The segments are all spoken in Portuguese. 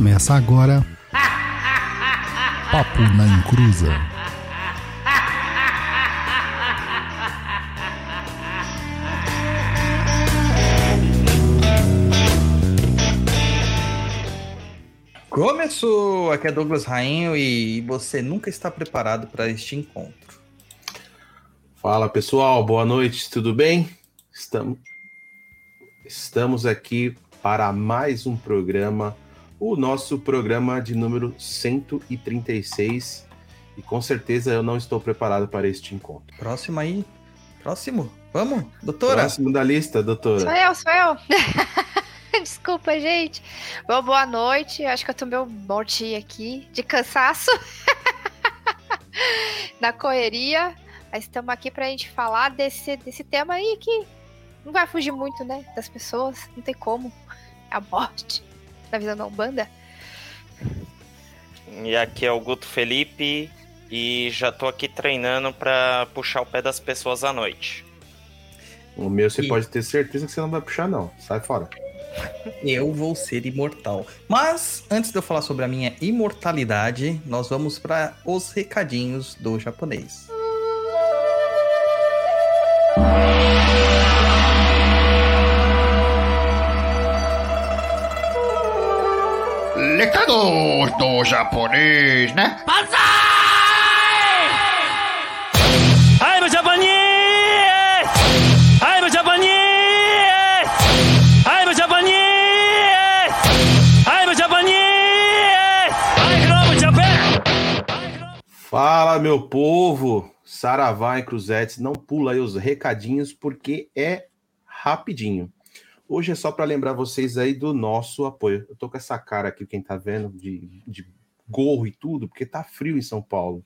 Começa agora. Papo na Encruza. Começou! Aqui é Douglas Rainho e você nunca está preparado para este encontro. Fala pessoal, boa noite, tudo bem? Estamos, estamos aqui para mais um programa, o nosso programa de número 136. E com certeza eu não estou preparado para este encontro. Próximo aí. Próximo. Vamos, doutora. Próximo da lista, doutora. Sou eu, sou eu. Desculpa, gente. Bom, boa noite. Acho que eu tô meio mortinha aqui, de cansaço. Na correria. Mas estamos aqui pra gente falar desse, desse tema aí que não vai fugir muito, né? Das pessoas. Não tem como. É a morte. Na visão da Umbanda. E aqui é o Guto Felipe. E já tô aqui treinando pra puxar o pé das pessoas à noite. O meu você E- pode ter certeza que você não vai puxar, não. Sai fora. Eu vou ser imortal. Mas antes de eu falar sobre a minha imortalidade, nós vamos para os recadinhos do japonês. Recados do japonês, né? I'm Japanese! I'm Japanese! I'm Japanese! I'm Japanese! I love Japan! Fala, meu povo! Saravá em Cruzetes, não pula aí os recadinhos porque é rapidinho. Hoje é só para lembrar vocês aí do nosso apoio. Eu tô com essa cara aqui, quem tá vendo, de, de gorro e tudo, porque tá frio em São Paulo.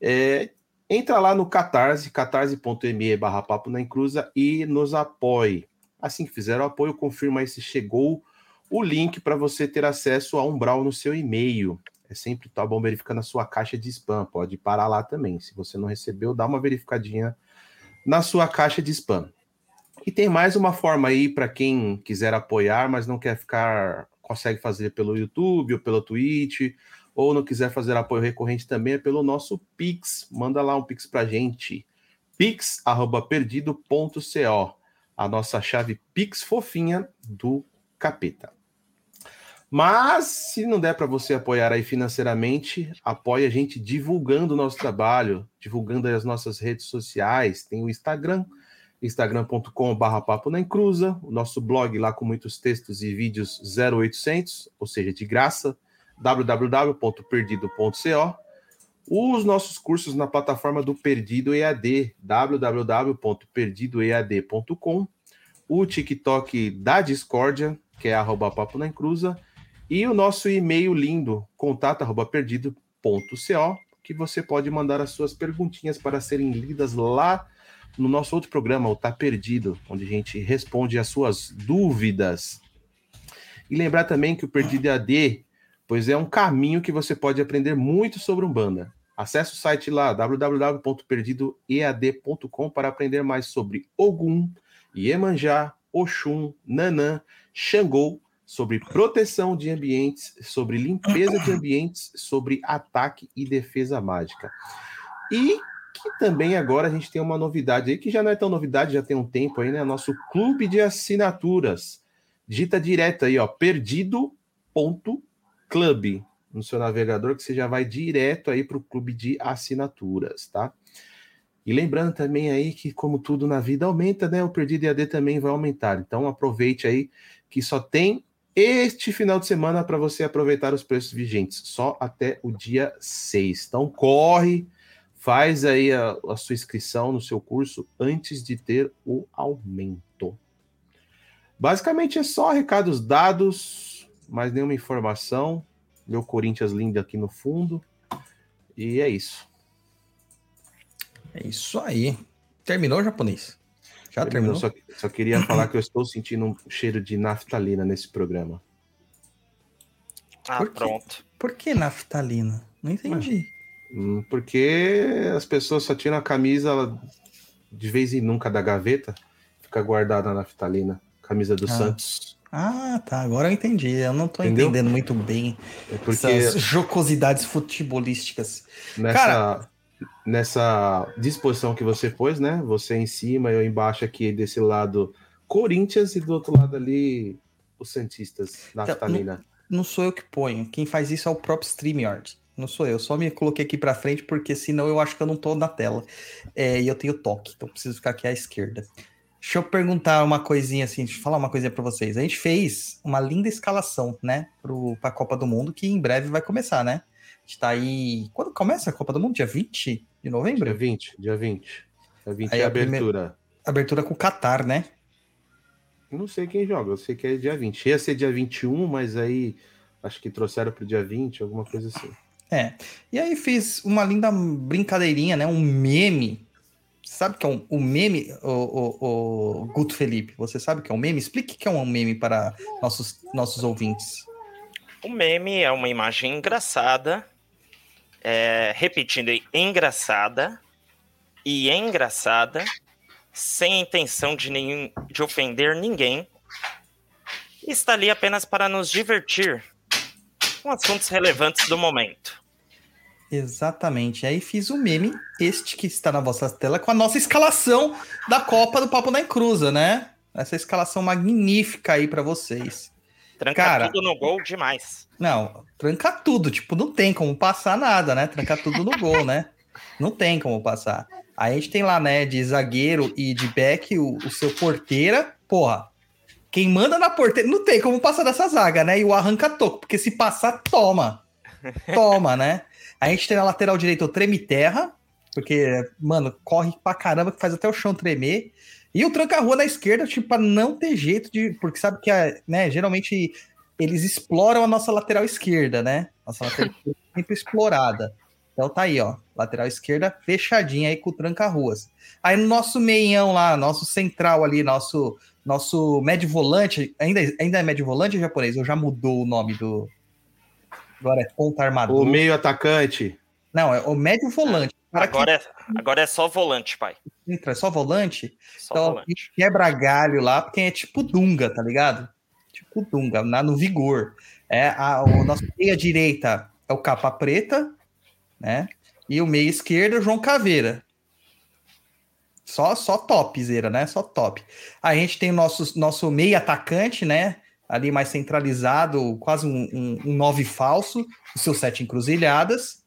É, entra lá no Catarse, catarse.me barra papo na encruza e nos apoie. Assim que fizer o apoio, confirma aí se chegou o link para você ter acesso a Umbral no seu e-mail. É sempre tá bom verificar na sua caixa de spam. Pode parar lá também. Se você não recebeu, dá uma verificadinha na sua caixa de spam. E tem mais uma forma aí para quem quiser apoiar, mas não quer ficar, consegue fazer pelo YouTube ou pelo Twitch, ou não quiser fazer apoio recorrente também, é pelo nosso Pix. Manda lá um Pix pra gente. pix@perdido.co. A nossa chave Pix fofinha do capeta. Mas se não der para você apoiar aí financeiramente, apoie a gente divulgando o nosso trabalho, divulgando as nossas redes sociais. Tem o Instagram, instagram.com.br papo na encruza, o nosso blog lá com muitos textos e vídeos 0800, ou seja, de graça, www.perdido.co. Os nossos cursos na plataforma do Perdido EAD, www.perdidoead.com. O TikTok da Discordia, que é arroba papo na encruza. E o nosso e-mail lindo, contato arroba perdido.co, que você pode mandar as suas perguntinhas para serem lidas lá no nosso outro programa, o Tá Perdido, onde a gente responde as suas dúvidas. E lembrar também que o Perdido EAD, pois é um caminho que você pode aprender muito sobre Umbanda. Acesse o site lá, www.perdidoead.com para aprender mais sobre Ogum, Iemanjá, Oxum, Nanã, Xangô, sobre proteção de ambientes, sobre limpeza de ambientes, sobre ataque e defesa mágica. E que também agora a gente tem uma novidade aí, que já não é tão novidade, já tem um tempo aí, né? Nosso clube de assinaturas. Digita direto aí, ó, perdido.club no seu navegador, que você já vai direto aí para o clube de assinaturas, tá? E lembrando também aí que, como tudo na vida aumenta, né? O Perdido EAD também vai aumentar. Então aproveite aí que só tem este final de semana para você aproveitar os preços vigentes, só até o dia 6. Então corre, faz aí a, a sua inscrição no seu curso antes de ter o aumento. Basicamente é só recados dados, mais nenhuma informação. Meu Corinthians lindo aqui no fundo. E é isso. É isso aí. Terminou o japonês? Já terminou? Só, só queria falar que eu estou sentindo um cheiro de naftalina nesse programa. Ah, Por pronto. Por que naftalina? Não entendi. Hum, Porque as pessoas só tiram a camisa de vez em nunca da gaveta, fica guardada na naftalina. Camisa do Ah. Santos. Ah, tá. Agora eu entendi. Eu não tô Entendeu? entendendo muito bem É porque essas jocosidades futebolísticas. nessa, Cara- nessa disposição que você pôs, né? Você em cima, eu embaixo aqui desse lado Corinthians e do outro lado ali os Santistas, naftalina. Não sou eu que ponho. Quem faz isso é o próprio StreamYard. Não sou eu. Só me coloquei aqui pra frente porque senão eu acho que eu não tô na tela. É, e eu tenho toque, então preciso ficar aqui à esquerda. Deixa eu perguntar uma coisinha assim, deixa eu falar uma coisinha pra vocês. A gente fez uma linda escalação, né, pro, pra Copa do Mundo, que em breve vai começar, né? A gente tá aí. Quando começa a Copa do Mundo? Dia 20 de novembro? Dia 20, dia 20. Dia 20 Aí é a a primeira- abertura. Abertura com o Qatar, né? Não sei quem joga, eu sei que é dia 20. Ia ser dia 21, mas aí acho que trouxeram pro dia 20, alguma coisa assim. É. E aí fiz uma linda brincadeirinha, né? Um meme. Sabe que é um, um meme, o, o, o Guto Felipe? Você sabe que é um meme? Explique que é um meme para nossos, nossos ouvintes. O meme é uma imagem engraçada, é, repetindo, engraçada e engraçada, sem intenção de, nenhum, de ofender ninguém. Está ali apenas para nos divertir com assuntos relevantes do momento. Exatamente. Aí fiz o meme, este que está na vossa tela, com a nossa escalação da Copa do Papo da Encruza, né? Essa escalação magnífica aí para vocês. Tranca Cara. tudo no gol demais. Não, tranca tudo, tipo, não tem como passar nada, né? Tranca tudo no gol, né? Não tem como passar. Aí a gente tem lá, né, de zagueiro e de back o, o seu porteira, porra. Quem manda na porteira, não tem como passar dessa zaga, né? E o arranca-toco, porque se passar, toma. Toma, né? A gente tem na lateral direita o treme terra, porque, mano, corre pra caramba, que faz até o chão tremer. E o tranca-rua na esquerda, tipo, pra não ter jeito de. Porque sabe que, a, né, geralmente eles exploram a nossa lateral esquerda, né? Nossa lateral esquerda é sempre explorada. Então tá aí, ó. Lateral esquerda fechadinha aí com o tranca-ruas. Aí no nosso meião lá, nosso central ali, nosso nosso médio volante, ainda, ainda é médio volante japonês? Ou já mudou o nome do. Agora é ponta armadura. O meio atacante, Não, é o médio volante. Agora é, agora é só volante, pai. que entra é só volante. Só Então, volante. quebra galho lá, porque é tipo Dunga, tá ligado? Tipo Dunga, na, no vigor. É, a, o nosso meia direita é o capa preta, né? E o meia esquerda é o João Caveira. Só, só topzera, né? Só top. A gente tem o nosso, nosso meia atacante, né? Ali mais centralizado, quase um, um, um nove falso, os seus sete encruzilhadas.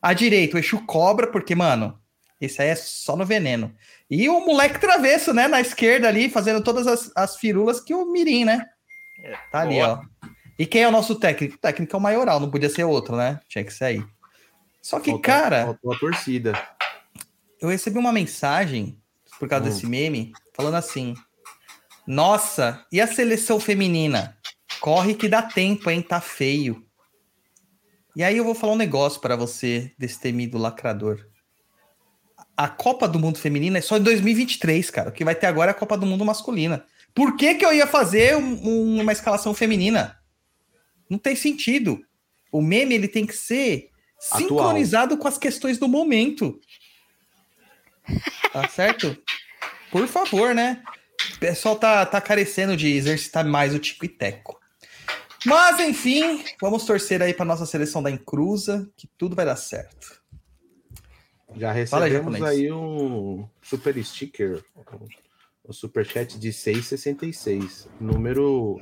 À direita, o eixo cobra, porque, mano, esse aí é só no veneno. E o moleque travesso, né? Na esquerda ali, fazendo todas as, as firulas que o Mirim, né? É, Tá ali, boa. ó. E quem é o nosso técnico? O técnico é o Maioral, não podia ser outro, né? Tinha que ser aí. Só que, faltou- cara, faltou a torcida. eu recebi uma mensagem por causa Hum. desse meme, falando assim: Nossa, e a seleção feminina? Corre que dá tempo, hein? Tá feio. E aí eu vou falar um negócio pra você, desse temido lacrador. A Copa do Mundo Feminina é só em 2023, cara. O que vai ter agora é a Copa do Mundo Masculina. Por que, que eu ia fazer um- uma escalação feminina? Não tem sentido. O meme ele tem que ser Atual. sincronizado com as questões do momento. Tá certo? Por favor, né? O pessoal tá, tá carecendo de exercitar mais o tico e teco. Mas, enfim, vamos torcer aí pra nossa seleção da Encruza, que tudo vai dar certo. Já Fala recebemos japonês. aí um super sticker, um superchat de 6,66. Número,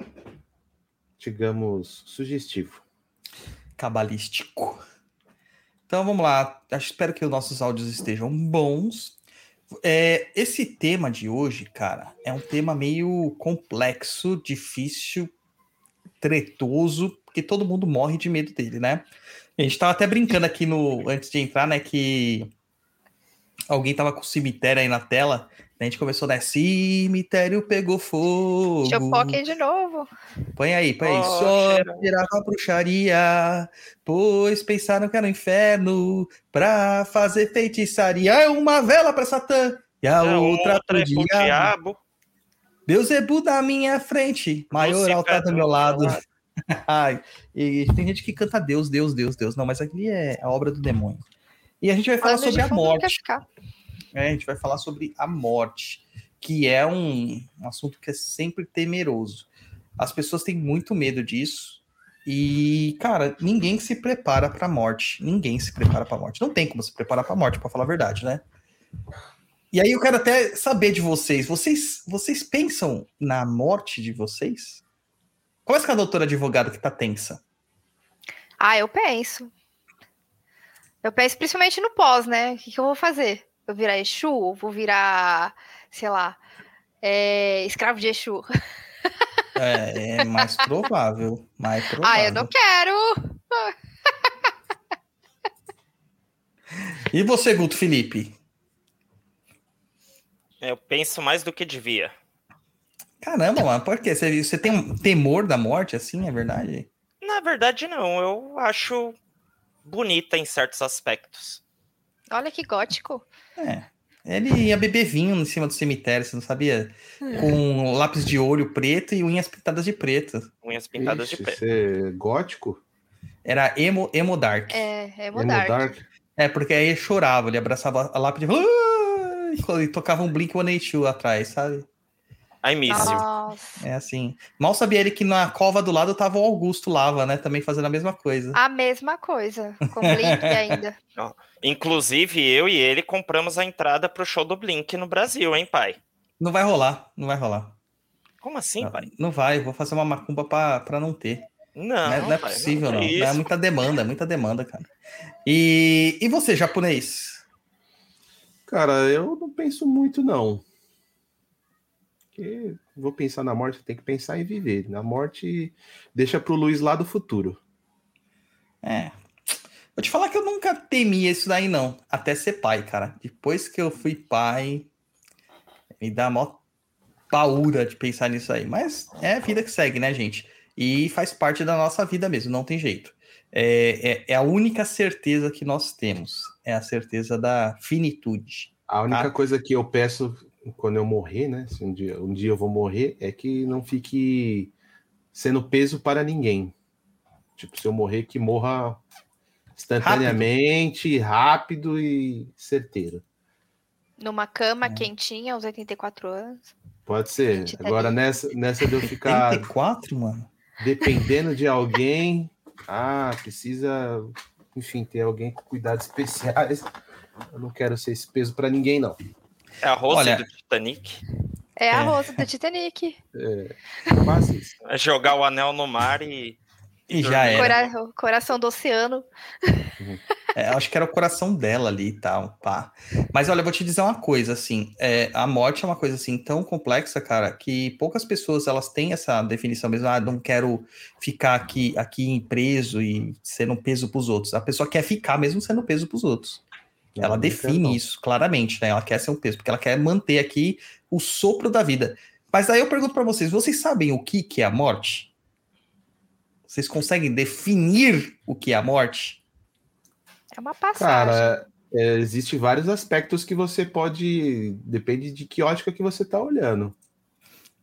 digamos, sugestivo. cabalístico. Então vamos lá. Espero que os nossos áudios estejam bons. É, esse tema de hoje, cara, é um tema meio complexo, difícil, tretoso, porque todo mundo morre de medo dele, né? A gente tava até brincando aqui no antes de entrar, né, que alguém tava com o cemitério aí na tela. A gente começou, né? Cemitério pegou fogo. Deixa eu pôr de novo. Põe aí, põe aí. Oh, Só tirava bruxaria, pois pensaram que era um inferno pra fazer feitiçaria. É uma vela pra Satã e a A outra, outra pro é pro diabo. diabo. Beuzebu na minha frente, maioral tá Lucifer do meu lado. Ai, e tem gente que canta Deus, Deus, Deus, Deus. Não, mas aqui é a obra do demônio. E a gente vai falar sobre a morte. Ficar. É, a gente vai falar sobre a morte, que é um, assunto que é sempre temeroso. As pessoas têm muito medo disso. E, cara, ninguém se prepara pra morte. Ninguém se prepara pra morte. Não tem como se preparar pra morte, pra falar a verdade, né? E aí eu quero até saber de vocês. Vocês, vocês pensam na morte de vocês? Começa com a doutora advogada que tá tensa. Ah, eu penso. Eu penso principalmente no pós, né? O que, que eu vou fazer? Eu virar Exu? Vou virar, sei lá, é, escravo de Exu? É, é mais provável. Mais provável. Ah, eu não quero! E você, Guto Felipe? Eu penso mais do que devia. Caramba, mano, por quê? Você, você tem um temor da morte, assim, é verdade? Na verdade, não. Eu acho bonita em certos aspectos. Olha que gótico. É. Ele ia beber vinho em cima do cemitério, você não sabia? Com lápis de olho preto e unhas pintadas de preto. Unhas pintadas Ixi, de preto. É gótico? Era emo, emo dark. É, é Emo mudar. dark? É, porque aí ele chorava, ele abraçava a lápide e e tocava um Blink 182 atrás, sabe? I miss. É assim. Mal sabia ele que na cova do lado tava o Augusto Lava, né? Também fazendo a mesma coisa. A mesma coisa. Com Blink ainda. Inclusive, eu e ele compramos a entrada pro show do Blink no Brasil, hein, pai? Não vai rolar, não vai rolar. Como assim, não, pai? não vai, vou fazer uma macumba pra, pra não ter. Não, Não, é, não é pai, possível, não. é Não é isso. muita demanda, é muita demanda, cara. E, e você, japonês? Cara, eu não penso muito, não. Porque vou pensar na morte, tem que pensar em viver. Na morte, deixa pro Luiz lá do futuro. É. Vou te falar que eu nunca temi isso daí, não. Até ser pai, cara. Depois que eu fui pai, me dá mó paura de pensar nisso aí. Mas é a vida que segue, né, gente? E faz parte da nossa vida mesmo, não tem jeito. É, é, é a única certeza que nós temos. É a certeza da finitude. A única Ah. coisa que eu peço quando eu morrer, né? Se um dia, um dia eu vou morrer, é que não fique sendo peso para ninguém. Tipo, se eu morrer, que morra instantaneamente, rápido, e certeiro. Numa cama É. quentinha, aos 84 anos. Pode ser. Tá Agora, nessa, nessa de eu ficar 34, mano? dependendo de alguém, ah, precisa, enfim, ter alguém com cuidados especiais. Eu não quero ser esse peso para ninguém, não. É a Rose Olha- do Titanic. É a É. rosa do Titanic. Quase isso. É jogar o anel no mar e. E já era. Cora- coração do oceano. É, acho que era o coração dela ali e tal, pá. Mas olha, eu vou te dizer uma coisa, assim, é, a morte é uma coisa assim tão complexa, cara, que poucas pessoas elas têm essa definição mesmo, ah, não quero ficar aqui, aqui preso e ser um peso pros outros. A pessoa quer ficar mesmo sendo peso pros outros. Ela Não, define não. isso claramente, né? Ela quer ser um peso, porque ela quer manter aqui o sopro da vida. Mas aí eu pergunto pra vocês, vocês sabem o que que é a morte? Vocês conseguem definir o que é a morte? É uma passagem. Cara, é, existe vários aspectos que você pode. Depende de que ótica que você tá olhando.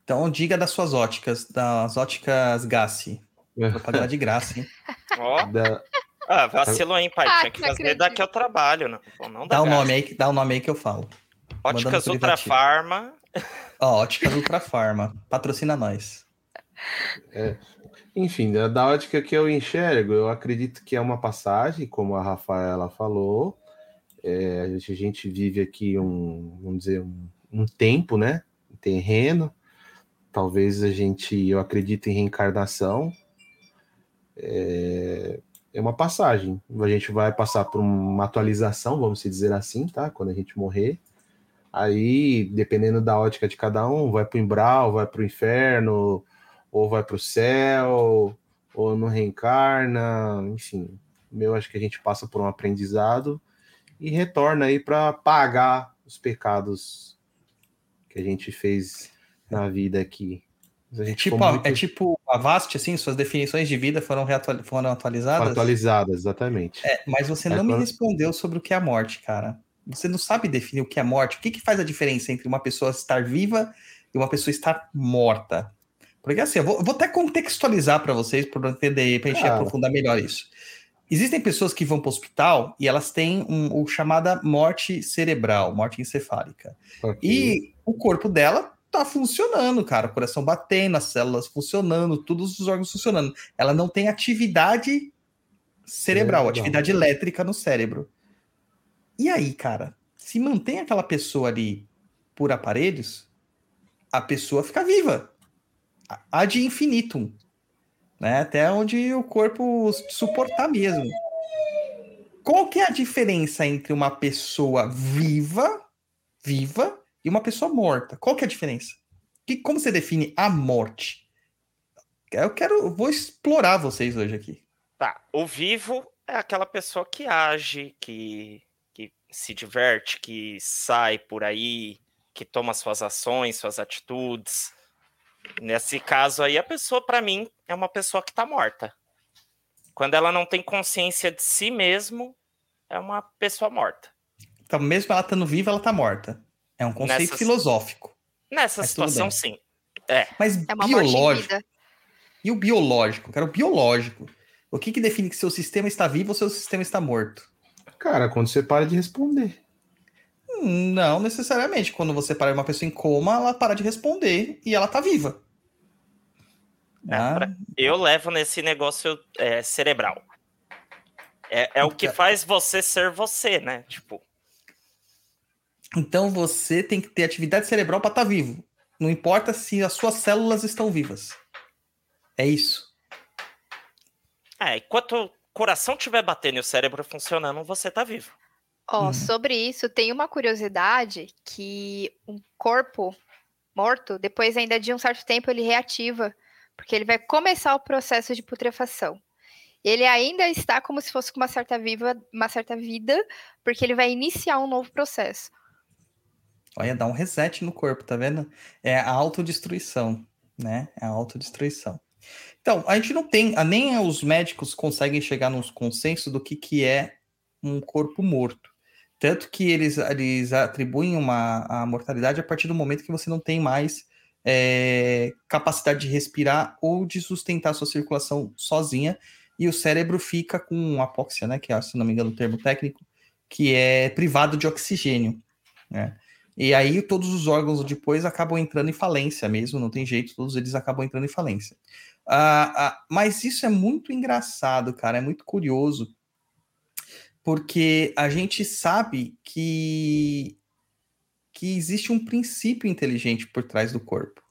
Então diga das suas óticas, das óticas Gassi. Propaganda de graça, hein? Ó, Da- ah, vacilou, hein, pai? Ah, Tinha que fazer acredito. daqui ao trabalho, não, Pô, não dá Dá o nome aí, que- dá o nome aí que eu falo. Óticas Ultra. Farma. Ó, óticas Ultra Farma. Patrocina nós. Enfim, da, da ótica que eu enxergo, eu acredito que é uma passagem, como a Rafaela falou. É, a, gente, a gente vive aqui um, vamos dizer, um, um tempo, né? Um terreno. Talvez a gente, eu acredito em reencarnação. É, é uma passagem. A gente vai passar por uma atualização, vamos dizer assim, tá? Quando a gente morrer. Aí, dependendo da ótica de cada um, vai para o umbral, vai para o inferno, ou vai para o céu, ou não reencarna, enfim. Meu, acho que a gente passa por um aprendizado e retorna aí para pagar os pecados que a gente fez na vida aqui. Tipo, a- muito É tipo a Vast, assim, suas definições de vida foram, reatua- foram atualizadas? atualizadas, exatamente. É, mas você É, não me respondeu sobre o que é a morte, cara. Você não sabe definir o que é a morte. O que, que faz a diferença entre uma pessoa estar viva e uma pessoa estar morta? Porque assim, eu vou, eu vou até contextualizar para vocês, para entender, para a gente aprofundar melhor isso. Existem pessoas que vão para o hospital e elas têm um, o chamada morte cerebral, morte encefálica. Ok. E o corpo dela tá funcionando, cara. O coração batendo, as células funcionando, todos os órgãos funcionando. Ela não tem atividade cerebral, Cerebral. atividade elétrica no cérebro. E aí, cara, se mantém aquela pessoa ali por aparelhos, a pessoa fica viva. Ad infinitum. Né? Até onde o corpo suportar mesmo. Qual que é a diferença entre uma pessoa viva, viva, e uma pessoa morta? Qual que é a diferença? Que, como você define a morte? Eu quero, vou explorar vocês hoje aqui. Tá, o vivo é aquela pessoa que age, que, que se diverte, que sai por aí, que toma suas ações, suas atitudes. Nesse caso aí, a pessoa, para mim, é uma pessoa que tá morta. Quando ela não tem consciência de si mesmo, é uma pessoa morta. Então, mesmo ela estando viva, ela tá morta. É um conceito Nessas- filosófico. Nessa situação, sim. É, Mas É biológico. E o biológico? Cara, o biológico. O que, que define que seu sistema está vivo ou seu sistema está morto? Cara, quando você para de responder. Não necessariamente. Quando você para uma pessoa em coma, ela para de responder e ela tá viva. É, Ah, pra- eu levo nesse negócio é, cerebral. É, é o que Então- faz você ser você, né? Tipo, Então você tem que ter atividade cerebral para estar vivo. Não importa se as suas células estão vivas. É isso. é, enquanto o coração estiver batendo e o cérebro funcionando, você tá vivo. Ó, Uhum. sobre isso, tem uma curiosidade que um corpo morto, depois ainda de um certo tempo, ele reativa, porque ele vai começar o processo de putrefação. Ele ainda está como se fosse com uma certa viva, uma certa vida, porque ele vai iniciar um novo processo. Olha, dá um reset no corpo, tá vendo? É a autodestruição, né? É a autodestruição. Então, a gente não tem, nem os médicos conseguem chegar nos consenso do que, que é um corpo morto. Tanto que eles, eles atribuem uma, a mortalidade a partir do momento que você não tem mais é, capacidade de respirar ou de sustentar sua circulação sozinha e o cérebro fica com apóxia, né? Que é, se não me engano, o termo técnico, que é privado de oxigênio. Né? E aí todos os órgãos depois acabam entrando em falência mesmo, não tem jeito, todos eles acabam entrando em falência. Ah, ah, mas isso é muito engraçado, cara, é muito curioso, porque a gente sabe que, que existe um princípio inteligente por trás do corpo.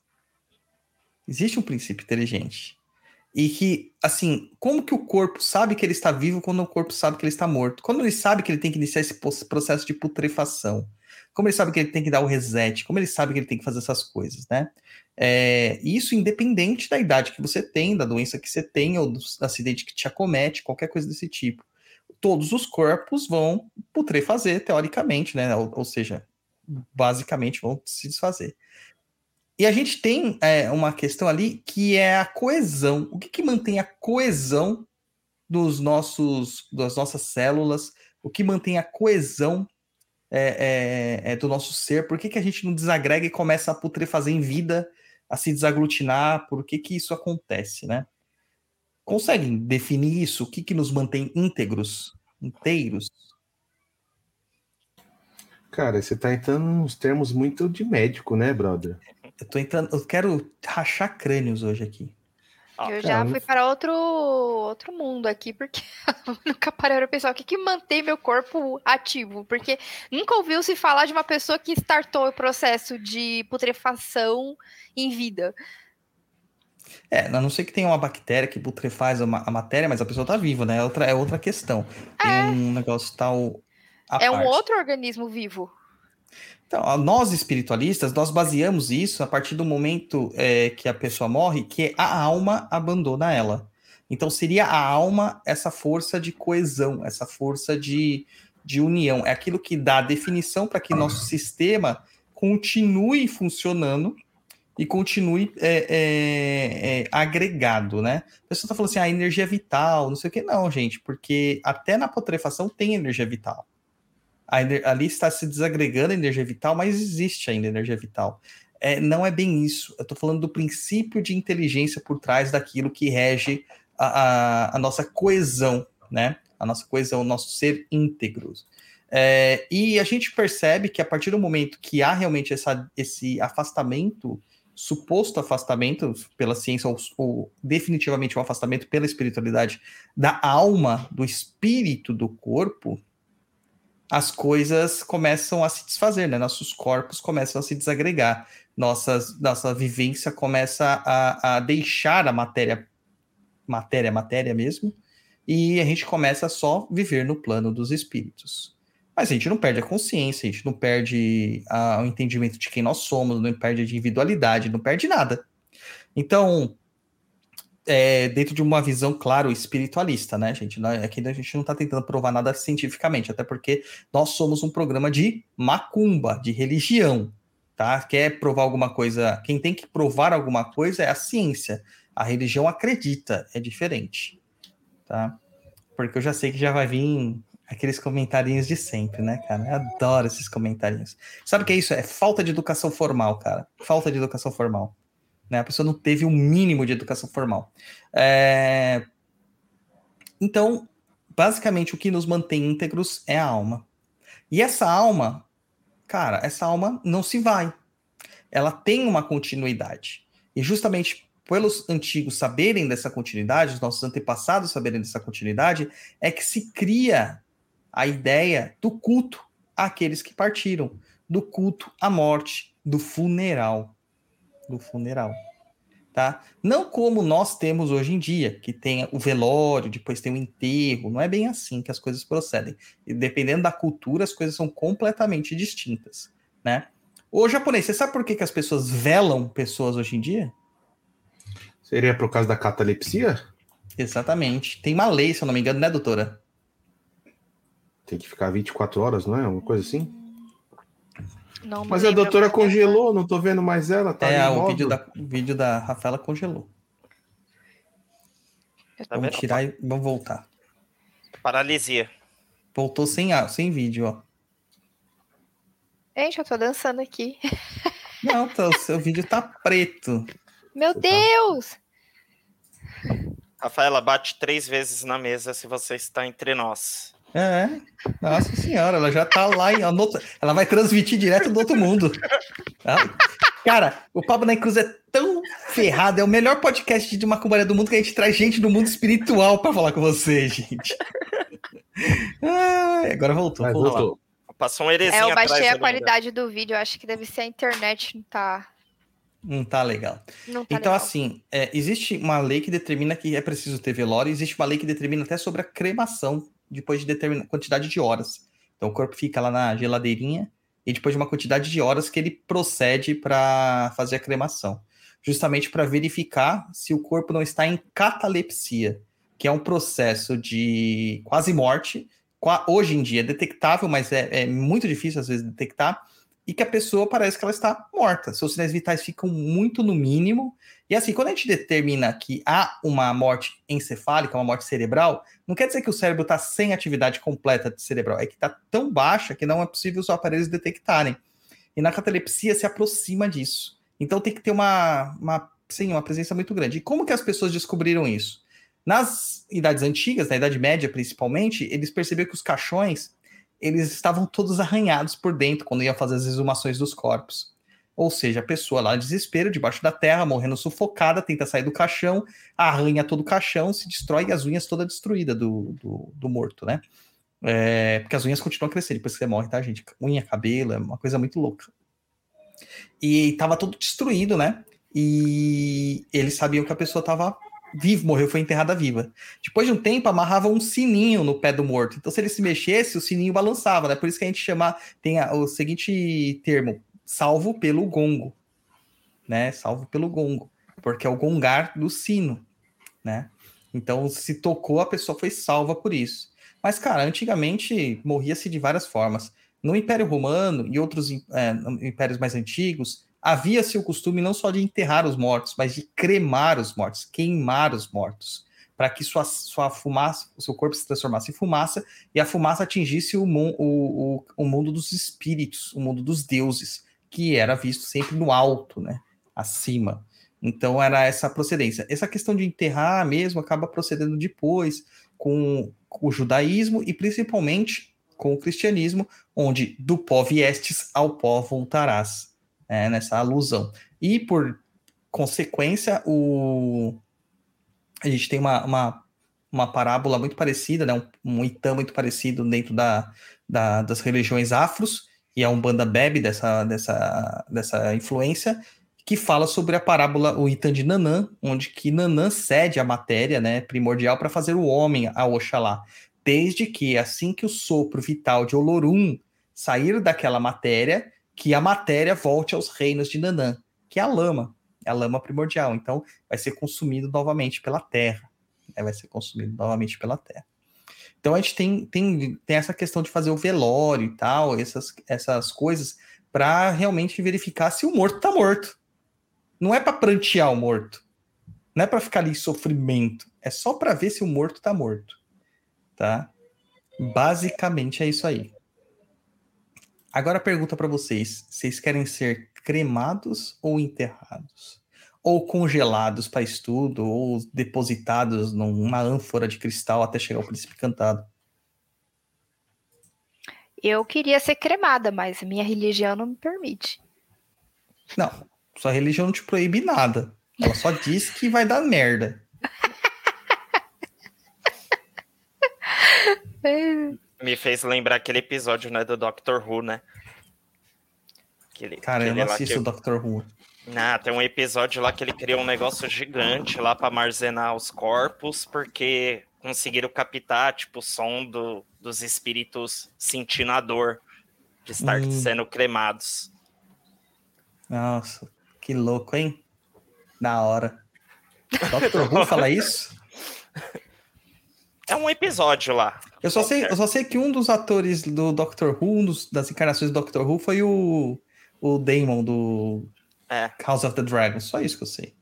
Existe um princípio inteligente. E que, assim, como que o corpo sabe que ele está vivo quando o corpo sabe que ele está morto? Quando ele sabe que ele tem que iniciar esse processo de putrefação? Como ele sabe que ele tem que dar o reset? Como ele sabe que ele tem que fazer essas coisas, né? É, isso independente da idade que você tem, da doença que você tem, ou do acidente que te acomete, qualquer coisa desse tipo. Todos os corpos vão putrefazer, teoricamente, né? Ou, ou seja, basicamente vão se desfazer. E a gente tem é, uma questão ali que é a coesão. O que, que mantém a coesão dos nossos, das nossas células? O que mantém a coesão é, é, é, do nosso ser? Por que, que a gente não desagrega e começa a putrefazer em vida, a se desaglutinar? Por que, que isso acontece, né? Conseguem definir isso? O que, que nos mantém íntegros, inteiros? Cara, você tá entrando nos termos muito de médico, né, brother? Eu tô entrando, eu quero rachar crânios hoje aqui. Ó, Eu cara, já fui para outro, outro mundo aqui, porque nunca parei para pensar o que, que mantém meu corpo ativo. Porque nunca ouviu se falar de uma pessoa que startou o processo de putrefação em vida. É, a não ser que tenha uma bactéria que putrefaz a, ma- a matéria, mas a pessoa tá viva, né? É outra, é outra questão. Tem um negócio tal. é um parte. outro organismo vivo. Então, a- nós espiritualistas, nós baseamos isso a partir do momento é, que a pessoa morre, que a alma abandona ela. Então, seria a alma essa força de coesão, essa força de, de união. É aquilo que dá definição para que nosso sistema continue funcionando e continue é, é, é, agregado, né? A pessoa está falando assim, ah, energia vital, não sei o que. Não, gente, porque até na putrefação tem energia vital. Ali está se desagregando a energia vital, mas existe ainda energia vital. É, não é bem isso. Eu estou falando do princípio de inteligência por trás daquilo que rege a, a- a nossa coesão, né? A nossa coesão, o nosso ser íntegro. É, e a gente percebe que a partir do momento que há realmente essa, esse afastamento, suposto afastamento pela ciência, ou, ou definitivamente um afastamento pela espiritualidade da alma, do espírito do corpo, as coisas começam a se desfazer, né? Nossos corpos começam a se desagregar, nossas, nossa vivência começa a, a deixar a matéria, matéria, matéria mesmo, e a gente começa só viver no plano dos espíritos. Mas a gente não perde a consciência, a gente não perde a, o entendimento de quem nós somos, não perde a individualidade, não perde nada. Então, é, dentro de uma visão, claro, espiritualista, né, gente? Aqui a gente não está tentando provar nada cientificamente, até porque nós somos um programa de macumba, de religião, tá? Quer provar alguma coisa, quem tem que provar alguma coisa é a ciência. A religião acredita, é diferente, tá? Porque eu já sei que já vai vir aqueles comentarinhos de sempre, né, cara? Eu adoro esses comentarinhos. Sabe o que é isso? É falta de educação formal, cara. Falta de educação formal. Né? A pessoa não teve um mínimo de educação formal. É... Então, basicamente, o que nos mantém íntegros é a alma. E essa alma, cara, essa alma não se vai. Ela tem uma continuidade. E justamente pelos antigos saberem dessa continuidade, os nossos antepassados saberem dessa continuidade, é que se cria a ideia do culto àqueles que partiram, do culto à morte, do funeral do funeral. Tá? Não como nós temos hoje em dia, que tem o velório, depois tem o enterro, não é bem assim que as coisas procedem. E dependendo da cultura, as coisas são completamente distintas, né? Ô japonês, você sabe por que, que as pessoas velam pessoas hoje em dia? Seria por causa da catalepsia? Exatamente. Tem uma lei, se eu não me engano, né, doutora? Tem que ficar 24 horas, não é? Uma coisa assim? Não Mas a doutora congelou, não tô vendo mais ela, tá é, o vídeo, da, o vídeo da Rafaela congelou. Tá vamos tirar e vamos voltar. Paralisia. Voltou sem, sem vídeo, ó. Gente, eu tô dançando aqui. Não, tá, o seu vídeo tá preto. Meu Deus! Rafaela, bate três vezes na mesa se você está entre nós. É, nossa senhora, ela já tá lá outro- ela vai transmitir direto do outro mundo. Ela- Cara, o Pablo na Cruz é tão ferrado, é o melhor podcast de macumbaria do mundo que a gente traz gente do mundo espiritual pra falar com você, gente. Ai, agora voltou. Mas voltou. voltou. Passou um heresia É, eu atrás baixei a ali, qualidade do vídeo. Eu acho que deve ser a internet, não tá. Não tá legal. Não tá Então, legal. assim, é, existe uma lei que determina que é preciso ter velório, existe uma lei que determina até sobre a cremação, depois de determinada quantidade de horas. Então, o corpo fica lá na geladeirinha, e depois de uma quantidade de horas que ele procede para fazer a cremação. Justamente para verificar se o corpo não está em catalepsia, que é um processo de quase morte. Hoje em dia é detectável, mas é, é muito difícil às vezes detectar e que a pessoa parece que ela está morta. Seus sinais vitais ficam muito no mínimo. E assim, quando a gente determina que há uma morte encefálica, uma morte cerebral, não quer dizer que o cérebro está sem atividade completa cerebral, é que está tão baixa que não é possível os aparelhos detectarem. E na catalepsia se aproxima disso. Então tem que ter uma, uma, sim, uma presença muito grande. E como que as pessoas descobriram isso? Nas idades antigas, na Idade Média principalmente, eles perceberam que os caixões eles estavam todos arranhados por dentro quando iam fazer as exumações dos corpos. Ou seja, a pessoa lá desespero, debaixo da terra, morrendo sufocada, tenta sair do caixão, arranha todo o caixão, se destrói e as unhas toda destruída do, do, do morto, né? É, porque as unhas continuam a crescer depois que você morre, tá, gente? Unha, cabelo, é uma coisa muito louca. E tava todo destruído, né? E eles sabiam que a pessoa tava viva, morreu, foi enterrada viva. Depois de um tempo, amarrava um sininho no pé do morto. Então, se ele se mexesse, o sininho balançava, né? Por isso que a gente chama, tem a- o seguinte termo, salvo pelo gongo, né? Salvo pelo gongo, porque é o gongar do sino, né? Então, se tocou, a pessoa foi salva por isso. Mas, cara, antigamente morria-se de várias formas. No Império Romano e outros é, impérios mais antigos, havia-se o costume não só de enterrar os mortos, mas de cremar os mortos, queimar os mortos, para que sua, sua fumaça, o seu corpo se transformasse em fumaça e a fumaça atingisse o, mon- o, o, o mundo dos espíritos, o mundo dos deuses, que era visto sempre no alto, né? Acima. Então era essa procedência. Essa questão de enterrar mesmo acaba procedendo depois com, o judaísmo e principalmente com o cristianismo, onde do pó viestes ao pó voltarás, é, nessa alusão. E por consequência, o... a gente tem uma, uma, uma parábola muito parecida, né? um, um itã muito parecido dentro da, da, das religiões afros, e a Umbanda bebe dessa, dessa, dessa influência, que fala sobre a parábola, o Itan de Nanã, onde que Nanã cede a matéria né, primordial para fazer o homem a Oxalá, desde que assim que o sopro vital de Olorum sair daquela matéria, que a matéria volte aos reinos de Nanã, que é a lama, é a lama primordial. Então, vai ser consumido novamente pela terra, né, vai ser consumido novamente pela terra. Então, a gente tem, tem, tem essa questão de fazer o velório e tal, essas, essas coisas, para realmente verificar se o morto está morto não é para prantear o morto. Não é para ficar ali em sofrimento. É só para ver se o morto tá morto. Tá? Basicamente é isso aí. Agora pergunta para vocês: vocês querem ser cremados ou enterrados? Ou congelados para estudo, ou depositados numa ânfora de cristal até chegar o príncipe cantado? Eu queria ser cremada, mas minha religião não me permite. Não, sua religião não te proíbe nada. Ela só diz que vai dar merda. Me fez lembrar aquele episódio, né, do Doctor Who, né? Aquele, Cara, eu aquele não lá assisto o que... Doctor Who. Ah, tem um episódio lá que ele criou um negócio gigante lá para armazenar os corpos, porque conseguiram captar, tipo, o som do, dos espíritos sentindo a dor de estar Hum. sendo cremados. Nossa, que louco, hein? Da hora. Doctor Who fala isso? É um episódio lá. Eu só, sei, eu só sei que um dos atores do Doctor Who, um dos, das encarnações do Doctor Who, foi o, o Damon do É. House of the Dragon. Só isso que eu sei.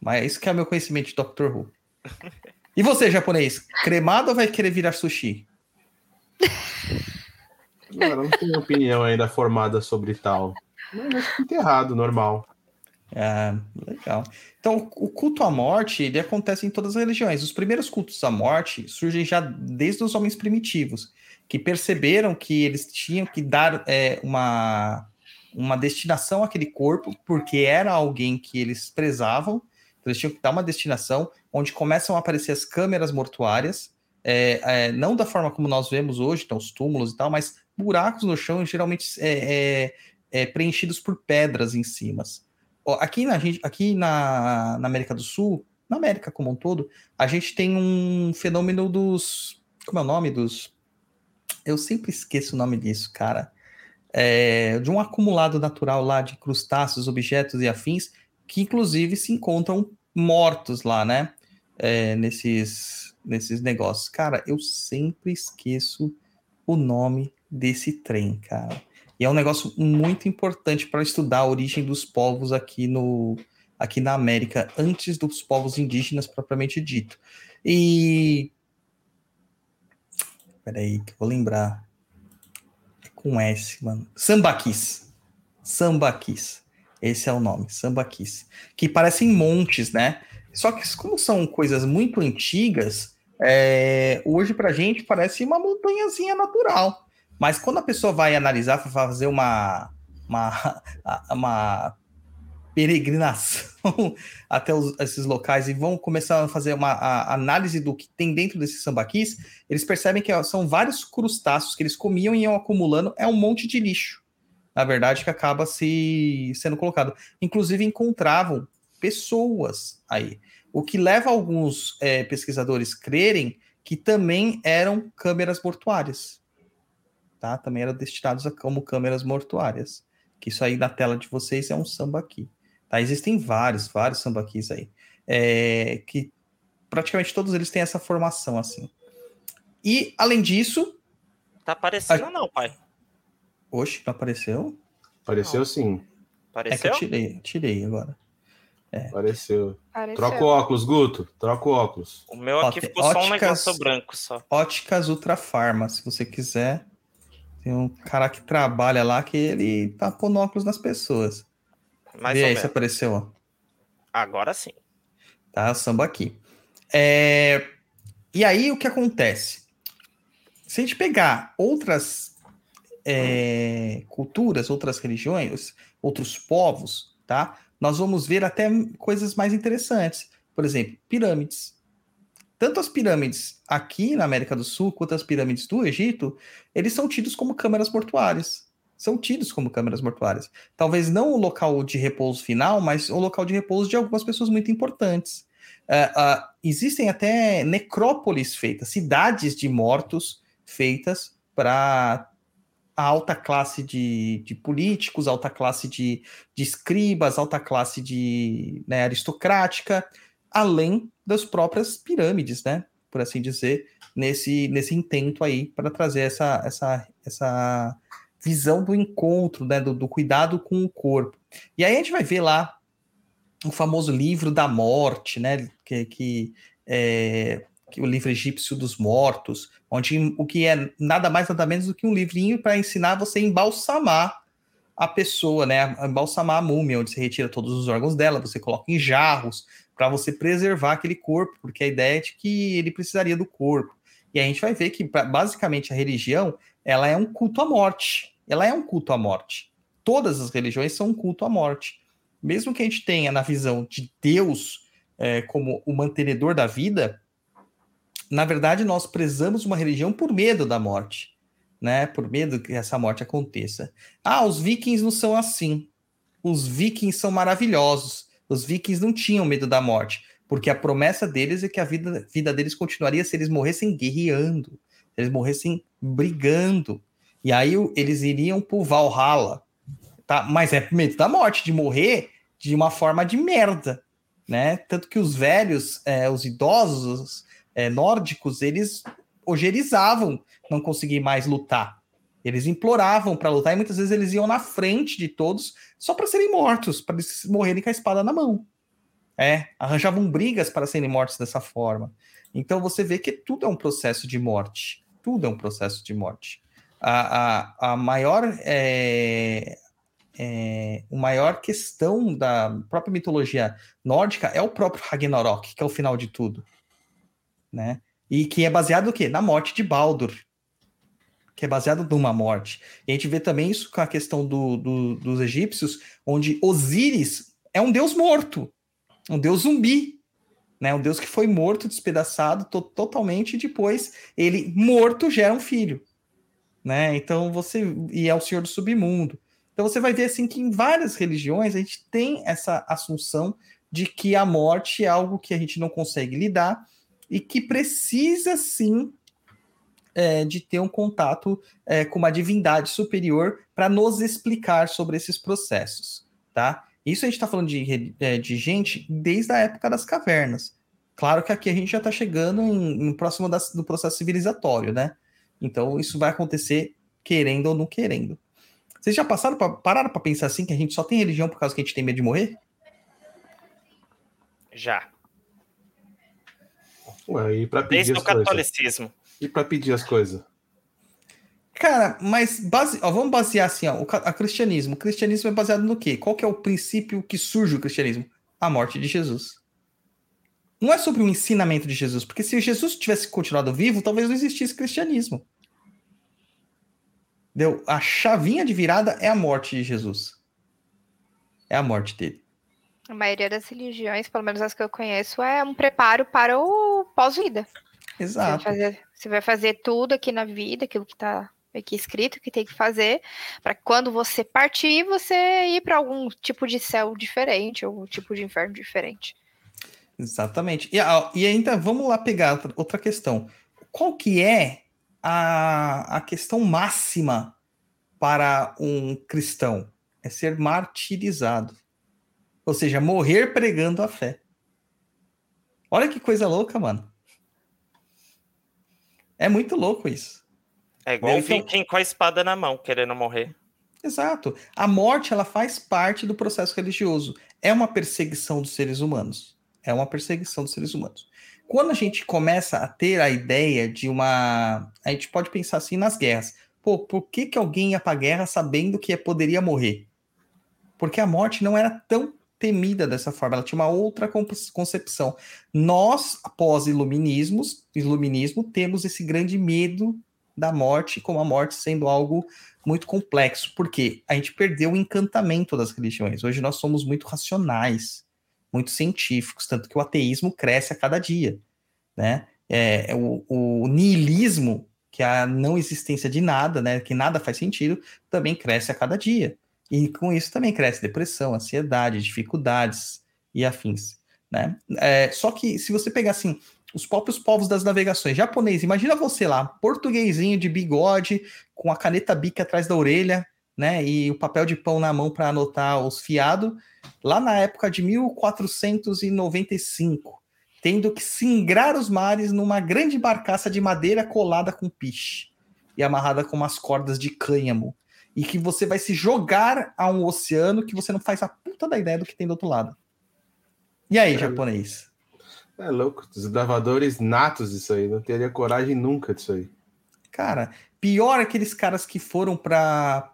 Mas isso que é o meu conhecimento de Doctor Who. E você, japonês? Cremado ou vai querer virar sushi? Cara, não tenho opinião ainda formada sobre tal. Mas acho que enterrado, normal. Ah, legal. Então, o culto à morte, ele acontece em todas as religiões. Os primeiros cultos à morte surgem já desde os homens primitivos, que perceberam que eles tinham que dar é, uma, uma destinação àquele corpo, porque era alguém que eles prezavam, então eles tinham que dar uma destinação, onde começam a aparecer as câmeras mortuárias, é, é, não da forma como nós vemos hoje, então os túmulos e tal, mas buracos no chão, geralmente é, é, é, preenchidos por pedras em cima. Aqui, na, aqui na, na América do Sul, na América como um todo, a gente tem um fenômeno dos. Como é o nome? Dos. Eu sempre esqueço o nome disso, cara. É, de um acumulado natural lá de crustáceos, objetos e afins, que inclusive se encontram mortos lá, né? É, nesses, nesses negócios. Cara, eu sempre esqueço o nome desse trem, cara. E é um negócio muito importante para estudar a origem dos povos aqui no aqui na América antes dos povos indígenas propriamente dito. E peraí, que eu vou lembrar. Com S, mano. Sambaquis. Sambaquis. Esse é o nome, Sambaquis. Que parecem montes, né? Só que como são coisas muito antigas, é, hoje pra gente parece uma montanhazinha natural. Mas quando a pessoa vai analisar, fazer uma, uma, uma peregrinação até os- esses locais e vão começar a fazer uma a- análise do que tem dentro desses sambaquis, eles percebem que são vários crustáceos que eles comiam e iam acumulando, é um monte de lixo, na verdade, que acaba se sendo colocado. Inclusive, encontravam pessoas aí, o que leva alguns eh, pesquisadores crerem que também eram câmeras mortuárias tá? Também eram destinados a como câmeras mortuárias. Que isso aí na tela de vocês é um sambaqui. Tá? Existem vários, vários sambaquis aí. É, que praticamente todos eles têm essa formação assim. E, além disso, Tá aparecendo não, pai. hoje não apareceu? Apareceu sim. É que Apareceu? eu tirei, tirei agora. Apareceu. Pareceu. Troca o óculos, Guto. Troca o óculos. O meu Ó, aqui tem ficou só um óticas- negócio branco só. Óticas Ultra Farma, se você quiser. Tem um cara que trabalha lá que ele tá pondo óculos nas pessoas. Mais Vê ou aí menos. apareceu, ó. Agora sim. tá? Samba aqui. É, E aí o que acontece? se a gente pegar outras é, culturas, outras religiões, outros povos, tá? Nós vamos ver até coisas mais interessantes. Por exemplo, pirâmides. Tanto as pirâmides aqui na América do Sul quanto as pirâmides do Egito, eles são tidos como câmeras mortuárias. São tidos como câmeras mortuárias. Talvez não o local de repouso final, mas o local de repouso de algumas pessoas muito importantes. Uh, uh, existem até necrópolis feitas, cidades de mortos feitas para a alta classe de, de políticos, alta classe de, de escribas, alta classe de né, aristocrática, além das próprias pirâmides, né? Por assim dizer, nesse, nesse intento aí para trazer essa, essa, essa visão do encontro, né? Do, do cuidado com o corpo. E aí a gente vai ver lá o famoso livro da morte, né? Que, que é, o livro egípcio dos mortos, onde o que é nada mais nada menos do que um livrinho para ensinar você a embalsamar a pessoa, né? Embalsamar a múmia, onde você retira todos os órgãos dela, você coloca em jarros para você preservar aquele corpo, porque a ideia é de que ele precisaria do corpo. E a gente vai ver que basicamente a religião, ela é um culto à morte. Ela é um culto à morte. Todas as religiões são um culto à morte. Mesmo que a gente tenha na visão de Deus é, como o mantenedor da vida, na verdade, nós prezamos uma religião por medo da morte, né? Por medo que essa morte aconteça. Ah, os vikings não são assim. Os vikings são maravilhosos. Os vikings não tinham medo da morte, porque a promessa deles é que a vida, vida deles continuaria se eles morressem guerreando, eles morressem brigando. E aí eles iriam pro Valhalla, tá? Mas é medo da morte, de morrer de uma forma de merda, né? Tanto que os velhos, é, os idosos, é, nórdicos, eles ojerizavam não conseguir mais lutar. Eles imploravam para lutar e muitas vezes eles iam na frente de todos só para serem mortos, para morrerem com a espada na mão. É, arranjavam brigas para serem mortos dessa forma. Então você vê que tudo é um processo de morte. Tudo é um processo de morte. A, a, a maior é, é, a maior questão da própria mitologia nórdica é o próprio Ragnarok, que é o final de tudo né? E que é baseado no quê? Na morte de Baldur, que é baseado numa morte. E a gente vê também isso com a questão do, do, dos egípcios, onde Osíris é um deus morto, um deus zumbi, né? Um deus que foi morto, despedaçado to totalmente, e depois ele morto gera um filho, né? Então você e é o senhor do submundo. Então você vai ver assim que em várias religiões a gente tem essa assunção de que a morte é algo que a gente não consegue lidar e que precisa sim é, de ter um contato é, com uma divindade superior para nos explicar sobre esses processos, tá? Isso a gente está falando de, é, de gente desde a época das cavernas. Claro que aqui a gente já está chegando em, em próximo das, do processo civilizatório, né? Então isso vai acontecer querendo ou não querendo. Vocês já passaram pra, pararam para pensar assim que a gente só tem religião por causa que a gente tem medo de morrer? Já. Ué, e pra pedir Desde o as coisas? catolicismo. E para pedir as coisas? Cara, mas base... ó, vamos basear assim, ó, o a cristianismo. O cristianismo é baseado no quê? Qual que é o princípio que surge o cristianismo? A morte de Jesus. Não é sobre o ensinamento de Jesus, porque se Jesus tivesse continuado vivo, talvez não existisse cristianismo. Deu? A chavinha de virada é a morte de Jesus. É a morte dele. A maioria das religiões, pelo menos as que eu conheço, é um preparo para o pós-vida. Você vai, Exato. fazer, você vai fazer tudo aqui na vida, aquilo que está aqui escrito, que tem que fazer, para quando você partir, você ir para algum tipo de céu diferente, ou tipo de inferno diferente. Exatamente. E, a- e ainda vamos lá pegar outra questão. Qual que é a, a questão máxima para um cristão? É ser martirizado. Ou seja, morrer pregando a fé. Olha que coisa louca, mano. É muito louco isso. É igual o Então- viking com a espada na mão, querendo morrer. Exato. A morte, ela faz parte do processo religioso. É uma perseguição dos seres humanos. É uma perseguição dos seres humanos. Quando a gente começa a ter a ideia de uma. A gente pode pensar assim nas guerras. Pô, por que, que alguém ia pra guerra sabendo que poderia morrer? Porque a morte não era tão temida dessa forma, ela tinha uma outra con- concepção. Nós, após iluminismos, iluminismo, temos esse grande medo da morte como a morte sendo algo muito complexo, porque a gente perdeu o encantamento das religiões. Hoje nós somos muito racionais, muito científicos, tanto que o ateísmo cresce a cada dia, né? É, o, o niilismo, que é a não existência de nada, né? Que nada faz sentido, também cresce a cada dia. E com isso também cresce depressão, ansiedade, dificuldades e afins, né? É, só que se você pegar assim os próprios povos das navegações. Japonês, imagina você lá, portuguesinho de bigode, com a caneta bica atrás da orelha, né? E o papel de pão na mão para anotar os fiados, lá na época de 1495, tendo que singrar os mares numa grande barcaça de madeira colada com piche e amarrada com umas cordas de cânhamo. E que você vai se jogar a um oceano que você não faz a puta da ideia do que tem do outro lado. E aí, japonês? É louco, desbravadores natos disso aí, não teria coragem nunca disso aí. Cara, pior aqueles caras que foram para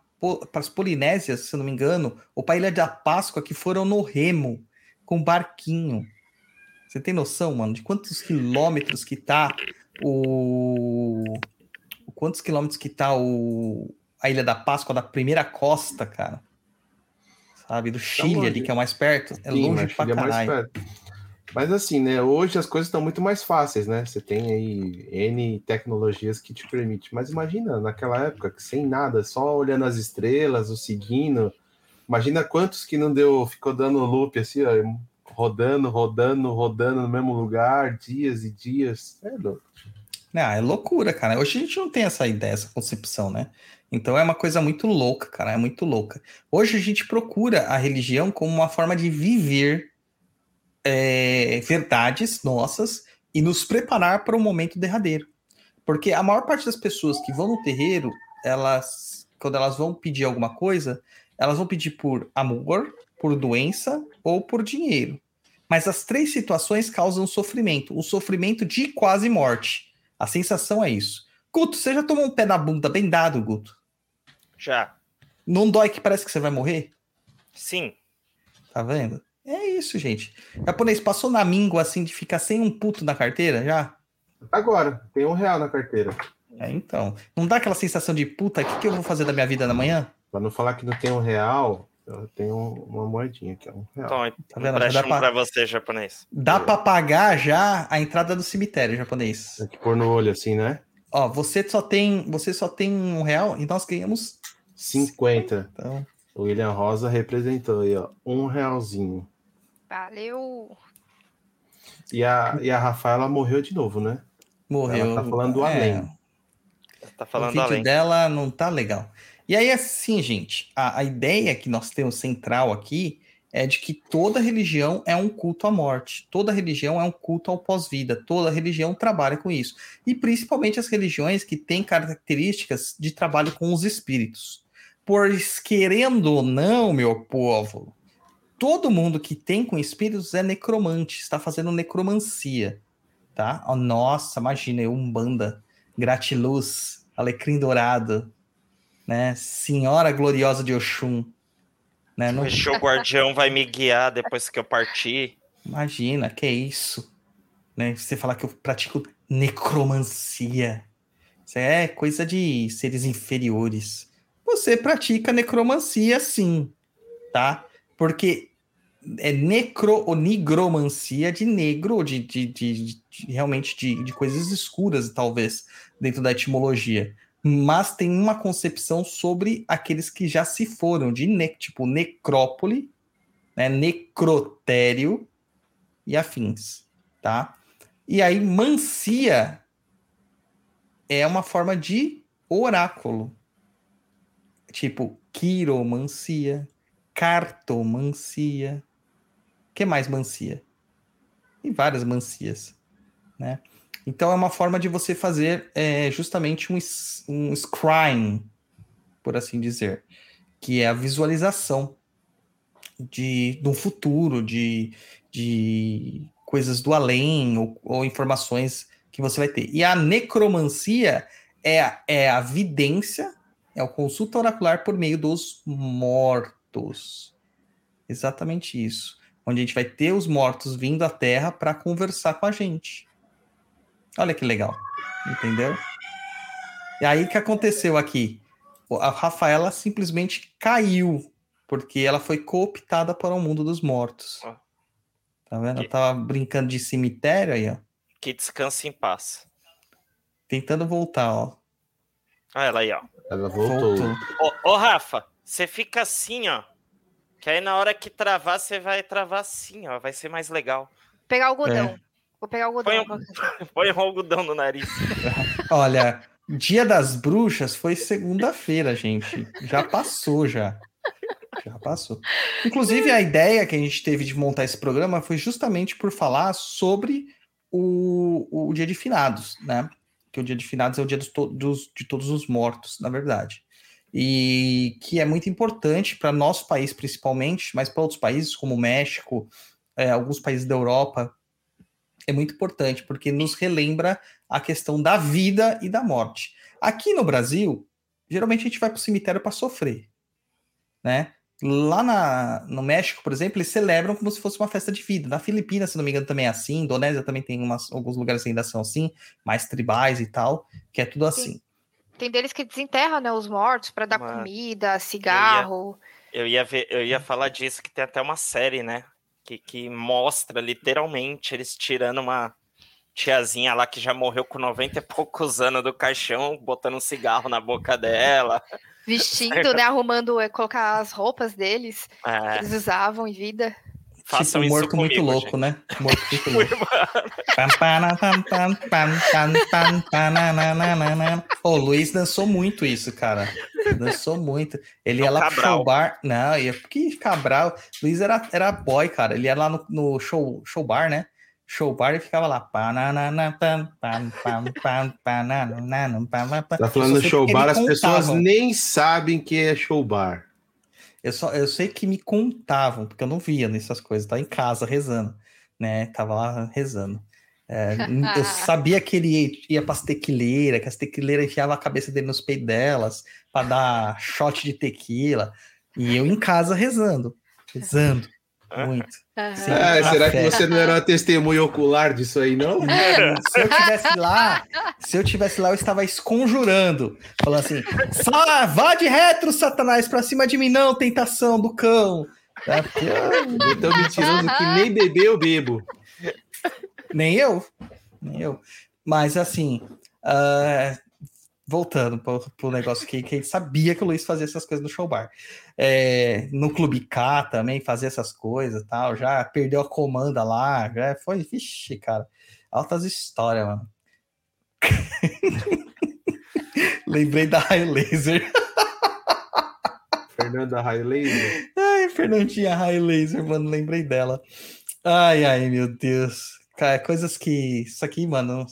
as Polinésias, se eu não me engano, ou para Ilha da Páscoa, que foram no remo, com barquinho. Você tem noção, mano, de quantos quilômetros que tá o. Quantos quilômetros que tá o. A Ilha da Páscoa da primeira costa, cara? Sabe? Do Chile tá ali, que é o mais perto. É Sim, longe pra caralho. É mas assim, né? Hoje as coisas estão muito mais fáceis, né? Você tem aí N tecnologias que te permitem. Mas imagina, naquela época, sem nada, só olhando as estrelas, o seguindo. Imagina quantos que não deu, ficou dando loop assim, ó, rodando, rodando, rodando no mesmo lugar, dias e dias. É louco. Não, é loucura, cara. Hoje a gente não tem essa ideia, essa concepção, né? Então é uma coisa muito louca, cara. É muito louca. Hoje a gente procura a religião como uma forma de viver é, verdades nossas e nos preparar para o momento derradeiro. Porque a maior parte das pessoas que vão no terreiro, elas, quando elas vão pedir alguma coisa, elas vão pedir por amor, por doença ou por dinheiro. Mas as três situações causam sofrimento, o sofrimento de quase morte. A sensação é isso. Guto, você já tomou um pé na bunda bem dado, Guto? Já. Não dói que parece que você vai morrer? Sim. Tá vendo? É isso, gente. O japonês passou na míngua assim de ficar sem um puto na carteira já? Agora, tem um real na carteira. É, então. Não dá aquela sensação de puta, o que, que eu vou fazer da minha vida na manhã? Pra não falar que não tem um real, eu tenho uma moedinha aqui, um real. Então, tá vendo? Dá pra... pra você, japonês. Dá é. pra pagar já a entrada do cemitério, japonês. Tem que pôr no olho assim, né? Ó, você só tem, você só tem um real e nós ganhamos 50. Então... O William Rosa representou aí, ó, um realzinho. Valeu! E a, e a Rafaela morreu de novo, né? Morreu. Ela tá falando do é, além. Tá falando o vídeo além. dela não tá legal. E aí, assim, gente, a, a ideia que nós temos central aqui é de que toda religião é um culto à morte, toda religião é um culto ao pós-vida, toda religião trabalha com isso. E principalmente as religiões que têm características de trabalho com os espíritos. Pois, querendo ou não, meu povo, todo mundo que tem com espíritos é necromante, está fazendo necromancia, tá? Oh, nossa, imagina, eu, Umbanda, Gratiluz, Alecrim Dourado, né? Senhora Gloriosa de Oxum. Né? No... O guardião vai me guiar depois que eu partir. Imagina, que é isso. Né? Você falar que eu pratico necromancia. Isso é coisa de seres inferiores. Você pratica necromancia sim, tá? Porque é necro ou nigromancia de negro, de, de, de, de realmente de, coisas escuras, talvez, dentro da etimologia. Mas tem uma concepção sobre aqueles que já se foram, de ne, tipo necrópole, né, necrotério e afins, tá? E aí, mancia é uma forma de oráculo. Tipo, quiromancia, cartomancia. Que mais mancia? Tem várias mancias, né? Então é uma forma de você fazer é, justamente um, um scrying, por assim dizer, que é a visualização de, de um futuro, de, de coisas do além ou, ou, informações que você vai ter. E a necromancia é, é a vidência, é o consulta oracular por meio dos mortos mortos. Exatamente isso. Onde a gente vai ter os mortos vindo à Terra para conversar com a gente. Olha que legal. Entendeu? E aí o que aconteceu aqui? A Rafaela simplesmente caiu, porque ela foi cooptada para o mundo dos mortos. Tá vendo? Ela tava brincando de cemitério aí, ó. Que descanse em paz. Tentando voltar, ó. Olha ela aí, ó. Ela voltou. Ô, ô, Rafa, você fica assim, ó. Que aí na hora que travar, você vai travar assim, ó. Vai ser mais legal. Pegar o algodão. É. Vou pegar o algodão. Põe um- Põe um algodão no nariz. Olha, Dia das Bruxas foi segunda-feira, gente. Já passou, já. Já passou. Inclusive, a ideia que a gente teve de montar esse programa foi justamente por falar sobre o, o Dia de Finados, né? Que o Dia de Finados é o dia dos, dos- de todos os mortos, na verdade. E que é muito importante para nosso país, principalmente, mas para outros países, como o México, é, alguns países da Europa, é muito importante, porque nos relembra a questão da vida e da morte. Aqui no Brasil, geralmente a gente vai para o cemitério para sofrer, né? Lá na, no México, por exemplo, eles celebram como se fosse uma festa de vida. Na Filipinas, se não me engano, também é assim. Indonésia também tem umas, alguns lugares ainda são assim, mais tribais e tal, que é tudo assim. Tem deles que desenterram, né, os mortos pra dar comida, cigarro. Eu ia, ver, eu ia falar disso, que tem até uma série, né? Que, que mostra literalmente eles tirando uma tiazinha lá que já morreu com 90 e poucos anos do caixão, botando um cigarro na boca dela. Vestindo, né, arrumando, é, colocar as roupas deles que É, eles usavam em vida. Façam tipo, isso morto muito comigo, louco, gente. né? Morto muito louco. Ô, o Luiz dançou muito isso, cara. Dançou muito. Ele É ia o lá pro Cabral. show bar. Não, ia que Cabral. Luiz era, era boy, cara. Ele ia lá no, no show, show bar, né? Show bar e ficava lá. Tá falando show bar, as pessoas nem sabem que é show bar. Eu, só, eu sei que me contavam, porque eu não via nessas coisas, tava em casa rezando, né? Tava lá rezando. É, eu sabia que ele ia, ia pras tequileiras, que as tequileiras enfiavam a cabeça dele nos peitos delas pra dar shot de tequila. E eu em casa rezando, rezando muito. Sim. Ah, será fé. que você não era uma testemunha ocular disso aí, não? Se eu tivesse lá, se eu tivesse lá, eu estava esconjurando, falando assim: "Sa- vá de retro, Satanás, pra cima de mim, não, tentação do cão. Porque eu- Eu tô mentiroso que nem beber eu bebo. Nem eu, nem eu. Mas assim, ah, voltando pro, pro negócio que, que a gente sabia que o Luiz fazia essas coisas no show bar. É, no Clube K também fazia essas coisas e tal. Já perdeu a comanda lá, já foi, vixe, cara. Altas histórias, mano. Lembrei da High Laser. Fernanda High Laser. Ai, Fernandinha High Laser, mano, lembrei dela. Ai, ai, meu Deus. Cara, coisas que. Isso aqui, mano.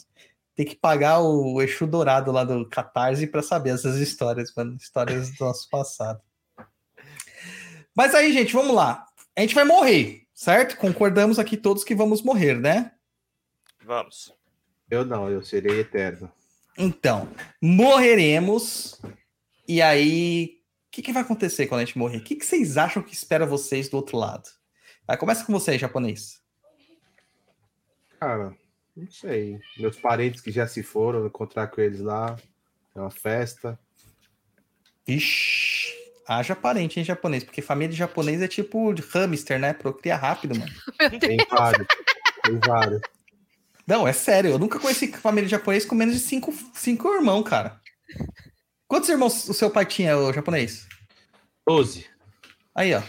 Tem que pagar o Exu Dourado lá do Catarse pra saber essas histórias, mano. Histórias do nosso passado. Mas aí, gente, vamos lá. A gente vai morrer, certo? Concordamos aqui todos que vamos morrer, né? Vamos. Eu não, eu serei eterno. Então, morreremos. E aí, o que, que vai acontecer quando a gente morrer? O que, que vocês acham que espera vocês do outro lado? Vai, começa com você, japonês. Cara, não sei. Meus parentes que já se foram, vou encontrar com eles lá. É uma festa. Ixi, haja parente em japonês, porque família de japonês é tipo de hamster, né? Procria rápido, mano. Tem vários. Tem vários. Não, é sério, eu nunca conheci família de japonês com menos de cinco, cinco irmãos, cara. Quantos irmãos o seu pai tinha, o japonês? Doze. Aí, ó.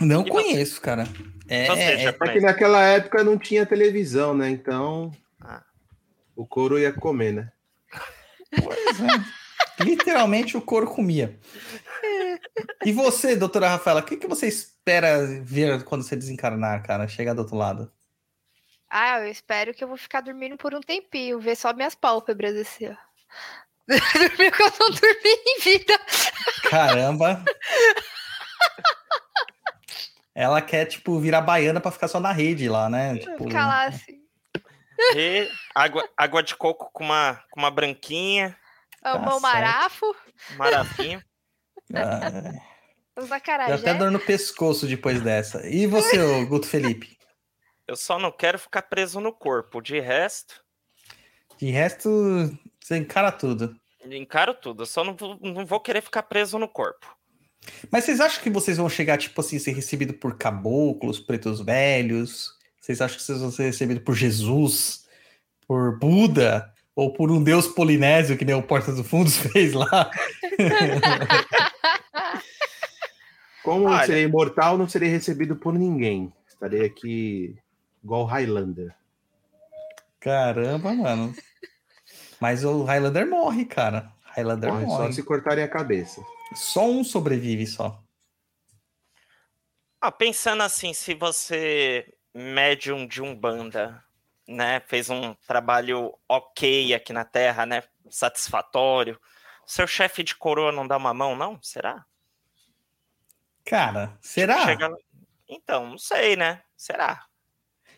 Não E você? conheço, cara. É, Você, é- É que japonês. naquela época não tinha televisão, né? Então. Ah. O couro ia comer, né? Pois é. Literalmente o couro comia. E você, doutora Rafaela, o que, que você espera ver quando você desencarnar, cara? Chegar do outro lado? Ah, eu espero que eu vou ficar dormindo por um tempinho, ver só minhas pálpebras assim, ó. Dormir que eu não dormi em vida. Caramba! Ela quer, tipo, virar baiana pra ficar só na rede lá, né? Tipo, Ficar lá assim. E água, água de coco com uma, com uma branquinha, Amar o certo. marafu, maravilha. ah, os deu acarajé. até dor no pescoço depois dessa. E você, Guto Felipe? Eu só não quero ficar preso no corpo. De resto, De resto, você encara tudo. Encaro tudo, eu só não vou, não vou querer ficar preso no corpo. Mas vocês acham que vocês vão chegar, tipo assim, ser recebido por caboclos, pretos velhos? Vocês acham que vocês vão ser recebidos por Jesus? Por Buda? Ou por um deus polinésio, que nem o Porta dos Fundos fez lá? Como Olha. eu serei imortal, não serei recebido por ninguém. Estarei aqui igual Highlander. Caramba, mano. Mas o Highlander morre, cara. Highlander Morre morre. só se cortarem a cabeça. Só um sobrevive só. Ah, pensando assim, se você, médium de Umbanda, né, fez um trabalho ok aqui na Terra, né, satisfatório, seu chefe de coroa não dá uma mão, não? Será? Cara, será? Chega Então, não sei, né? Será?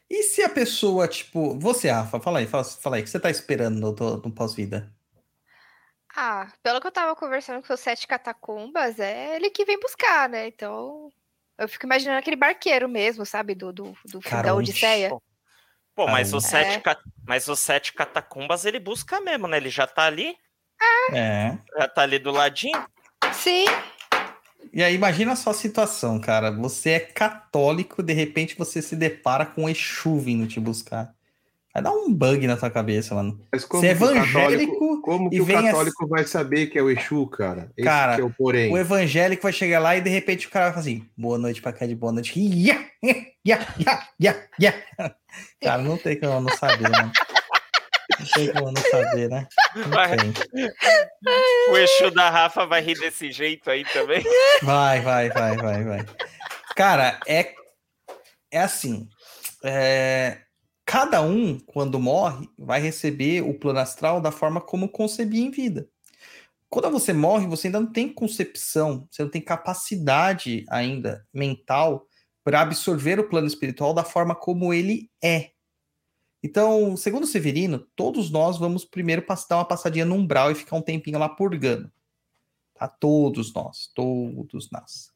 E se a pessoa, tipo. Você, Rafa, fala aí, fala, fala aí, o que você tá esperando no- no pós-vida? Ah, pelo que eu tava conversando com os sete catacumbas, é ele que vem buscar, né? Então, eu fico imaginando aquele barqueiro mesmo, sabe? Do, do, do filme da Caramba. Odisseia. Pô, mas os, Caramba. sete, ca- mas os sete catacumbas ele busca mesmo, né? Ele já tá ali, É. já tá ali do ladinho. Sim, E aí, imagina só a situação, cara. Você é católico, de repente você se depara com um Exu vindo te buscar. Vai dar um bug na tua cabeça, mano. Mas como Você é que o evangélico católico, como e que o católico vai saber que é o Exu, cara? Esse Cara, que é o porém. O evangélico vai chegar lá e de repente o cara vai falar assim: boa noite pra cá de boa noite. Cara, não tem como eu não saber, né? Não tem como eu não saber, né? Não. O Exu da Rafa vai rir desse jeito aí também. Vai, vai, vai, vai, vai. Cara, é, é assim. é, cada um, quando morre, vai receber o plano astral da forma como concebia em vida. Quando você morre, você ainda não tem concepção, você não tem capacidade ainda mental para absorver o plano espiritual da forma como ele é. Então, segundo Severino, todos nós vamos primeiro dar uma passadinha no umbral e ficar um tempinho lá purgando. Tá? Todos nós, todos nós.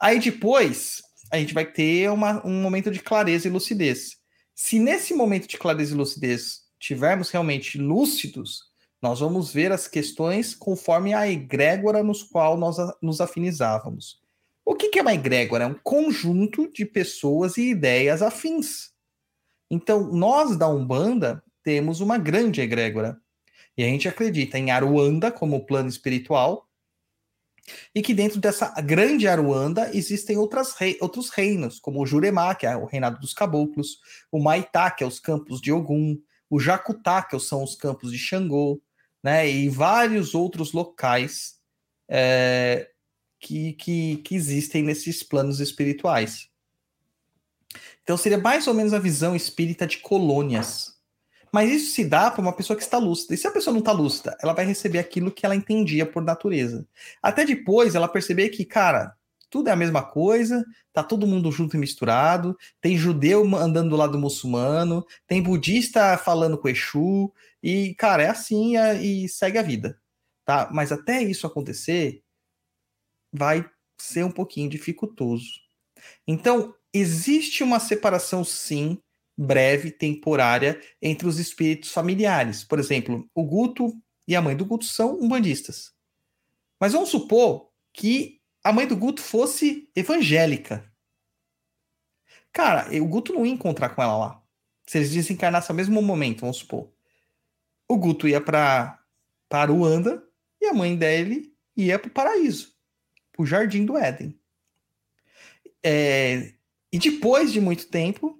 Aí depois, a gente vai ter uma- um momento de clareza e lucidez. Se nesse momento de clareza e lucidez tivermos realmente lúcidos, nós vamos ver as questões conforme a egrégora nos qual nós a- nos afinizávamos. O que, que é uma egrégora? É um conjunto de pessoas e ideias afins. Então, nós da Umbanda temos uma grande egrégora. E a gente acredita em Aruanda como plano espiritual, e que dentro dessa grande Aruanda existem outras rei- outros reinos, como o Juremá, que é o reinado dos caboclos, o Maitá, que é os campos de Ogum, o Jacutá, que são os campos de Xangô, né, e vários outros locais é, que, que, que existem nesses planos espirituais. Então seria mais ou menos a visão espírita de colônias. Mas isso se dá para uma pessoa que está lúcida. E se a pessoa não está lúcida, ela vai receber aquilo que ela entendia por natureza. Até depois ela perceber que, cara, tudo é a mesma coisa, tá todo mundo junto e misturado, tem judeu andando do lado do muçulmano, tem budista falando com Exu, e, cara, é assim é- e segue a vida, tá? Mas até isso acontecer, vai ser um pouquinho dificultoso. Então, existe uma separação, sim, breve, temporária, entre os espíritos familiares. Por exemplo, o Guto e a mãe do Guto são umbandistas. Mas vamos supor que a mãe do Guto fosse evangélica. Cara, o Guto não ia encontrar com ela lá. Se eles desencarnassem ao mesmo momento, vamos supor. O Guto ia para Ruanda e a mãe dele ia para o paraíso, para o jardim do Éden. É, e depois de muito tempo,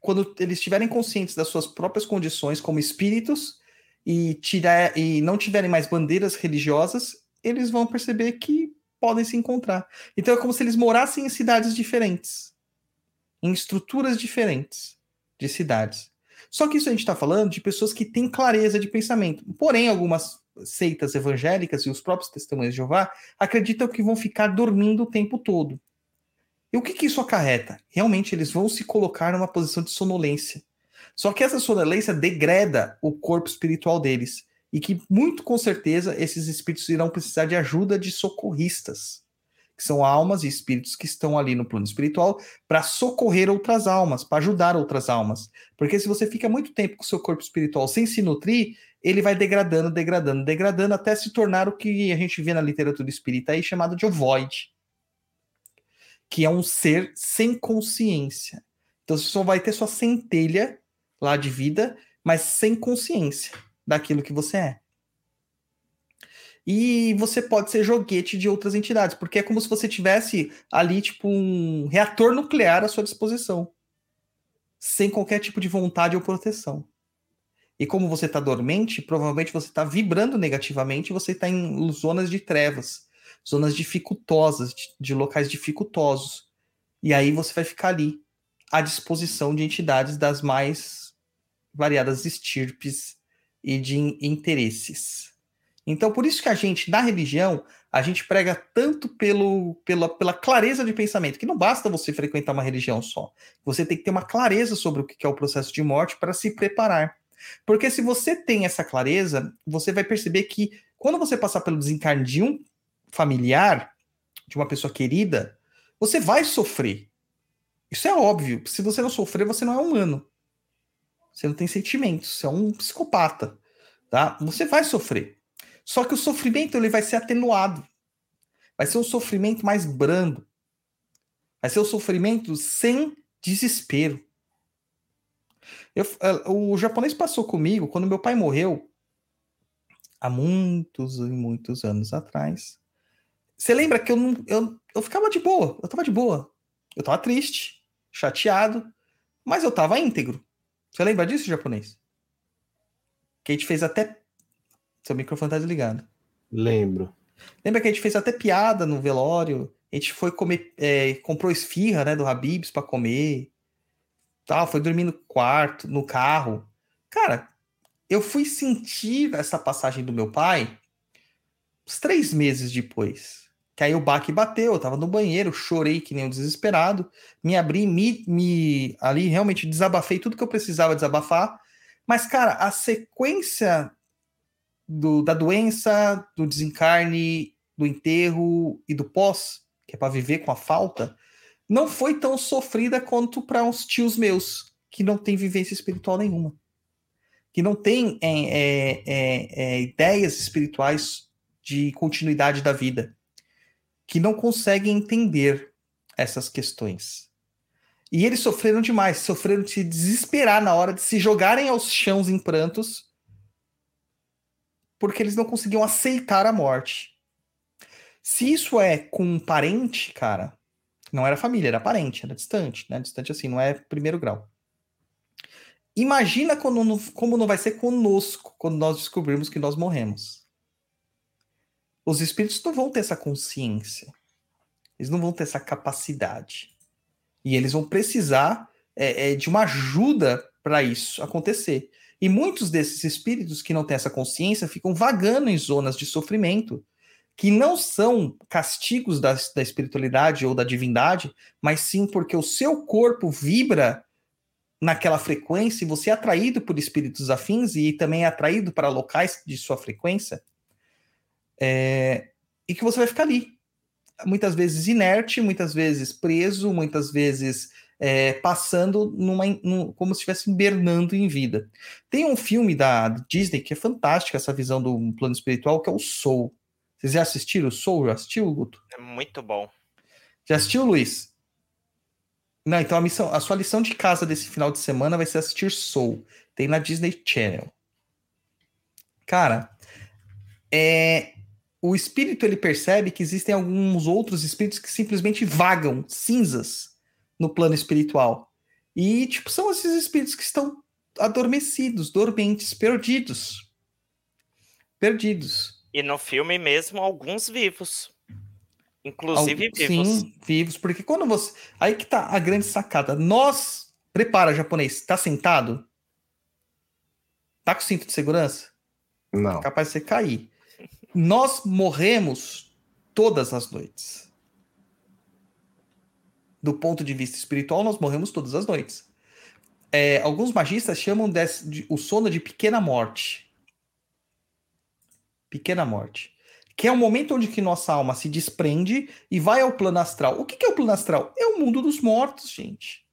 quando eles estiverem conscientes das suas próprias condições como espíritos e, tirar, e não tiverem mais bandeiras religiosas, eles vão perceber que podem se encontrar. Então é como se eles morassem em cidades diferentes, em estruturas diferentes de cidades. Só que isso a gente está falando de pessoas que têm clareza de pensamento. Porém, algumas seitas evangélicas e os próprios testemunhos de Jeová acreditam que vão ficar dormindo o tempo todo. E o que, que isso acarreta? Realmente eles vão se colocar numa posição de sonolência. Só que essa sonolência degreda o corpo espiritual deles. E que, muito com certeza, esses espíritos irão precisar de ajuda de socorristas. que são almas e espíritos que estão ali no plano espiritual para socorrer outras almas, para ajudar outras almas. Porque se você fica muito tempo com o seu corpo espiritual sem se nutrir, ele vai degradando, degradando, degradando, até se tornar o que a gente vê na literatura espírita aí chamado de ovoide, que é um ser sem consciência. Então você só vai ter sua centelha lá de vida, mas sem consciência daquilo que você é. E você pode ser joguete de outras entidades, porque é como se você tivesse ali, tipo, um reator nuclear à sua disposição, sem qualquer tipo de vontade ou proteção. E como você está dormente, provavelmente você está vibrando negativamente, você está em zonas de trevas, zonas dificultosas, de, locais dificultosos. E aí você vai ficar ali, à disposição de entidades das mais variadas estirpes e de interesses. Então, por isso que a gente, na religião, a gente prega tanto pelo, pela, pela clareza de pensamento, que não basta você frequentar uma religião só. Você tem que ter uma clareza sobre o que é o processo de morte para se preparar. Porque se você tem essa clareza, você vai perceber que quando você passar pelo desencarne de um familiar, de uma pessoa querida, você vai sofrer. Isso é óbvio. Se você não sofrer, você não é humano. Você não tem sentimentos, você é um psicopata, tá? Você vai sofrer. Só que o sofrimento ele vai ser atenuado. Vai ser um sofrimento mais brando. Vai ser um sofrimento sem desespero. Eu, eh, o japonês passou comigo quando meu pai morreu, há muitos e muitos anos atrás. Você lembra que eu, não, eu, eu ficava de boa, eu tava de boa. Eu tava triste, chateado, mas eu tava íntegro. Você lembra disso, japonês? Que a gente fez até. Seu microfone tá desligado. Lembro. Lembra que a gente fez até piada no velório? A gente foi comer, é, comprou esfirra, né, do Habibs para comer tal, foi dormir no quarto, no carro. Cara, eu fui sentir essa passagem do meu pai uns três meses depois. Que aí o baque bateu, eu tava no banheiro, chorei que nem um desesperado, me abri, me, me ali realmente desabafei tudo que eu precisava desabafar. Mas, cara, a sequência do, da doença, do desencarne, do enterro e do pós, que é para viver com a falta, não foi tão sofrida quanto para uns tios meus, que não têm vivência espiritual nenhuma. Que não têm é, é, é, é, ideias espirituais de continuidade da vida. Que não conseguem entender essas questões. E eles sofreram demais, sofreram de se desesperar na hora de se jogarem aos chãos em prantos, porque eles não conseguiam aceitar a morte. Se isso é com um parente, cara, não era família, era parente, era distante, né? Distante assim, não é primeiro grau. Imagina quando, como não vai ser conosco quando nós descobrirmos que nós morremos. Os espíritos não vão ter essa consciência. Eles não vão ter essa capacidade. E eles vão precisar é, é, de uma ajuda para isso acontecer. E muitos desses espíritos que não têm essa consciência ficam vagando em zonas de sofrimento que não são castigos da, da espiritualidade ou da divindade, mas sim porque o seu corpo vibra naquela frequência e você é atraído por espíritos afins e também é atraído para locais de sua frequência, é, e que você vai ficar ali. Muitas vezes inerte, muitas vezes preso, muitas vezes é, passando numa, num, como se estivesse hibernando em vida. Tem um filme da Disney que é fantástico, essa visão do plano espiritual, que é o Soul. Vocês já assistiram o Soul? Já assistiu, Guto? É muito bom. Já assistiu, Luiz? Não, então a, missão, a sua lição de casa desse final de semana vai ser assistir Soul. Tem na Disney Channel. Cara, é, o espírito ele percebe que existem alguns outros espíritos que simplesmente vagam cinzas no plano espiritual. E, tipo, são esses espíritos que estão adormecidos, dormentes, perdidos. Perdidos. E no filme mesmo, alguns vivos. Inclusive vivos. Sim, vivos. Porque quando você. Aí que tá a grande sacada. Nós. Prepara, japonês. Tá sentado? Tá com cinto de segurança? Não. Capaz de você cair. Nós morremos todas as noites. Do ponto de vista espiritual, nós morremos todas as noites. É, alguns magistas chamam desse- de- o sono de pequena morte. Pequena morte. que é o momento onde que nossa alma se desprende e vai ao plano astral. O que, que é o plano astral? É o mundo dos mortos, gente.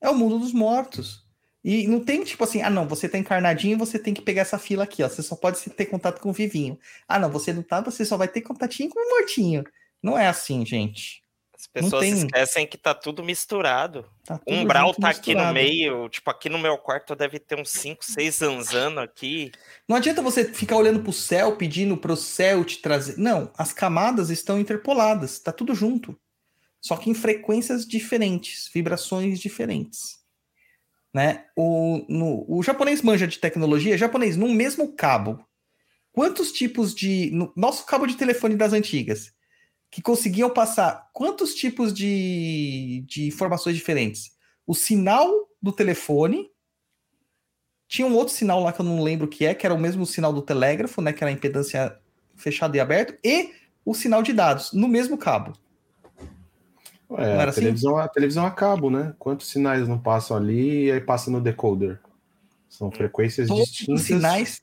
É o mundo dos mortos. E não tem tipo assim, ah não, você tá encarnadinho e você tem que pegar essa fila aqui, ó. Você só pode ter contato com o vivinho. Ah não, você não tá, você só vai ter contatinho com o mortinho. Não é assim, gente. As pessoas tem- esquecem que tá tudo misturado. Tá tudo umbral tá aqui no meio, tipo, aqui no meu quarto deve ter uns 5, 6 zanzano aqui. Não adianta você ficar olhando pro céu, pedindo pro céu te trazer. Não, as camadas estão interpoladas, tá tudo junto. Só que em frequências diferentes, vibrações diferentes. Né? O, no- o japonês manja de tecnologia, japonês, num mesmo cabo. Quantos tipos de. no nosso cabo de telefone das antigas, que conseguiam passar quantos tipos de, de informações diferentes? O sinal do telefone, tinha um outro sinal lá que eu não lembro o que é, que era o mesmo sinal do telégrafo, né? Que era a impedância fechado e aberto, e o sinal de dados no mesmo cabo. É, a, assim? televisão, a televisão a cabo, né? Quantos sinais não passam ali e aí passa no decoder? São frequências Todos distintas. os sinais,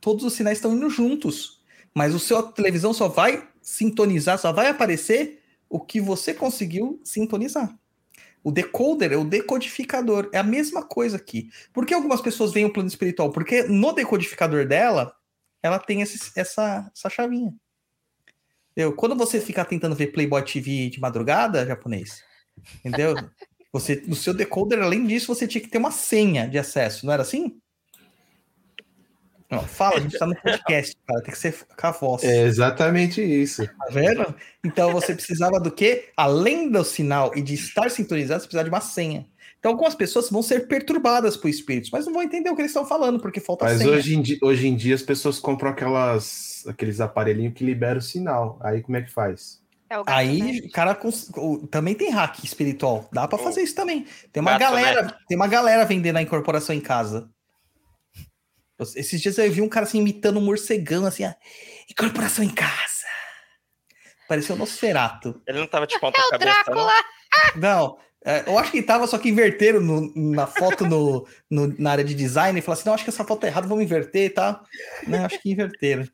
todos os sinais estão indo juntos, mas o seu televisão só vai sintonizar, só vai aparecer o que você conseguiu sintonizar. O decoder é o decodificador, é a mesma coisa aqui. Por que algumas pessoas veem o plano espiritual? Porque no decodificador dela, ela tem esse- essa, essa chavinha. Entendeu? Quando você ficar tentando ver Playboy TV de madrugada, japonês, entendeu? Você, no seu decoder, além disso, você tinha que ter uma senha de acesso, não era assim? Não, fala, a gente tá no podcast, cara, tem que ser com a voz. É exatamente isso. Tá vendo? Então você precisava do quê? Além do sinal e de estar sintonizado, você precisava de uma senha. Então algumas pessoas vão ser perturbadas por espíritos, mas não vão entender o que eles estão falando, porque falta Mas senha. hoje em, dia, hoje em dia as pessoas compram aquelas, aqueles aparelhinhos que liberam o sinal. Aí como é que faz? É o gato, Aí, né? o cara também tem hack espiritual. Dá pra O fazer isso também. Tem uma gato, galera, né? tem uma galera vendendo a incorporação em casa. Esses dias eu vi um cara assim imitando um morcegão assim, incorporação em casa. Parecia um Nosferato. Ele não tava de ponta É o cabeça, não? Drácula! Não, é, eu acho que tava, só que inverteram no- na foto no, no- na área de design e falaram assim: não, acho que essa foto é errada, vamos inverter, tá? Não, acho que inverteram.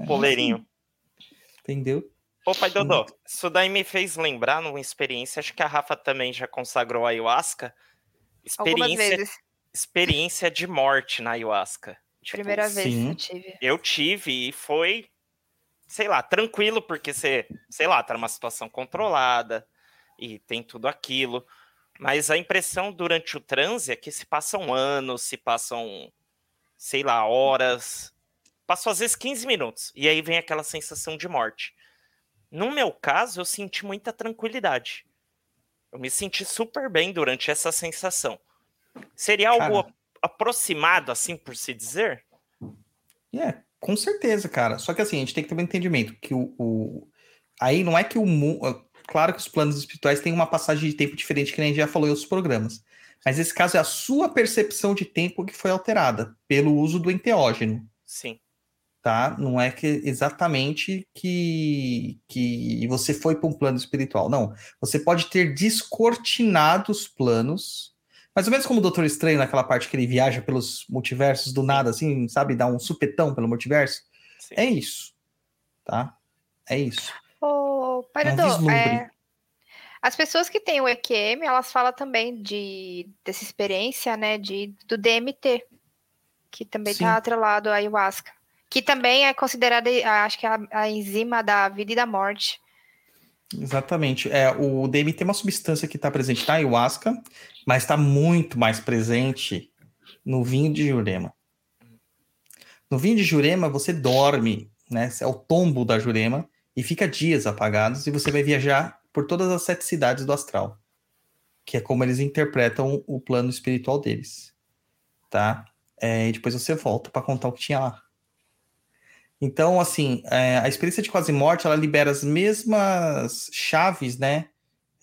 É, Poleirinho. Entendeu? Ô, pai Dodô, isso daí me fez lembrar numa experiência, acho que a Rafa também já consagrou a ayahuasca. Algumas Experiência, vezes. experiência de morte na ayahuasca. Tipo, Primeira vez sim. que eu tive. Eu tive e foi, sei lá, tranquilo, porque você, sei lá, tá numa situação controlada e tem tudo aquilo. Mas a impressão durante o transe é que se passam anos, se passam, sei lá, horas. Passou às vezes 15 minutos. E aí vem aquela sensação de morte. No meu caso, eu senti muita tranquilidade. Eu me senti super bem durante essa sensação. Seria algo Cara. aproximado, assim por se dizer? É, com certeza, cara. Só que assim, a gente tem que ter um entendimento que o. o- Aí não é que o mundo. Claro que os planos espirituais têm uma passagem de tempo diferente, que nem a gente já falou em outros programas. Mas esse caso é a sua percepção de tempo que foi alterada pelo uso do enteógeno. Sim. tá? Não é que exatamente que, que você foi para um plano espiritual. Não. Você pode ter descortinado os planos. Mais ou menos como o Doutor Estranho, naquela parte que ele viaja pelos multiversos do nada, assim, sabe? Dá um supetão pelo multiverso. sim. É isso. Tá? É isso. Ô, É as pessoas que têm o EQM, elas falam também de dessa experiência, né, de, do DMT, que também está atrelado à ayahuasca, que também é considerada, acho que é a, a enzima da vida e da morte. Exatamente. É, o DMT é uma substância que está presente na ayahuasca, mas está muito mais presente no vinho de Jurema. No vinho de Jurema, você dorme, né? É o tombo da Jurema e fica dias apagados e você vai viajar por todas as sete cidades do astral, que é como eles interpretam o plano espiritual deles, tá? É, e depois você volta para contar o que tinha lá. Então, assim, é, a experiência de quase morte, ela libera as mesmas chaves, né,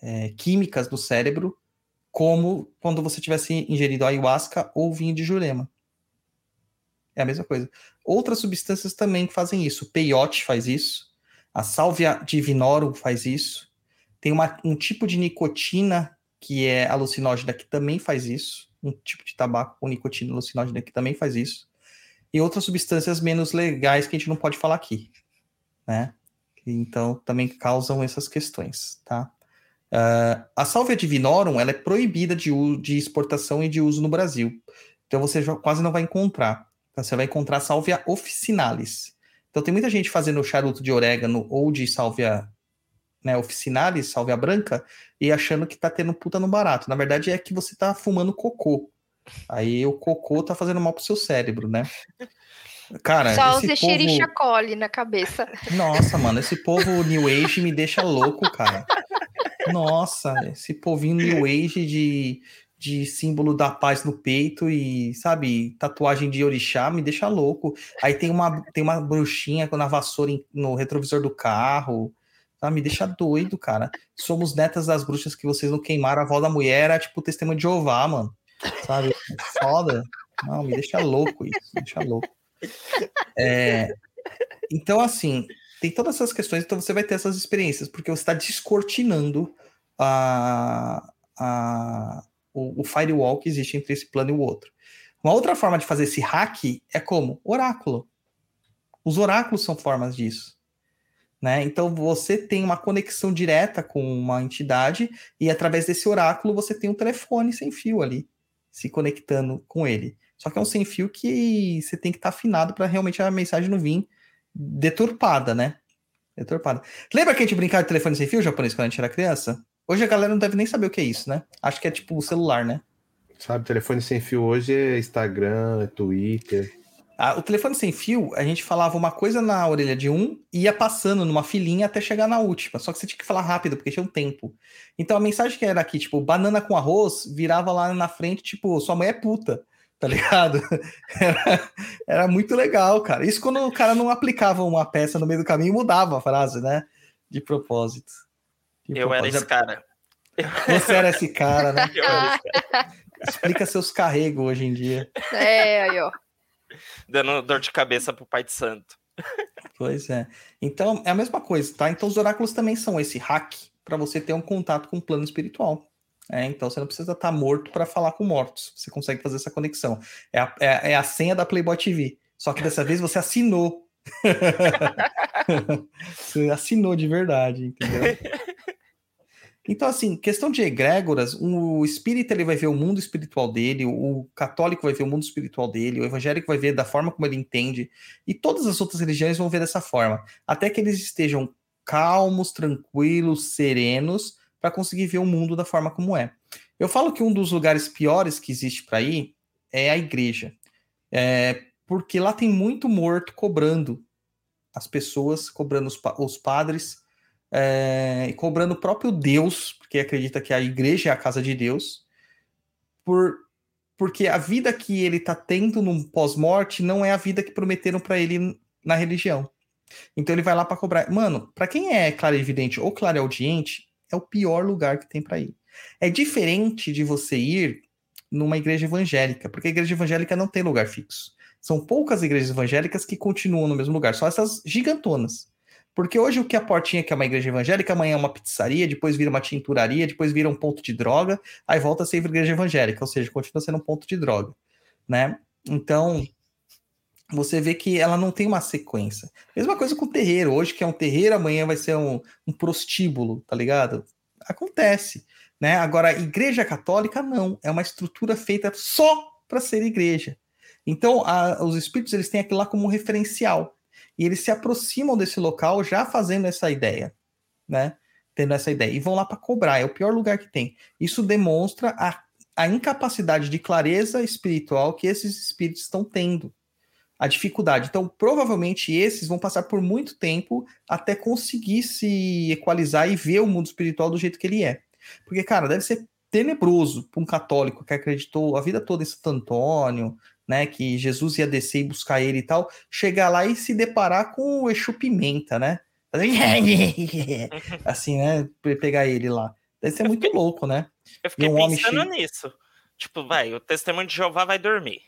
é, químicas do cérebro, como quando você tivesse ingerido ayahuasca ou vinho de jurema. É a mesma coisa. Outras substâncias também fazem isso. O peyote faz isso. A salvia divinorum faz isso. Tem uma- um tipo de nicotina que é alucinógena que também faz isso. Um tipo de tabaco com nicotina alucinógena que também faz isso. e outras substâncias menos legais que a gente não pode falar aqui, né? Então, também causam essas questões, tá? Uh, a Salvia divinorum, ela é proibida de, de exportação e de uso no Brasil. Então, você já quase não vai encontrar. Então, você vai encontrar a Salvia officinalis. Então, tem muita gente fazendo charuto de orégano ou de Salvia né, officinalis, Salvia branca, e achando que tá tendo puta no barato. Na verdade, é que você tá fumando cocô. Aí o cocô tá fazendo mal pro seu cérebro, né? Cara, Só esse use povo... xerichacole na cabeça. Nossa, mano, esse povo New Age me deixa louco, cara. Nossa, esse povinho New Age de, de símbolo da paz no peito e, sabe, tatuagem de orixá me deixa louco. Aí tem uma, tem uma bruxinha na vassoura no retrovisor do carro. Tá? Me deixa doido, cara. Somos netas das bruxas que vocês não queimaram. A avó da mulher era tipo o testemunho de Jeová, mano. Sabe? Foda. Não, me deixa louco isso. Me deixa louco. É, então, assim, tem todas essas questões, então você vai ter essas experiências, porque você está descortinando a, a, o, o firewall que existe entre esse plano e o outro. Uma outra forma de fazer esse hack é como? Oráculo. Os oráculos são formas disso. Né? Então você tem uma conexão direta com uma entidade e através desse oráculo você tem um telefone sem fio ali, se conectando com ele. Só que é um sem fio que você tem que estar afinado para realmente a mensagem não vir deturpada, né? Deturpada. Lembra que a gente brincava de telefone sem fio japonês quando a gente era criança? Hoje a galera não deve nem saber o que é isso, né? Acho que é tipo o celular, né? Sabe, telefone sem fio hoje é Instagram, é Twitter. Ah, o telefone sem fio, a gente falava uma coisa na orelha de um e ia passando numa filinha até chegar na última. Só que você tinha que falar rápido, porque tinha um tempo. Então a mensagem que era aqui, tipo, banana com arroz, virava lá na frente, tipo, sua mãe é puta, tá ligado? Era, era muito legal, cara. Isso quando o cara não aplicava uma peça no meio do caminho, mudava a frase, né? De propósito. Eu era esse cara. Você era esse cara, né? Eu era esse cara. Explica seus carregos hoje em dia. É, aí, ó. Dando dor de cabeça pro pai de santo. Pois é. Então, é a mesma coisa, tá? Então, os oráculos também são esse hack para você ter um contato com o plano espiritual. É, então, você não precisa estar morto para falar com mortos. Você consegue fazer essa conexão. É a, é- é a senha da Playboy TV. Só que dessa vez você assinou. você assinou de verdade, entendeu? Então, assim, questão de egrégoras, o espírita ele vai ver o mundo espiritual dele, o católico vai ver o mundo espiritual dele, o evangélico vai ver da forma como ele entende, e todas as outras religiões vão ver dessa forma, até que eles estejam calmos, tranquilos, serenos, para conseguir ver o mundo da forma como é. Eu falo que um dos lugares piores que existe para ir é a igreja, É, porque lá tem muito morto cobrando as pessoas, cobrando os, pa- os padres, é, e cobrando o próprio Deus, porque acredita que a igreja é a casa de Deus, por, porque a vida que ele está tendo no pós-morte não é a vida que prometeram para ele na religião. Então ele vai lá para cobrar. Mano, para quem é clarividente ou clareaudiente, é o pior lugar que tem para ir. É diferente de você ir numa igreja evangélica, porque a igreja evangélica não tem lugar fixo. São poucas igrejas evangélicas que continuam no mesmo lugar, só essas gigantonas. Porque hoje o que a portinha que é uma igreja evangélica, amanhã é uma pizzaria, depois vira uma tinturaria, depois vira um ponto de droga, aí volta a ser igreja evangélica, ou seja, continua sendo um ponto de droga, né? Então, você vê que ela não tem uma sequência. Mesma coisa com o terreiro, hoje que é um terreiro, amanhã vai ser um, um prostíbulo, tá ligado? Acontece, né? Agora, a igreja católica não, é uma estrutura feita só para ser igreja. Então, a- os espíritos eles têm aquilo lá como referencial e eles se aproximam desse local já fazendo essa ideia, né? Tendo essa ideia e vão lá para cobrar. É o pior lugar que tem. Isso demonstra a, a incapacidade de clareza espiritual que esses espíritos estão tendo, a dificuldade. Então, provavelmente esses vão passar por muito tempo até conseguir se equalizar e ver o mundo espiritual do jeito que ele é. Porque, cara, deve ser tenebroso para um católico que acreditou a vida toda em Santo Antônio, né, que Jesus ia descer e buscar ele e tal, chegar lá e se deparar com o Exu Pimenta, né? Assim, né? pe- Pegar ele lá. Deve ser muito louco, né? Eu fiquei um pensando nisso. Tipo, vai, o testemunho de Jeová vai dormir.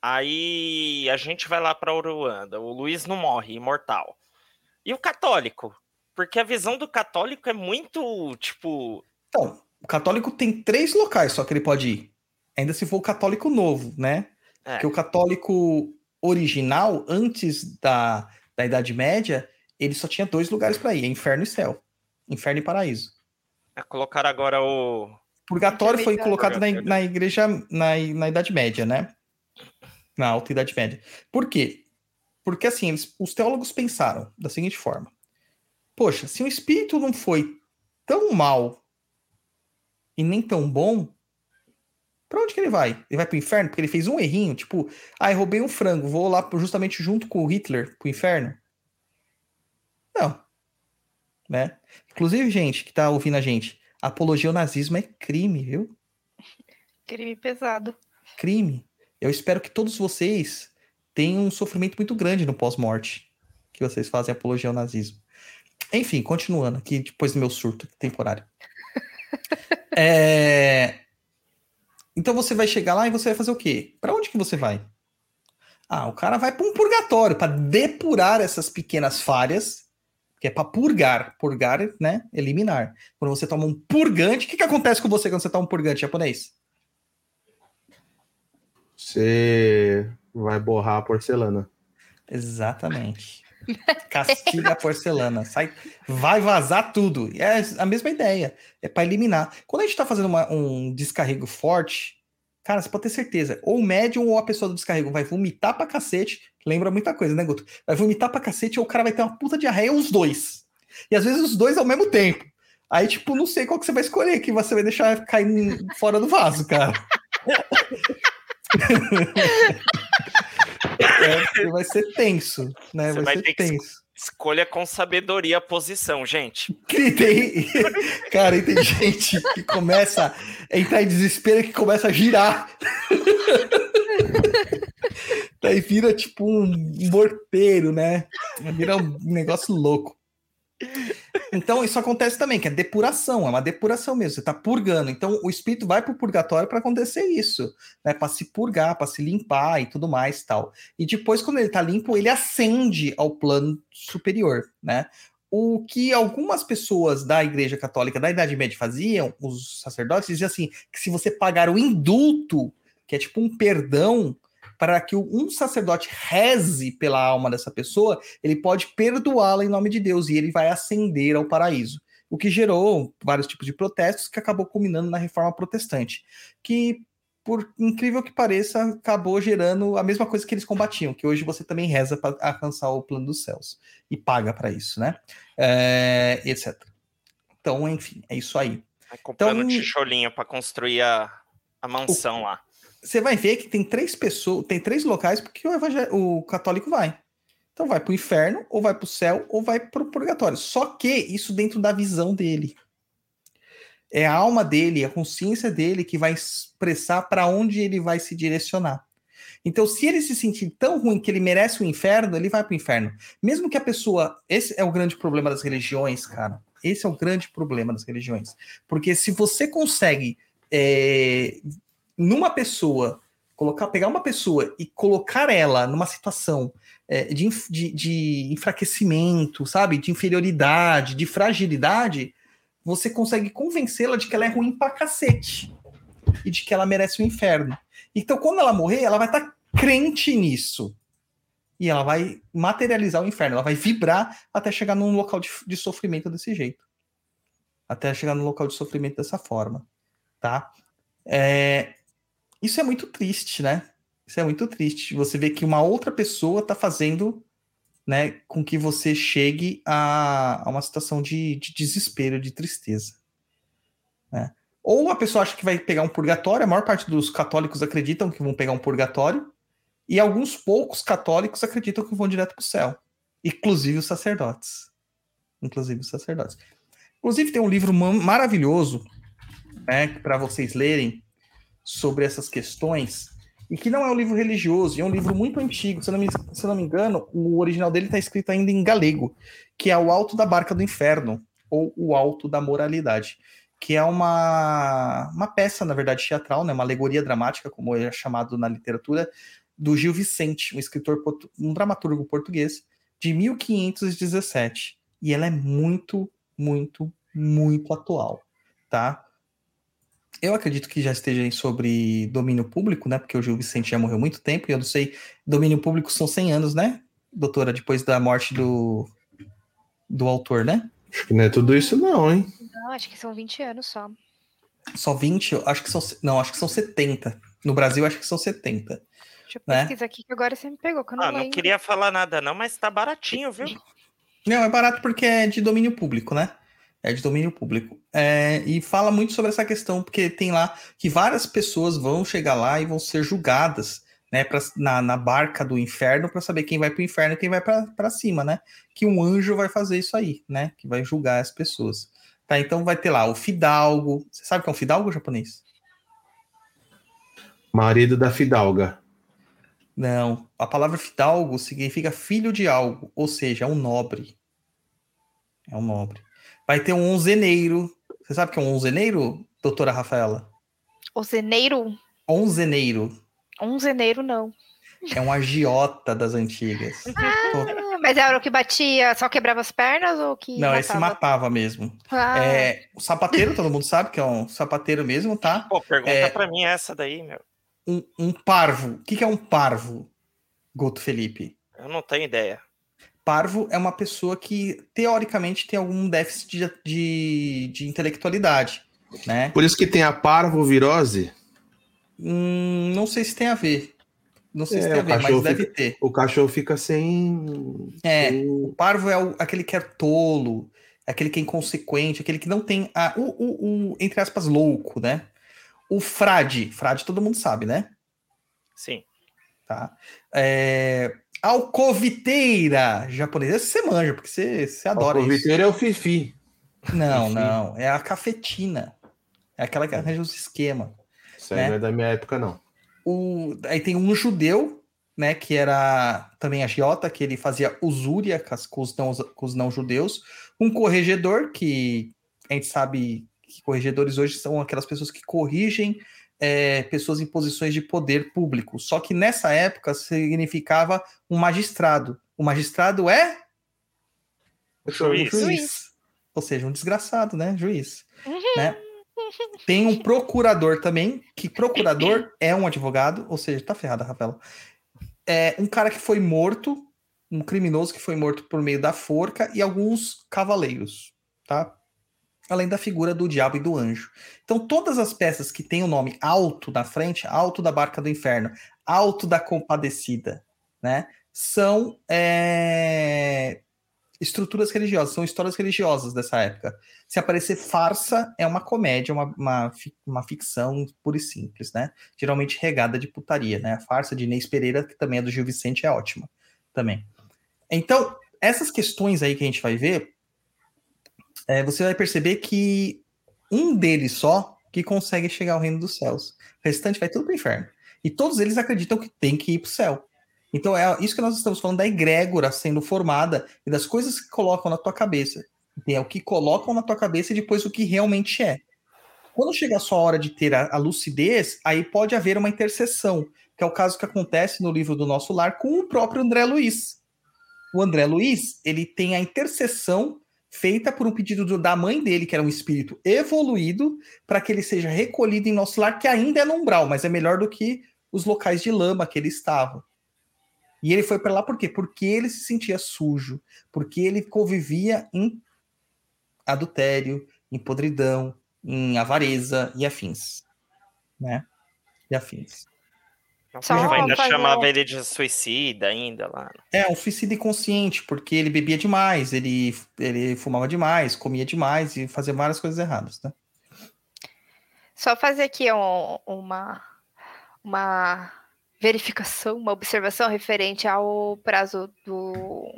Aí a gente vai lá pra Uruanda. O Luiz não morre, imortal. E o católico? Porque a visão do católico é muito, tipo. Então, o católico tem três locais só que ele pode ir. Ainda se for o católico novo, né? É, Porque o católico original, antes da, da Idade Média, ele só tinha dois lugares para ir: é inferno e céu. Inferno e paraíso. É colocar agora o. Purgatório foi colocado na, na igreja na, na Idade Média, né? Na Alta Idade Média. Por quê? Porque assim, eles- os teólogos pensaram da seguinte forma: Poxa, se o espírito não foi tão mal e nem tão bom, pra onde que ele vai? Ele vai pro inferno porque ele fez um errinho, tipo, ah, eu roubei um frango, vou lá justamente junto com o Hitler pro inferno? Não. Né? Inclusive, gente que tá ouvindo a gente, apologia ao nazismo é crime, viu? Crime pesado. crime. Eu espero que todos vocês tenham um sofrimento muito grande no pós-morte, que vocês fazem apologia ao nazismo. Enfim, continuando aqui, depois do meu surto temporário. É, Então você vai chegar lá e você vai fazer o quê? Para onde que você vai? Ah, o cara vai para um purgatório para depurar essas pequenas falhas, que é para purgar, purgar, né? Eliminar. Quando você toma um purgante, o que, que acontece com você quando você toma um purgante japonês? Você vai borrar a porcelana. Exatamente. Castiga a porcelana. Sai, vai vazar tudo. É a mesma ideia. É para eliminar. Quando a gente está fazendo uma- um descarrego forte, cara, você pode ter certeza. Ou o médium ou a pessoa do descarrego vai vomitar pra cacete. Lembra muita coisa, né, Guto? Vai vomitar pra cacete ou o cara vai ter uma puta diarreia, os dois. E às vezes os dois ao mesmo tempo. Aí, tipo, não sei qual que você vai escolher, que você vai deixar cair fora do vaso, cara. É, vai ser tenso, né? Você vai, vai ser tenso. Escolha com sabedoria a posição, gente. Que tem, cara, e tem gente que começa a entrar em desespero que começa a girar. Daí vira tipo um morteiro, né? Vira um negócio louco. Então, isso acontece também, que é depuração, é uma depuração mesmo, você tá purgando. Então, o espírito vai pro purgatório para acontecer isso, né? Para se purgar, para se limpar e tudo mais tal. E depois, quando ele tá limpo, ele ascende ao plano superior, né? O que algumas pessoas da Igreja Católica da Idade Média faziam, os sacerdotes, diziam assim: que se você pagar o indulto, que é tipo um perdão, para que um sacerdote reze pela alma dessa pessoa, ele pode perdoá-la em nome de Deus e ele vai ascender ao paraíso. O que gerou vários tipos de protestos que acabou culminando na reforma protestante, que por incrível que pareça, acabou gerando a mesma coisa que eles combatiam, que hoje você também reza para alcançar o plano dos céus e paga para isso, né? É, etc. Então, enfim, é isso aí. Vai comprando Então- tijolinho pra construir a, a mansão lá. Você vai ver que tem três pessoas, tem três locais porque o, o católico vai. Então vai para o inferno, ou vai para o céu, ou vai para o purgatório. Só que isso dentro da visão dele. É a alma dele, a consciência dele que vai expressar para onde ele vai se direcionar. Então, se ele se sentir tão ruim que ele merece o inferno, ele vai para o inferno. Mesmo que a pessoa. Esse é o grande problema das religiões, cara. Esse é o grande problema das religiões. Porque se você consegue, é, numa pessoa, colocar, pegar uma pessoa e colocar ela numa situação é, de, de- de enfraquecimento, sabe? De inferioridade, de fragilidade, você consegue convencê-la de que ela é ruim pra cacete. E de que ela merece o inferno. Então, quando ela morrer, ela vai estar crente nisso. E ela vai materializar o inferno. Ela vai vibrar até chegar num local de, de sofrimento desse jeito. Até chegar num local de sofrimento dessa forma. Tá? É, Isso é muito triste, né? Isso é muito triste. Você vê que uma outra pessoa está fazendo né, com que você chegue a, a uma situação de, de desespero, de tristeza. né? Ou a pessoa acha que vai pegar um purgatório, a maior parte dos católicos acreditam que vão pegar um purgatório, e alguns poucos católicos acreditam que vão direto para o céu, inclusive os sacerdotes. Inclusive os sacerdotes. Inclusive, tem um livro ma- maravilhoso né, para vocês lerem sobre essas questões, e que não é um livro religioso, é um livro muito antigo. Se eu não me, se eu não me engano, o original dele está escrito ainda em galego, que é O Alto da Barca do Inferno, ou O Alto da Moralidade, que é uma, uma peça, na verdade, teatral, né, uma alegoria dramática, como é chamado na literatura, do Gil Vicente, um escritor, um dramaturgo português, de 1517. E ela é muito, muito, muito atual, tá? Eu acredito que já esteja aí sobre domínio público, né? Porque o Gil Vicente já morreu há muito tempo, e eu não sei, domínio público são 100 anos, né, doutora? Depois da morte do, do autor, né? Acho que não é tudo isso, não, hein? Não, acho que são 20 anos só. Só 20? Eu Acho que são. Não, acho que são 70. No Brasil, acho que são 70. Deixa eu Né? pesquisar aqui que agora você me pegou, que eu não Ah, não queria falar nada não, mas tá baratinho, viu? Não, é barato porque é de domínio público, né? É de domínio público. É, e fala muito sobre essa questão, porque tem lá que várias pessoas vão chegar lá e vão ser julgadas, né, pra, na, na barca do inferno para saber quem vai para o inferno e quem vai para cima, né? Que um anjo vai fazer isso aí, né? Que vai julgar as pessoas. Tá, então vai ter lá o fidalgo. Você sabe o que é um fidalgo japonês? Marido da Fidalga. Não. A palavra fidalgo significa filho de algo, ou seja, é um nobre. É um nobre. Vai ter um onzeneiro. Você sabe o que é um onzeneiro, doutora Rafaela? O zeneiro? Onzeneiro. Um zeneiro, não. É um agiota das antigas. Ah, mas era o que batia, só quebrava as pernas ou que. Não, esse matava? matava mesmo. Ah, É, o sapateiro, todo mundo sabe que é um sapateiro mesmo, tá? Pô, pergunta É. pra mim essa daí, meu. Um, um parvo. O que, que é um parvo, Goto Felipe? Eu não tenho ideia. Parvo é uma pessoa que, teoricamente, tem algum déficit de, de, de intelectualidade, né? Por isso que tem a parvovirose. Hum, não sei se tem a ver. Não sei se É, tem a o ver, mas cachorro deve ter. O cachorro fica sem. É, sem- o parvo é o- aquele que é tolo, aquele que é inconsequente, aquele que não tem a, o, o, o, entre aspas, louco, né? O frade, frade todo mundo sabe, né? Sim. Tá? É, alcoviteira japonesa, você manja, porque você, você adora o isso. É o Fifi. Não, Fifi. não, é a cafetina. É aquela que arranja os esquemas. Isso aí Né? não é da minha época, não. O, aí tem um judeu, né, que era também agiota, que ele fazia usúria com os não, com os não judeus. Um corregedor, que a gente sabe que corregedores hoje são aquelas pessoas que corrigem é, pessoas em posições de poder público. Só que nessa época significava um magistrado. O magistrado é Juiz. um Juiz. Ou seja, um desgraçado, né? Juiz. né? Tem um procurador também, que procurador é um advogado, ou seja, tá ferrada, Rafaela. É um cara que foi morto, um criminoso que foi morto por meio da forca e alguns cavaleiros, tá? Além da figura do diabo e do anjo. Então, todas as peças que têm o nome alto na frente, alto da barca do inferno, alto da compadecida, né? São é, estruturas religiosas, são histórias religiosas dessa época. Se aparecer farsa, é uma comédia, uma, uma, uma ficção pura e simples, né? Geralmente regada de putaria, né? A farsa de Inês Pereira, que também é do Gil Vicente, é ótima também. Então, essas questões aí que a gente vai ver, é, você vai perceber que um deles só que consegue chegar ao reino dos céus. O restante vai tudo pro inferno. E todos eles acreditam que tem que ir pro céu. Então é isso que nós estamos falando da egrégora sendo formada e das coisas que colocam na tua cabeça. Tem o que colocam na tua cabeça e depois o que realmente é. Quando chega a sua hora de ter a, a lucidez, aí pode haver uma intercessão, que é o caso que acontece no livro do Nosso Lar com o próprio André Luiz. O André Luiz, ele tem a intercessão feita por um pedido do- da mãe dele, que era um espírito evoluído, para que ele seja recolhido em nosso lar, que ainda é no umbral, mas é melhor do que os locais de lama que ele estava. E ele foi para lá por quê? Porque ele se sentia sujo, porque ele convivia em adultério, em podridão, em avareza e afins, né? E afins. Só ainda fazer chamava um- ele de suicida ainda lá. É, um suicídio inconsciente, porque ele bebia demais, ele, ele fumava demais, comia demais e fazia várias coisas erradas, né? Só fazer aqui um- uma, uma verificação, uma observação referente ao prazo do,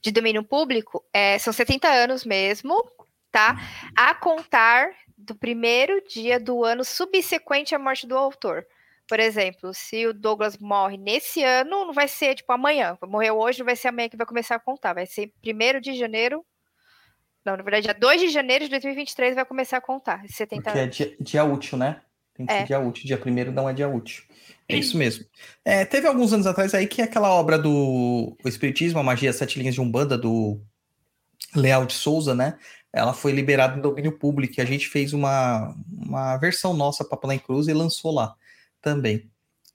de domínio público. É, são 70 anos mesmo, tá? A contar do primeiro dia do ano subsequente à morte do autor. Por exemplo, se o Douglas morre nesse ano, não vai ser tipo amanhã. Morreu hoje, não vai ser amanhã que vai começar a contar. Vai ser primeiro de janeiro. Não, na verdade, dia 2 de janeiro de 2023 vai começar a contar. esses 70 Porque é dia, dia útil, né? Tem que É. ser dia útil. Dia primeiro não é dia útil. É isso mesmo. É, teve alguns anos atrás aí que aquela obra do Espiritismo, a Magia Sete Linhas de Umbanda, do Leal de Souza, né? ela foi liberada no domínio público. E a gente fez uma, uma versão nossa para Play Cruz e lançou lá também.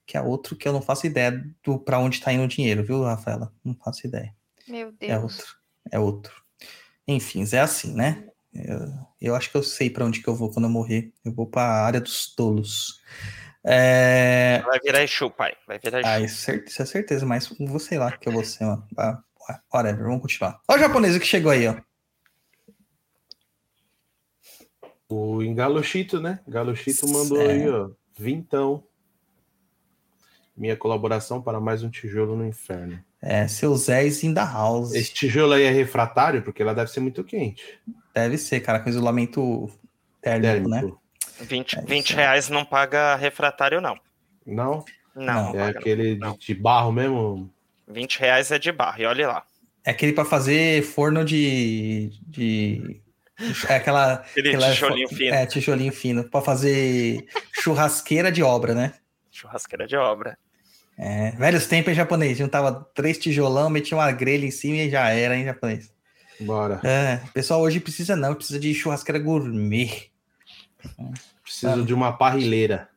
Que é outro que eu não faço ideia do para onde está indo o dinheiro, viu, Rafaela? Não faço ideia. Meu Deus. É outro. É outro. Enfim, é assim, né? Eu, eu acho que eu sei para onde que eu vou quando eu morrer. Eu vou para a área dos tolos. É... Vai virar Exu, pai. Vai virar Exu. Ah, isso, cer- isso é certeza, mas vou sei lá que eu vou ser, mano. Ah, whatever, vamos continuar. Olha o japonês que chegou aí, ó. O Engalochito, né? Galochito mandou É. aí, ó. Vintão. Minha colaboração para mais um tijolo no inferno. É, seu Zé's in the house. Esse tijolo aí é refratário, porque ela deve ser muito quente. Deve ser, cara, com isolamento térmico, né? Térmico. 20, É isso 20 aí. reais não paga refratário, não. Não? Não, Não. não É aquele não. de, de barro mesmo? 20 reais é de barro, e olha lá. É aquele pra fazer forno de. de... É aquela. Aquele aquela- tijolinho fino. É, tijolinho fino. Pra fazer churrasqueira de obra, né? Churrasqueira de obra. É, velhos tempos em japonês. Juntava três tijolão, metia uma grelha em cima e já era em japonês. Bora. É, pessoal hoje precisa não, precisa de churrasqueira gourmet. Preciso Ah. de uma parrilheira.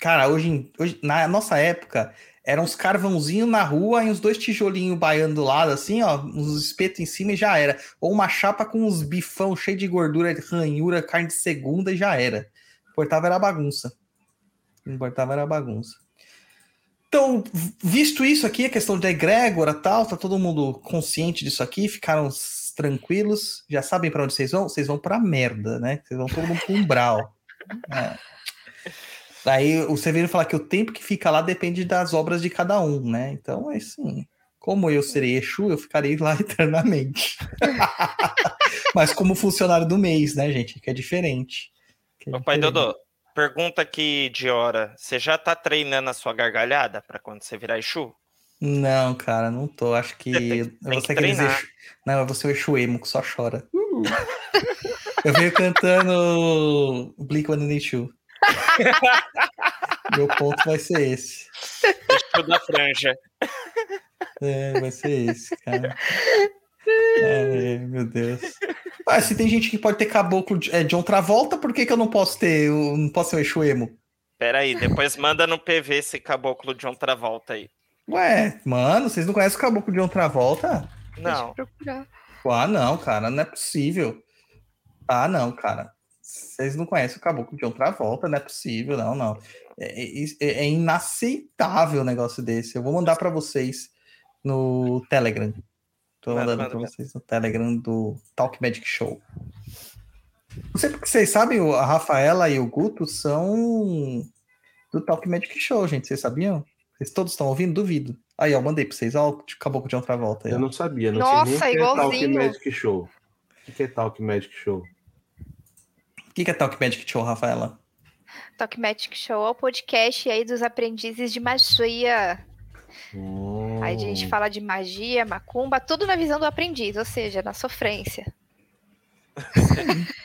Cara, hoje, hoje na nossa época, eram uns carvãozinhos na rua e uns dois tijolinhos baiando do lado, assim, ó, uns espetos em cima e já era. Ou uma chapa com uns bifão cheio de gordura, de ranhura, carne de segunda e já era. Importava era bagunça. Importava era bagunça. Então, visto isso aqui, a questão da egrégora tal, tá todo mundo consciente disso aqui, ficaram tranquilos, já sabem para onde vocês vão? Vocês vão pra merda, né? Vocês vão todo mundo pro umbral. É. Aí o Severino fala que o tempo que fica lá depende das obras de cada um, né? Então, é assim, como eu serei Exu, eu ficarei lá eternamente. Mas como funcionário do mês, né, gente? Que é diferente. Que é Ô, pai diferente. Dodô, pergunta aqui de hora. Você já tá treinando a sua gargalhada pra quando você virar Exu? Não, cara, não tô. Acho que Você tem- tem que. Exu... Não, eu vou ser o Exu emo que só chora. Uh! eu venho cantando Blink-182. Meu ponto vai ser esse. Exu da franja. É, vai ser esse, cara. Ai, meu Deus. Ah, se tem gente que pode ter caboclo de, é, John Travolta, por que, que eu não posso ter? Eu não posso ser o Exu emo? Pera aí, depois manda no PV esse caboclo de um Travolta aí. Ué, mano, vocês não conhecem o caboclo de John Travolta? Deixa eu Não, procurar. Ah, não, cara, não é possível. Ah, não, cara. Vocês não conhecem o caboclo de John Travolta, não é possível, não, não. É, é- é inaceitável um negócio desse. Eu vou mandar pra vocês no Telegram. Tô Manda, mandando manda. vocês no Telegram do Talk Magic Show. Não sei porque vocês sabem, o- a Rafaela e o Guto são do Talk Magic Show, gente. Vocês sabiam? Vocês todos estão ouvindo? Duvido. Aí, ó, mandei pra vocês. Ó, o caboclo de John Travolta. Aí. Eu não sabia, não Nossa, sei nem o que é Talk igualzinho. Magic Show. O que é Talk Magic Show? O que que é Talk Magic Show, Rafaela? Talk Magic Show é o podcast aí dos aprendizes de magia. Aí a gente Hum. fala de magia, macumba, tudo na visão do aprendiz, ou seja, na sofrência.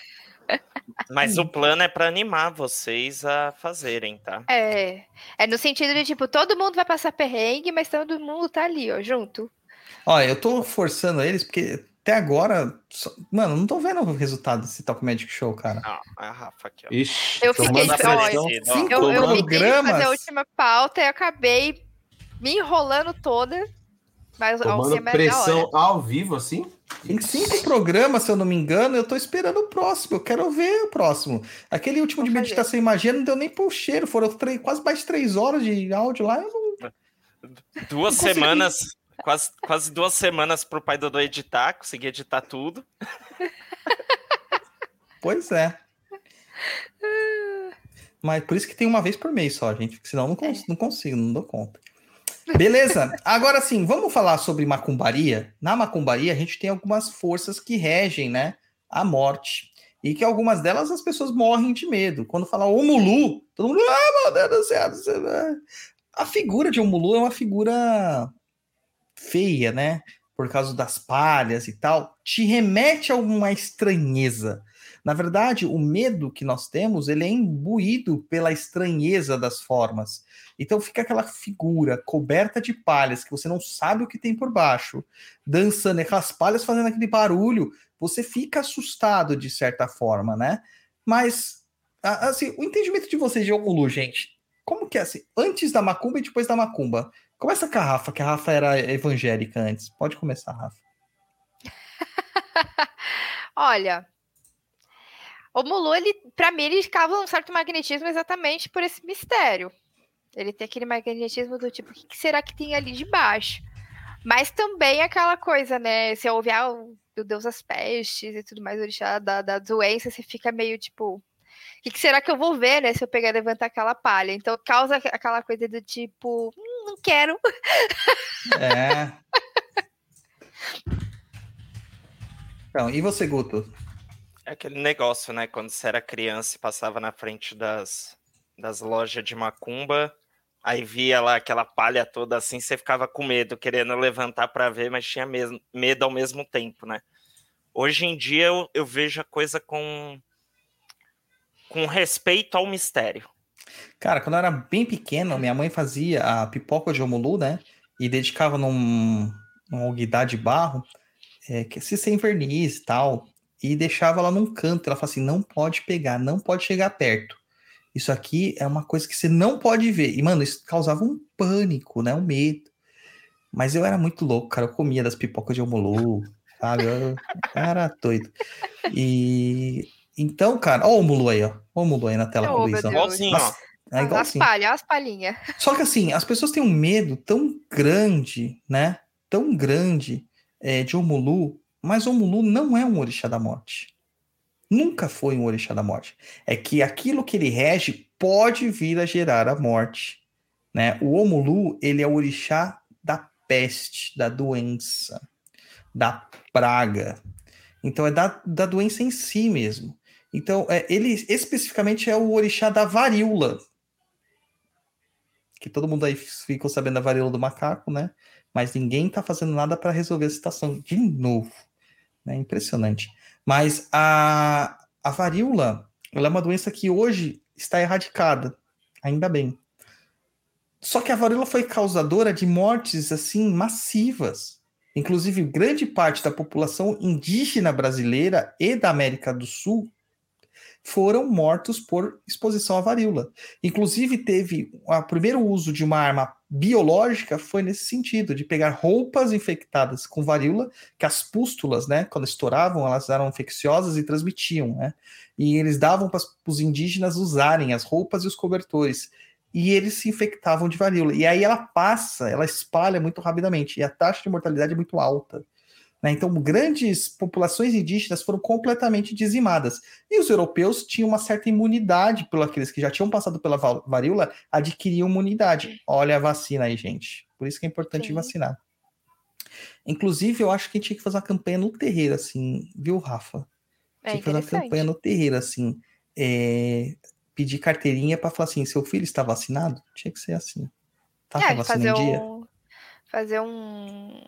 mas o plano é pra animar vocês a fazerem, tá? É, é no sentido de tipo, todo mundo vai passar perrengue, mas todo mundo tá ali, ó, junto. Ó, eu tô forçando eles porque até agora, só- mano, não tô vendo o resultado desse Talk Magic Show, cara. Ah, a Rafa aqui, ó. Ixi, Eu fiquei- pressão. olha, ó. Cinco Eu, eu fiquei fazer a última pauta e acabei me enrolando toda. Mas ao Tomando da pressão hora. ao vivo, assim? Em cinco programas, se eu não me engano, eu tô esperando o próximo. Eu quero ver o próximo. Aquele último de fazer. meditação magia não deu nem pro cheiro. Foram três- quase mais três horas de áudio lá. Eu não... Duas Não semanas, quase, quase duas semanas pro pai Dodô editar, consegui editar tudo. Pois é. Mas por isso que tem uma vez por mês só, gente. Porque senão eu não, cons- não consigo, não dou conta. Beleza? Agora sim, vamos falar sobre macumbaria. Na macumbaria, a gente tem algumas forças que regem, né? A morte. E que algumas delas as pessoas morrem de medo. Quando fala Omulu, todo mundo. Ah, meu Deus do céu. do céu, né?" A figura de Omulu é uma figura feia, né? Por causa das palhas e tal. Te remete a uma estranheza. Na verdade, o medo que nós temos, ele é imbuído pela estranheza das formas. Então fica aquela figura coberta de palhas que você não sabe o que tem por baixo, dançando, aquelas palhas fazendo aquele barulho. você fica assustado de certa forma, né? Mas, assim, o entendimento de vocês de Omulu, gente, como que é assim? Antes da macumba e depois da macumba. Começa com a Rafa, que a Rafa era evangélica antes. Pode começar, Rafa. Olha, o Mulu, ele, pra mim, ele causa um certo magnetismo exatamente por esse mistério. Ele tem aquele magnetismo do tipo, o que será que tem ali de baixo? Mas também aquela coisa, né? Você ouve ah, o Deus das pestes e tudo mais, o orixá da, da doença, você fica meio tipo. O que, será que eu vou ver, né? Se eu pegar e levantar aquela palha? Então causa aqu- aquela coisa do tipo, "Hum, não quero. É. Então, e você, Guto? É aquele negócio, né? Quando você era criança e passava na frente das, das lojas de macumba, aí via lá aquela palha toda assim, você ficava com medo, querendo levantar para ver, mas tinha mesmo, medo ao mesmo tempo, né? Hoje em dia eu, eu vejo a coisa com, com respeito ao mistério. Cara, quando eu era bem pequeno, minha mãe fazia a pipoca de Omulu, né? E dedicava num, num alguidar de barro, é, que se sem verniz e tal, e deixava ela num canto. Ela falava assim: não pode pegar, não pode chegar perto. Isso aqui é uma coisa que você não pode ver. E, mano, isso causava um pânico, né? Um medo. Mas eu era muito louco, cara. Eu comia das pipocas de Omulu, sabe? Eu era doido. E. Então, cara, ó o Omulu aí, ó. Ó o Omulu aí na tela Oh, com o Luizão. Igualzinho, ó. É as igualzinho. palhas, as palhinhas. Só que assim, as pessoas têm um medo tão grande, né? Tão grande é, de Omulu, mas Omulu não é um orixá da morte. Nunca foi um orixá da morte. É que aquilo que ele rege pode vir a gerar a morte. Né? O Omulu, ele é o orixá da peste, da doença, da praga. Então é da, da doença em si mesmo. Então, é, ele especificamente é o orixá da varíola, que todo mundo aí ficou sabendo da varíola do macaco, né? Mas ninguém tá fazendo nada para resolver a situação de novo. Né? Impressionante. Mas a, a varíola, ela é uma doença que hoje está erradicada, ainda bem. Só que a varíola foi causadora de mortes assim massivas. Inclusive, grande parte da população indígena brasileira e da América do Sul foram mortos por exposição à varíola. Inclusive, teve o primeiro uso de uma arma biológica foi nesse sentido, de pegar roupas infectadas com varíola, que as pústulas, né, quando estouravam, elas eram infecciosas e transmitiam, né? E eles davam para os indígenas usarem as roupas e os cobertores. E eles se infectavam de varíola. E aí ela passa, ela espalha muito rapidamente. E a taxa de mortalidade é muito alta. Né? Então, grandes populações indígenas foram completamente dizimadas. E os europeus tinham uma certa imunidade por aqueles que já tinham passado pela va- varíola, adquiriam imunidade. Olha a vacina aí, gente. Por isso que é importante Sim. vacinar. Inclusive, eu acho que a gente tinha que fazer uma campanha no terreiro, assim, viu, Rafa? É Tinha que fazer uma campanha no terreiro, assim. é, Pedir carteirinha para falar assim: seu filho está vacinado? Tinha que ser assim. Tá com a É, vacina fazer em dia? um. Fazer um.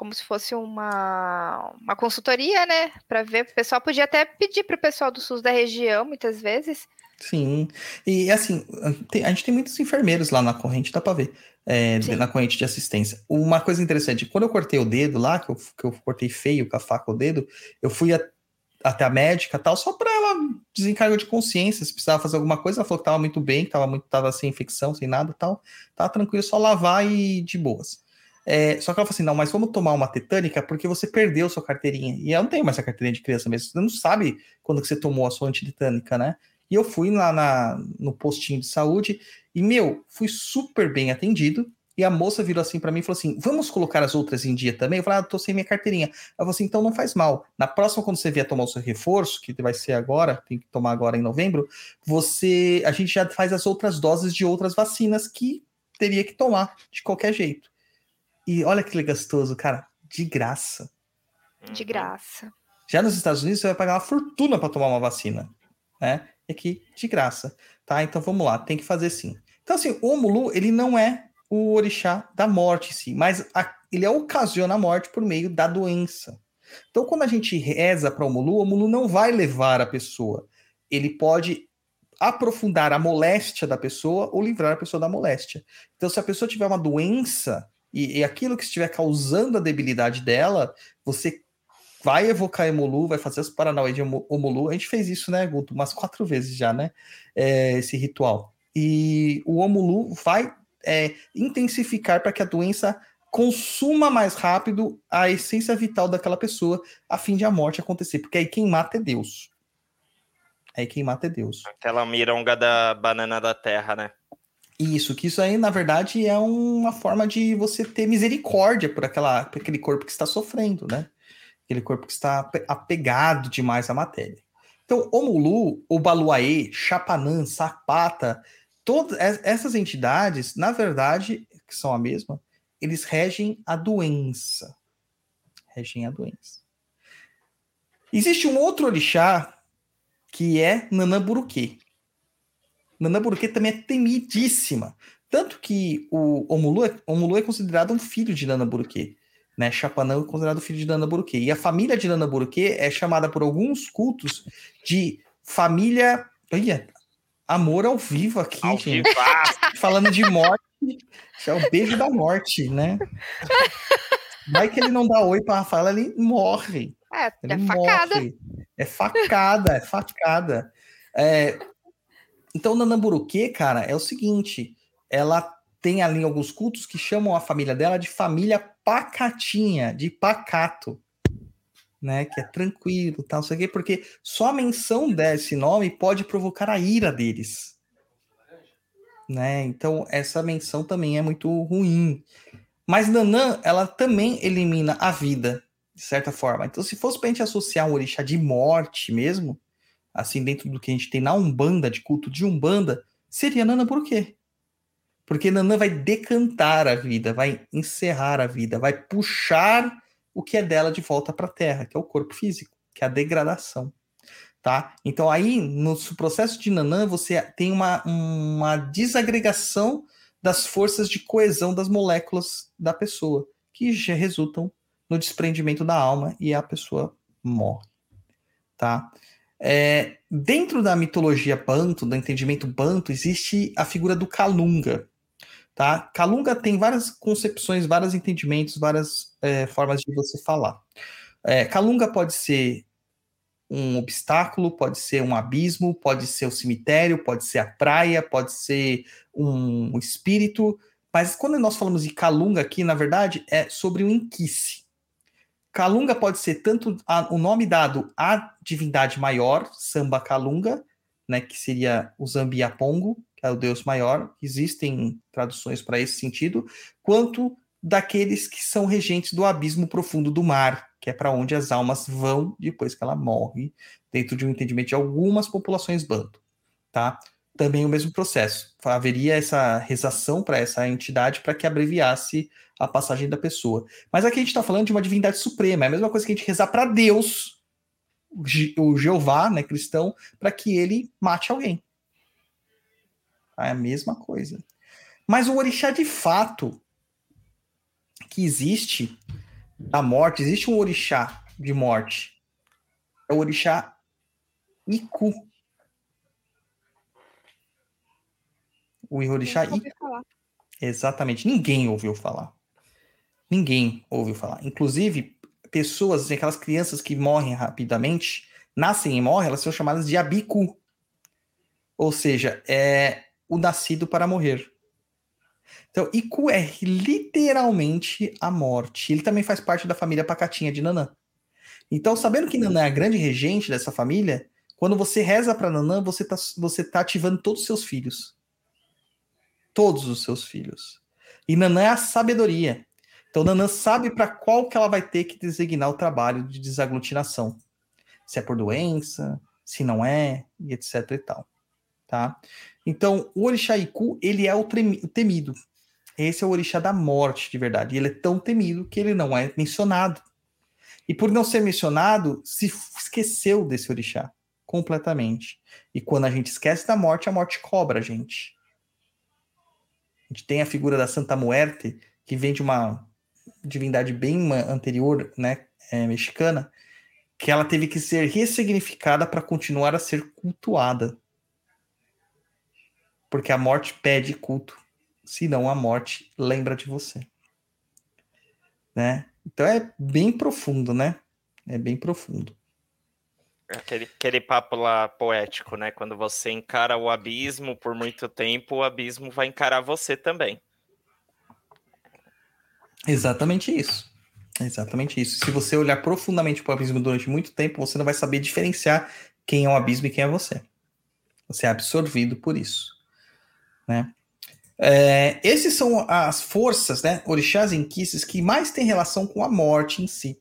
Como se fosse uma, uma consultoria, né? Para ver. O pessoal podia até pedir para o pessoal do SUS da região, muitas vezes. Sim. E assim, a gente tem muitos enfermeiros lá na corrente, dá pra ver. é, na corrente de assistência. Uma coisa interessante, quando eu cortei o dedo lá, que eu, que eu cortei feio com a faca o dedo, eu fui a- até a médica tal, só pra ela desencargo de consciência, se precisava fazer alguma coisa, ela falou que tava muito bem, que tava, muito, tava sem infecção, sem nada e tal, tava tranquilo, só lavar e de boas. É, só que ela falou assim, não, mas vamos tomar uma tetânica porque você perdeu sua carteirinha. E eu não tenho mais essa carteirinha de criança mesmo, você não sabe quando que você tomou a sua antitetânica, né? E eu fui lá na, no postinho de saúde e, meu, fui super bem atendido. E a moça virou assim para mim e falou assim: vamos colocar as outras em dia também? Eu falei, ah, tô sem minha carteirinha. Ela falou assim: então não faz mal. Na próxima, quando você vier tomar o seu reforço, que vai ser agora, tem que tomar agora em novembro, você. A gente já faz as outras doses de outras vacinas que teria que tomar de qualquer jeito. E olha que gostoso, cara, de graça. De Uhum. graça. Já nos Estados Unidos você vai pagar uma fortuna para tomar uma vacina, né? E aqui de graça, tá? Então vamos lá, tem que fazer sim. Então assim, o Omulu, ele não é o orixá da morte em si, mas a- ele ocasiona a morte por meio da doença. Então quando a gente reza para o Omulu, o Omulu não vai levar a pessoa. Ele pode aprofundar a moléstia da pessoa ou livrar a pessoa da moléstia. Então se a pessoa tiver uma doença e, e aquilo que estiver causando a debilidade dela, você vai evocar Emolu, vai fazer as Paranauê de Omolu. A gente fez isso, né, Guto, umas quatro vezes já, né? É, esse ritual. E o Omolu vai é, intensificar para que a doença consuma mais rápido a essência vital daquela pessoa, a fim de a morte acontecer. Porque aí quem mata é Deus. Aí quem mata é Deus. Aquela mironga da banana da terra, né? Isso, que isso aí, na verdade, é uma forma de você ter misericórdia por, aquela, por aquele corpo que está sofrendo, né? Aquele corpo que está ape- apegado demais à matéria. Então, Omulu, Obaluaê, Chapanã, Sapata, todas es- essas entidades, na verdade, que são a mesma, eles regem a doença. Regem a doença. Existe um outro orixá que é Nanamburuquê também é temidíssima. Tanto que o Omulu é, Omulu é considerado um filho de Nanamburuquê. Né? Chapanã é considerado filho de Nanamburuquê. E a família de Nanamburuquê é chamada por alguns cultos de família. Olha, amor ao vivo aqui, Ao gente. vivaço. Falando de morte. É o beijo da morte, né? Vai que ele não dá oi pra Rafaela, ele morre. É, Ele é facada. morre. É facada, é facada. É, Então, Nanamburuquê, cara, é o seguinte: ela tem ali alguns cultos que chamam a família dela de família pacatinha, de pacato. Né, que é tranquilo, tal, não sei o quê, porque só a menção desse nome pode provocar a ira deles. Né? Então, essa menção também é muito ruim. Mas Nanã, ela também elimina a vida, de certa forma. Então, se fosse pra gente associar um orixá de morte mesmo, assim, dentro do que a gente tem na Umbanda, de culto de Umbanda, seria Nanã por quê? Porque Nanã vai decantar a vida, vai encerrar a vida, vai puxar o que é dela de volta para a Terra, que é o corpo físico, que é a degradação. Tá? Então aí, no processo de Nanã, você tem uma, uma desagregação das forças de coesão das moléculas da pessoa, que já resultam no desprendimento da alma e a pessoa morre. Tá? É, dentro da mitologia Banto, do entendimento Banto, existe a figura do Kalunga. Tá? Kalunga tem várias concepções, vários entendimentos, várias é, formas de você falar. É, Kalunga pode ser um obstáculo, pode ser um abismo, pode ser o cemitério, pode ser a praia, pode ser um espírito, mas quando nós falamos de Kalunga aqui, na verdade, é sobre um inquice. Kalunga pode ser tanto a, o nome dado à divindade maior, Samba Kalunga, né, que seria o Zambiapongo, que é o deus maior, existem traduções para esse sentido, quanto daqueles que são regentes do abismo profundo do mar, que é para onde as almas vão depois que ela morre, dentro de um entendimento de algumas populações banto, tá? Também o mesmo processo. Haveria essa rezação para essa entidade para que abreviasse a passagem da pessoa. Mas aqui a gente está falando de uma divindade suprema, é a mesma coisa que a gente rezar para Deus, o Jeová, né, cristão, para que ele mate alguém. É a mesma coisa. Mas o orixá de fato que existe a morte, existe um orixá de morte. É o orixá Iku. O orixá Iku. Exatamente. Ninguém ouviu falar. Ninguém ouviu falar. Inclusive, pessoas, aquelas crianças que morrem rapidamente, nascem e morrem, elas são chamadas de abiku. Ou seja, é o nascido para morrer. Então, Iku é literalmente a morte. Ele também faz parte da família Pacatinha de Nanã. Então, sabendo que Nanã é a grande regente dessa família, quando você reza para Nanã, você está você tá ativando todos os seus filhos. Todos os seus filhos. E Nanã é a sabedoria. Então, Nanã sabe para qual que ela vai ter que designar o trabalho de desaglutinação. Se é por doença, se não é, e etc e tal. Tá? Então, o orixá Iku, ele é o temido. Esse é o orixá da morte, de verdade. E ele é tão temido que ele não é mencionado. E por não ser mencionado, se esqueceu desse orixá completamente. E quando a gente esquece da morte, a morte cobra a gente. A gente tem a figura da Santa Muerte, que vem de uma divindade bem anterior, né, é, mexicana, que ela teve que ser ressignificada para continuar a ser cultuada. Porque a morte pede culto, senão a morte lembra de você. Né? Então é bem profundo, né? É bem profundo. Aquele, aquele papo lá poético, né? Quando você encara o abismo por muito tempo, o abismo vai encarar você também. Exatamente isso. Exatamente isso. Se você olhar profundamente para o abismo durante muito tempo, você não vai saber diferenciar quem é o abismo e quem é você. Você é absorvido por isso. Né? É, esses são as forças, né, orixás e inquices, que mais têm relação com a morte em si.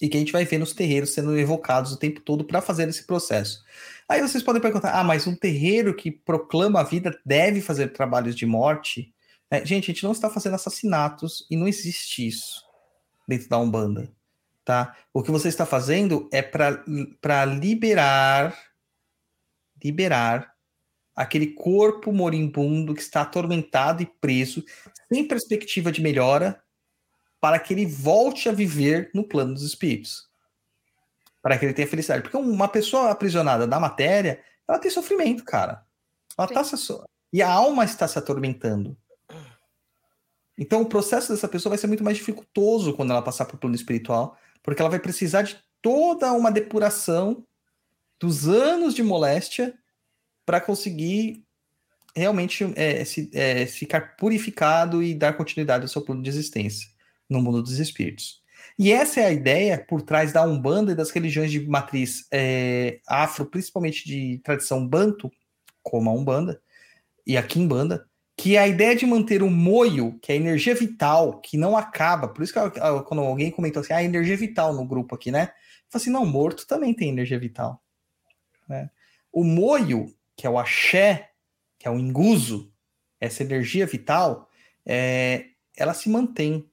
E que a gente vai ver nos terreiros sendo evocados o tempo todo para fazer esse processo. Aí vocês podem perguntar: ah, mas um terreiro que proclama a vida deve fazer trabalhos de morte? É, gente, a gente não está fazendo assassinatos e não existe isso dentro da Umbanda, tá? O que você está fazendo é para liberar liberar aquele corpo moribundo que está atormentado e preso, sem perspectiva de melhora, para que ele volte a viver no plano dos espíritos. Para que ele tenha felicidade. Porque uma pessoa aprisionada da matéria, ela tem sofrimento, cara. Ela tá se... E a alma está se atormentando. Então, o processo dessa pessoa vai ser muito mais dificultoso quando ela passar para o plano espiritual, porque ela vai precisar de toda uma depuração dos anos de moléstia para conseguir realmente é, se, é, ficar purificado e dar continuidade ao seu plano de existência no mundo dos espíritos. E essa é a ideia por trás da Umbanda e das religiões de matriz é, afro, principalmente de tradição banto, como a Umbanda e a Kimbanda, que é a ideia de manter o moio, que é a energia vital, que não acaba. Por isso que quando alguém comentou assim, ah, energia vital no grupo aqui, né? Eu falei assim, não, morto também tem energia vital. Né? O moio, que é o axé, que é o enguso, essa energia vital, é, ela se mantém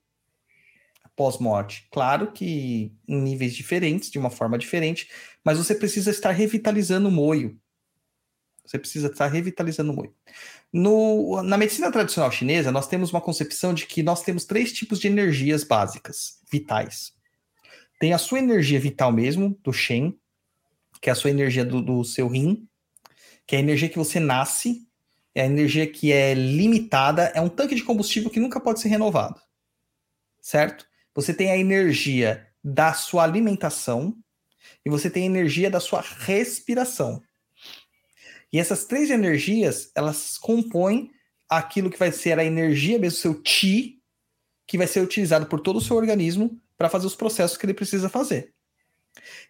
pós-morte. Claro que em níveis diferentes, de uma forma diferente, mas você precisa estar revitalizando o moio. Você precisa estar revitalizando o moio. No, na medicina tradicional chinesa, nós temos uma concepção de que nós temos três tipos de energias básicas, vitais. Tem a sua energia vital mesmo, do Shen, que é a sua energia do, do seu rim, que é a energia que você nasce, é a energia que é limitada, é um tanque de combustível que nunca pode ser renovado. Certo? Você tem a energia da sua alimentação e você tem a energia da sua respiração. E essas três energias, elas compõem aquilo que vai ser a energia mesmo, seu ti, que vai ser utilizado por todo o seu organismo para fazer os processos que ele precisa fazer.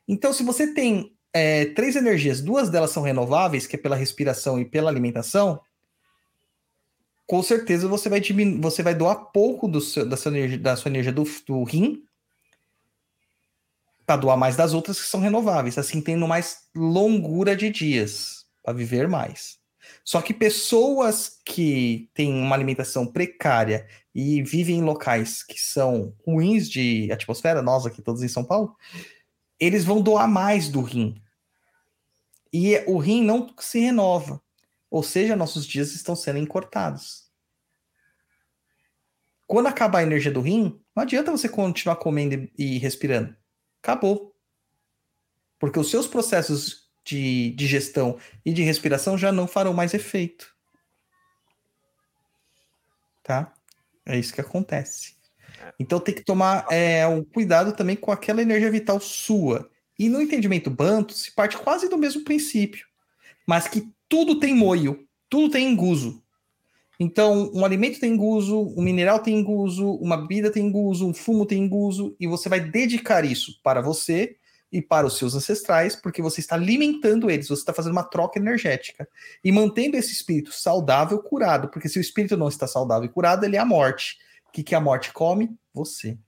Então, se você tem é, três energias, duas delas são renováveis, que é pela respiração e pela alimentação, com certeza você vai diminuir, você vai doar pouco do seu, da, sua energia, da sua energia do, do rim para doar mais das outras que são renováveis, assim tendo mais longura de dias para viver mais. Só que pessoas que têm uma alimentação precária e vivem em locais que são ruins de atmosfera, nós aqui todos em São Paulo, eles vão doar mais do rim. E o rim não se renova. Ou seja, nossos dias estão sendo encurtados. Quando acabar a energia do rim, não adianta você continuar comendo e respirando. Acabou. Porque os seus processos de digestão e de respiração já não farão mais efeito. Tá? É isso que acontece. Então tem que tomar é, um cuidado também com aquela energia vital sua. E no entendimento banto se parte quase do mesmo princípio, mas que tudo tem moio, tudo tem enguso. Então, um alimento tem enguso, um mineral tem enguso, uma bebida tem enguso, um fumo tem enguso, e você vai dedicar isso para você e para os seus ancestrais, porque você está alimentando eles, você está fazendo uma troca energética e mantendo esse espírito saudável, curado, porque se o espírito não está saudável e curado, ele é a morte. O que, que a morte come? Você.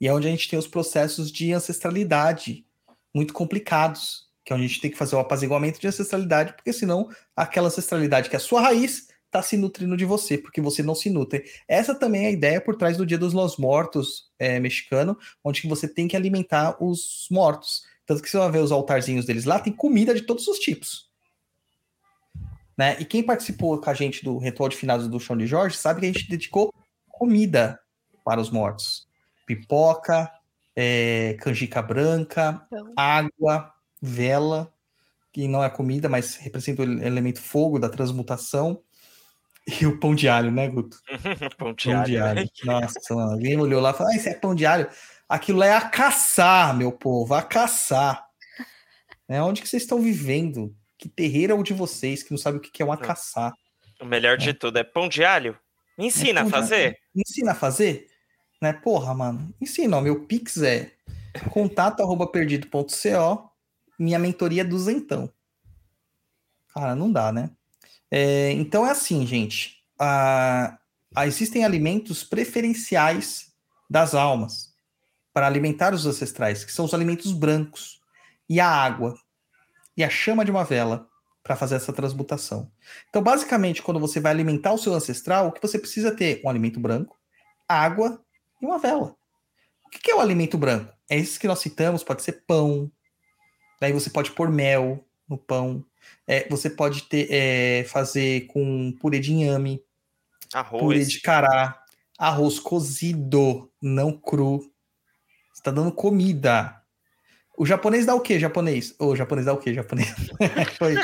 E é onde a gente tem os processos de ancestralidade muito complicados, que é onde a gente tem que fazer o apaziguamento de ancestralidade, porque senão aquela ancestralidade que é a sua raiz está se nutrindo de você, porque você não se nutre. Essa também é a ideia por trás do Dia dos Los Mortos é, mexicano, onde você tem que alimentar os mortos. Tanto que você vai ver os altarzinhos deles lá, tem comida de todos os tipos. Né? E quem participou com a gente do ritual de finados do Chão de Jorge sabe que a gente dedicou comida para os mortos. Pipoca, é, canjica branca, então. água, vela, que não é comida, mas representa o elemento fogo da transmutação. E o pão de alho, né, Guto? pão de pão alho. De alho. Nossa, mano, alguém olhou lá e falou: ah, isso é pão de alho. Aquilo é a caçar, meu povo, a caçar. É onde que vocês estão vivendo? Que terreiro é o de vocês que não sabe o que é uma caçar? O melhor de tudo é pão de alho. Me ensina É a fazer. alho. Ensina a fazer? Né? Porra, mano. Ensina, ó. Meu Pix é contato arroba perdido.co. Minha mentoria duzentão. Cara, não dá, né? É, então é assim, gente. Ah, ah, existem alimentos preferenciais das almas para alimentar os ancestrais, que são os alimentos brancos e a água e a chama de uma vela para fazer essa transmutação. Então, basicamente, quando você vai alimentar o seu ancestral, o que você precisa ter? Um alimento branco, água e uma vela. O que é o alimento branco? É esse que nós citamos, pode ser pão. Daí você pode pôr mel no pão. É, você pode ter, é, fazer com purê de inhame, purê Arroz. de cará, arroz cozido, não cru. Você tá dando comida. O japonês dá o quê, japonês? O japonês dá o quê, japonês? foi,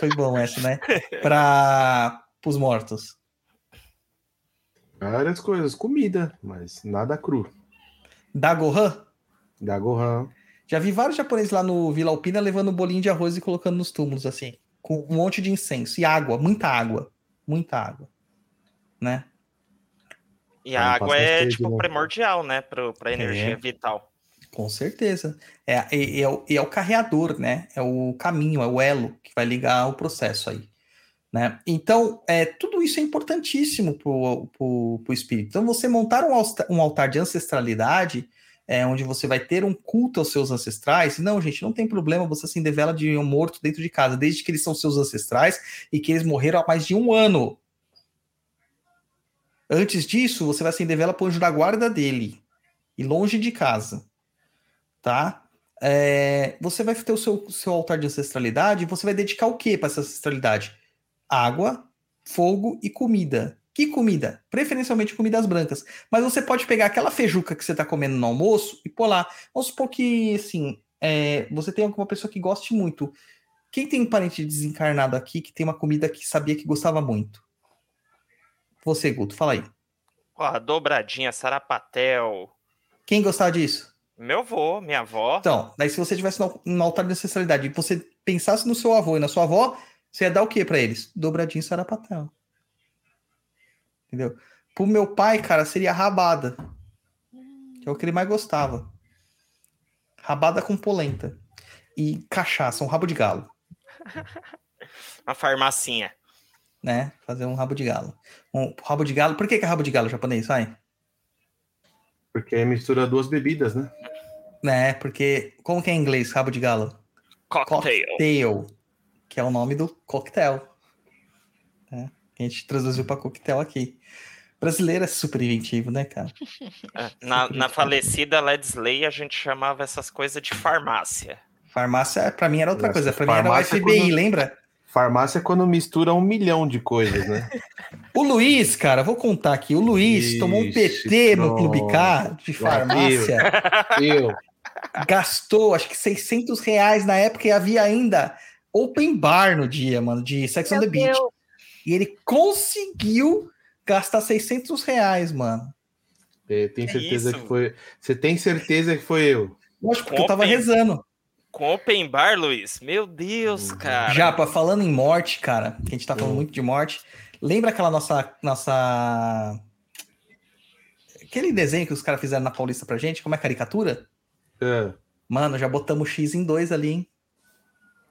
foi bom essa, né? Para os mortos. Várias coisas, comida, mas nada cru. Dá gohan? Da Gohan. Já vi vários japoneses lá no Vila Alpina levando um bolinho de arroz e colocando nos túmulos, assim. Com um monte de incenso. E água, muita água. Muita água. Né? E a água é, tipo, né? primordial, né? Pro, pra energia É. vital. Com certeza. É, é, é o, é o carreador, né? É o caminho, é o elo que vai ligar o processo aí. Né? Então, é, tudo isso é importantíssimo para o espírito. Então, você montar um, um altar de ancestralidade, é, onde você vai ter um culto aos seus ancestrais, não, gente, não tem problema você acender vela de um morto dentro de casa, desde que eles são seus ancestrais e que eles morreram há mais de um ano. Antes disso, você vai acender vela para o anjo da guarda dele, e longe de casa tá? É, você vai ter o seu, seu altar de ancestralidade e você vai dedicar o que para essa ancestralidade? Água, fogo e comida. Que comida? Preferencialmente comidas brancas. Mas você pode pegar aquela feijuca que você está comendo no almoço e pôr lá. Vamos supor que, assim, é, você tem alguma pessoa que goste muito. Quem tem um parente desencarnado aqui que tem uma comida que sabia que gostava muito? Você, Guto, fala aí. Porra, dobradinha, sarapatel. Quem gostava disso? Meu avô, minha avó. Então, daí se você tivesse no, altar de ancestralidade e você pensasse no seu avô e na sua avó, você ia dar o que pra eles? Dobradinho sarapatel. Entendeu? Pro meu pai, cara, seria rabada. Que é o que ele mais gostava. Rabada com polenta. E cachaça, um rabo de galo, Uma farmacinha. né? Fazer um rabo de galo. Um rabo de galo. Por que, que é rabo de galo japonês, vai? Porque aí mistura duas bebidas, né? Né? Porque. Como que é em inglês, rabo de galo? Cocktail. Cocktail, que é o nome do coquetel. né? Que a gente traduziu para coquetel aqui. Brasileiro é super inventivo, né, cara? É, Na, na falecida Ledsley, a gente chamava essas coisas de farmácia. Farmácia, para mim, era outra Nossa, coisa. Para mim era o farmácia é FBI, quando- lembra? Farmácia é quando mistura um milhão de coisas, né? O Luiz, cara, vou contar aqui. O Luiz Ixi, tomou um PT no. Clube K de farmácia. Eu. gastou, acho que 600 reais na época e havia ainda open bar no dia, mano, de Sex on the Meu Beach. Deus. E ele conseguiu gastar 600 reais, mano. É, Tem Que certeza isso? que foi. Você tem certeza que foi eu? Lógico, porque eu tava Open. rezando. Com open bar, Luiz? Meu Deus, Uhum. cara. Japa, falando em morte, cara, que a gente tá falando Hum. muito de morte. Lembra aquela nossa. nossa... Aquele desenho que os caras fizeram na Paulista pra gente? Como é caricatura? É, Mano, já botamos X em dois ali, hein?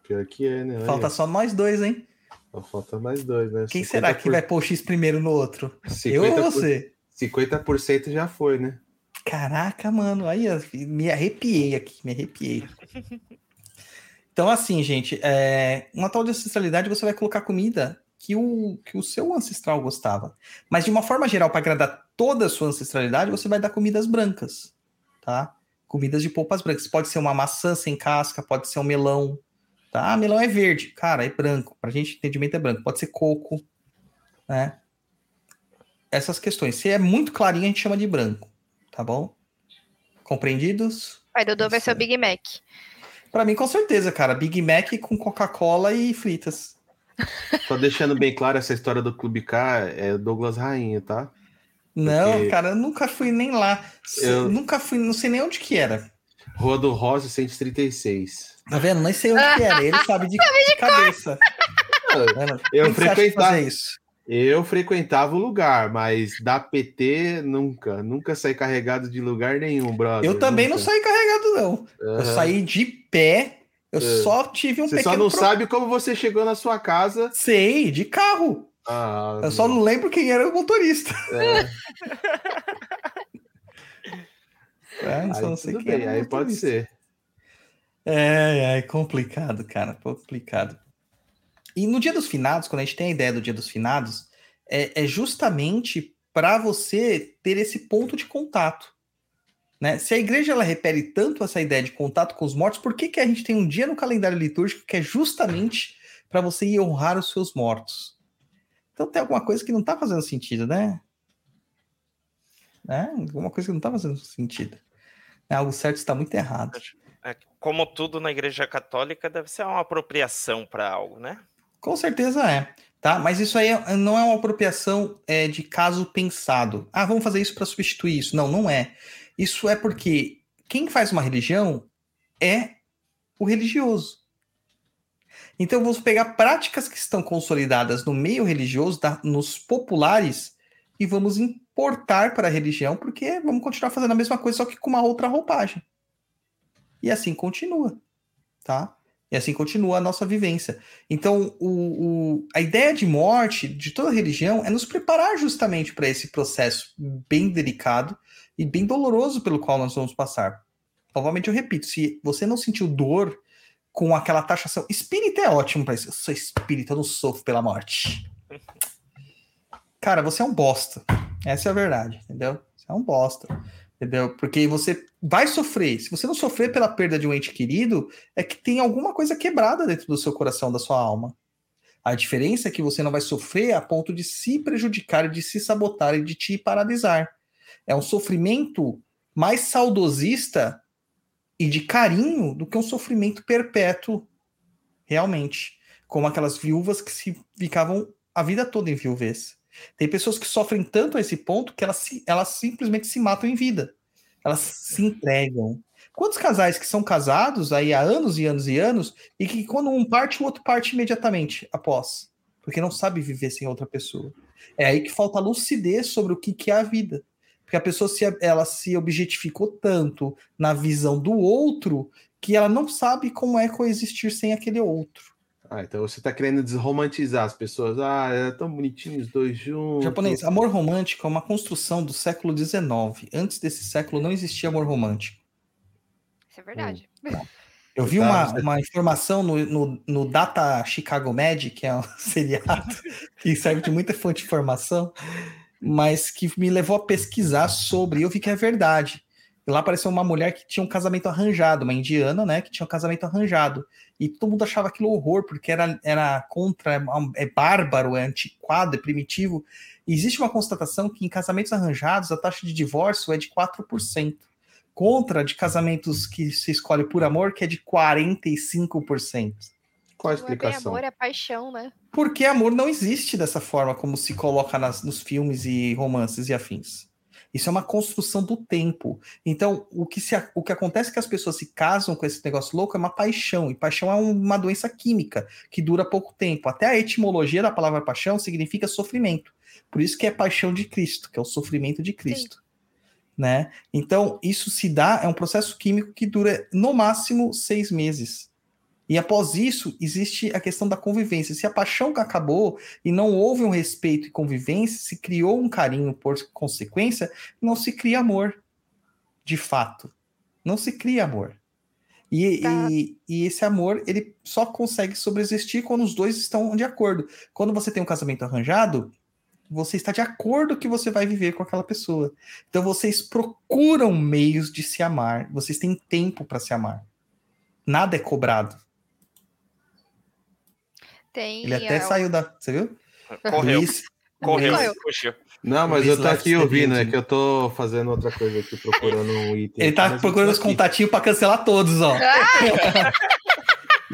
pior que é, né? Falta só nós dois, hein? Ó, falta mais dois, né? Quem 50 será que por- vai pôr o X primeiro no outro? 50 Eu ou por- você? 50% já foi, né? Caraca, mano, aí me arrepiei aqui, me arrepiei. Então, assim, gente, é, uma tal de ancestralidade você vai colocar comida que o, que o seu ancestral gostava. Mas de uma forma geral, para agradar toda a sua ancestralidade, você vai dar comidas brancas, tá? Comidas de polpas brancas. Pode ser uma maçã sem casca, pode ser um melão, tá? Melão é verde, cara, é branco. Pra gente, entendimento é branco. Pode ser coco, né? Essas questões. Se é muito clarinho, a gente chama de branco, tá bom? Compreendidos? Pai Dodô vai ser o. Big Mac. Pra mim, com certeza, cara. Big Mac com Coca-Cola e fritas. Só deixando bem claro, essa história do Clube K é Douglas Rainha, tá? Não, Porque- cara, eu nunca fui nem lá. Eu- Nunca fui, não sei nem onde que era. Rua do Rosa 136. Tá vendo? Nem sei onde que era. Ele sabe de, de cabeça. Eu você frequentava- isso? Eu frequentava o lugar, mas da PT nunca. Nunca saí carregado de lugar nenhum, brother. Eu também não nunca. saí carregado, não. Eu Aham. saí de pé. Eu É. só tive um Você pequeno só não pro- sabe como você chegou na sua casa. Sei, de carro. Ah, Eu só não lembro quem era o motorista. é, É, eu aí só não sei quem bem, era o aí pode ser. É, é complicado, cara, complicado. E no Dia dos Finados, quando a gente tem a ideia do Dia dos Finados, é, é justamente para você ter esse ponto de contato. Né? Se a igreja ela repele tanto essa ideia de contato com os mortos, por que, que a gente tem um dia no calendário litúrgico que é justamente para você ir honrar os seus mortos? Então tem alguma coisa que não está fazendo sentido, né? né? Alguma coisa que não está fazendo sentido. É, algo certo está muito errado. É, como tudo na Igreja Católica, deve ser uma apropriação para algo, né? Com certeza é, tá? Mas isso aí é- não é uma apropriação é, de caso pensado. Ah, vamos fazer isso para substituir isso. Não, não é. Isso é porque quem faz uma religião é o religioso. Então vamos pegar práticas que estão consolidadas no meio religioso, da- nos populares, e vamos importar para a religião, porque vamos continuar fazendo a mesma coisa, só que com uma outra roupagem. E assim continua, tá? E assim continua a nossa vivência. Então, o, o- a ideia de morte de toda religião é nos preparar justamente para esse processo bem delicado e bem doloroso pelo qual nós vamos passar. Novamente, eu repito: se você não sentiu dor com aquela taxação, espírito é ótimo para isso. Eu sou espírito, eu não sofro pela morte. Cara, você é um bosta. Essa é a verdade, entendeu? Você é um bosta. Entendeu? Porque você vai sofrer. Se você não sofrer pela perda de um ente querido, é que tem alguma coisa quebrada dentro do seu coração, da sua alma. A diferença é que você não vai sofrer a ponto de se prejudicar, de se sabotar e de te paralisar. É um sofrimento mais saudosista e de carinho do que um sofrimento perpétuo, realmente. Como aquelas viúvas que se ficavam a vida toda em viuvez. Tem pessoas que sofrem tanto a esse ponto que elas, elas simplesmente se matam em vida. Elas se entregam. Quantos casais que são casados aí há anos e anos e anos e que quando um parte, o outro parte imediatamente após? Porque não sabe viver sem outra pessoa. É aí que falta lucidez sobre o que, que é a vida. Porque a pessoa se, ela se objetificou tanto na visão do outro que ela não sabe como é coexistir sem aquele outro. Ah, então você tá querendo desromantizar as pessoas. Ah, é tão bonitinho os dois juntos. Japonês, amor romântico é uma construção do século XIX. Antes desse século não existia amor romântico. Isso é verdade. Eu Você vi tá- uma, você- uma informação no, no, no Data Chicago Med, que é um seriado que serve de muita fonte de informação, mas que me levou a pesquisar sobre, e eu vi que é verdade. E lá apareceu uma mulher que tinha um casamento arranjado, uma indiana, né, que tinha um casamento arranjado. E todo mundo achava aquilo horror, porque era, era contra, é, é bárbaro, é antiquado, é primitivo. E existe uma constatação que em casamentos arranjados a taxa de divórcio é de 4%. Contra de casamentos que se escolhe por amor, que é de 45%. Qual a Não é bem explicação? amor, é paixão, né? Porque amor não existe dessa forma como se coloca nas- nos filmes e romances e afins. Isso é uma construção do tempo. Então, o que, se, o que acontece é que as pessoas se casam com esse negócio louco é uma paixão. E paixão é um- uma doença química que dura pouco tempo. Até a etimologia da palavra paixão significa sofrimento. Por isso que é paixão de Cristo, que é o sofrimento de Cristo. Né? Então, isso se dá, é um processo químico que dura no máximo seis meses. E após isso, existe a questão da convivência. Se a paixão acabou e não houve um respeito e convivência, se criou um carinho por consequência, não se cria amor. De fato. Não se cria amor. E, Tá. e, e esse amor, ele só consegue sobreexistir quando os dois estão de acordo. Quando você tem um casamento arranjado, você está de acordo que você vai viver com aquela pessoa. Então vocês procuram meios de se amar. Vocês têm tempo para se amar. Nada é cobrado. Tem. Ele até é, saiu da. Você viu? Correu, Luiz, correu, Correu. fugiu. Não, mas Luiz eu tô aqui ouvindo, é que eu tô fazendo outra coisa aqui, procurando um item. ele tá Mas procurando os contatinhos para cancelar todos, ó.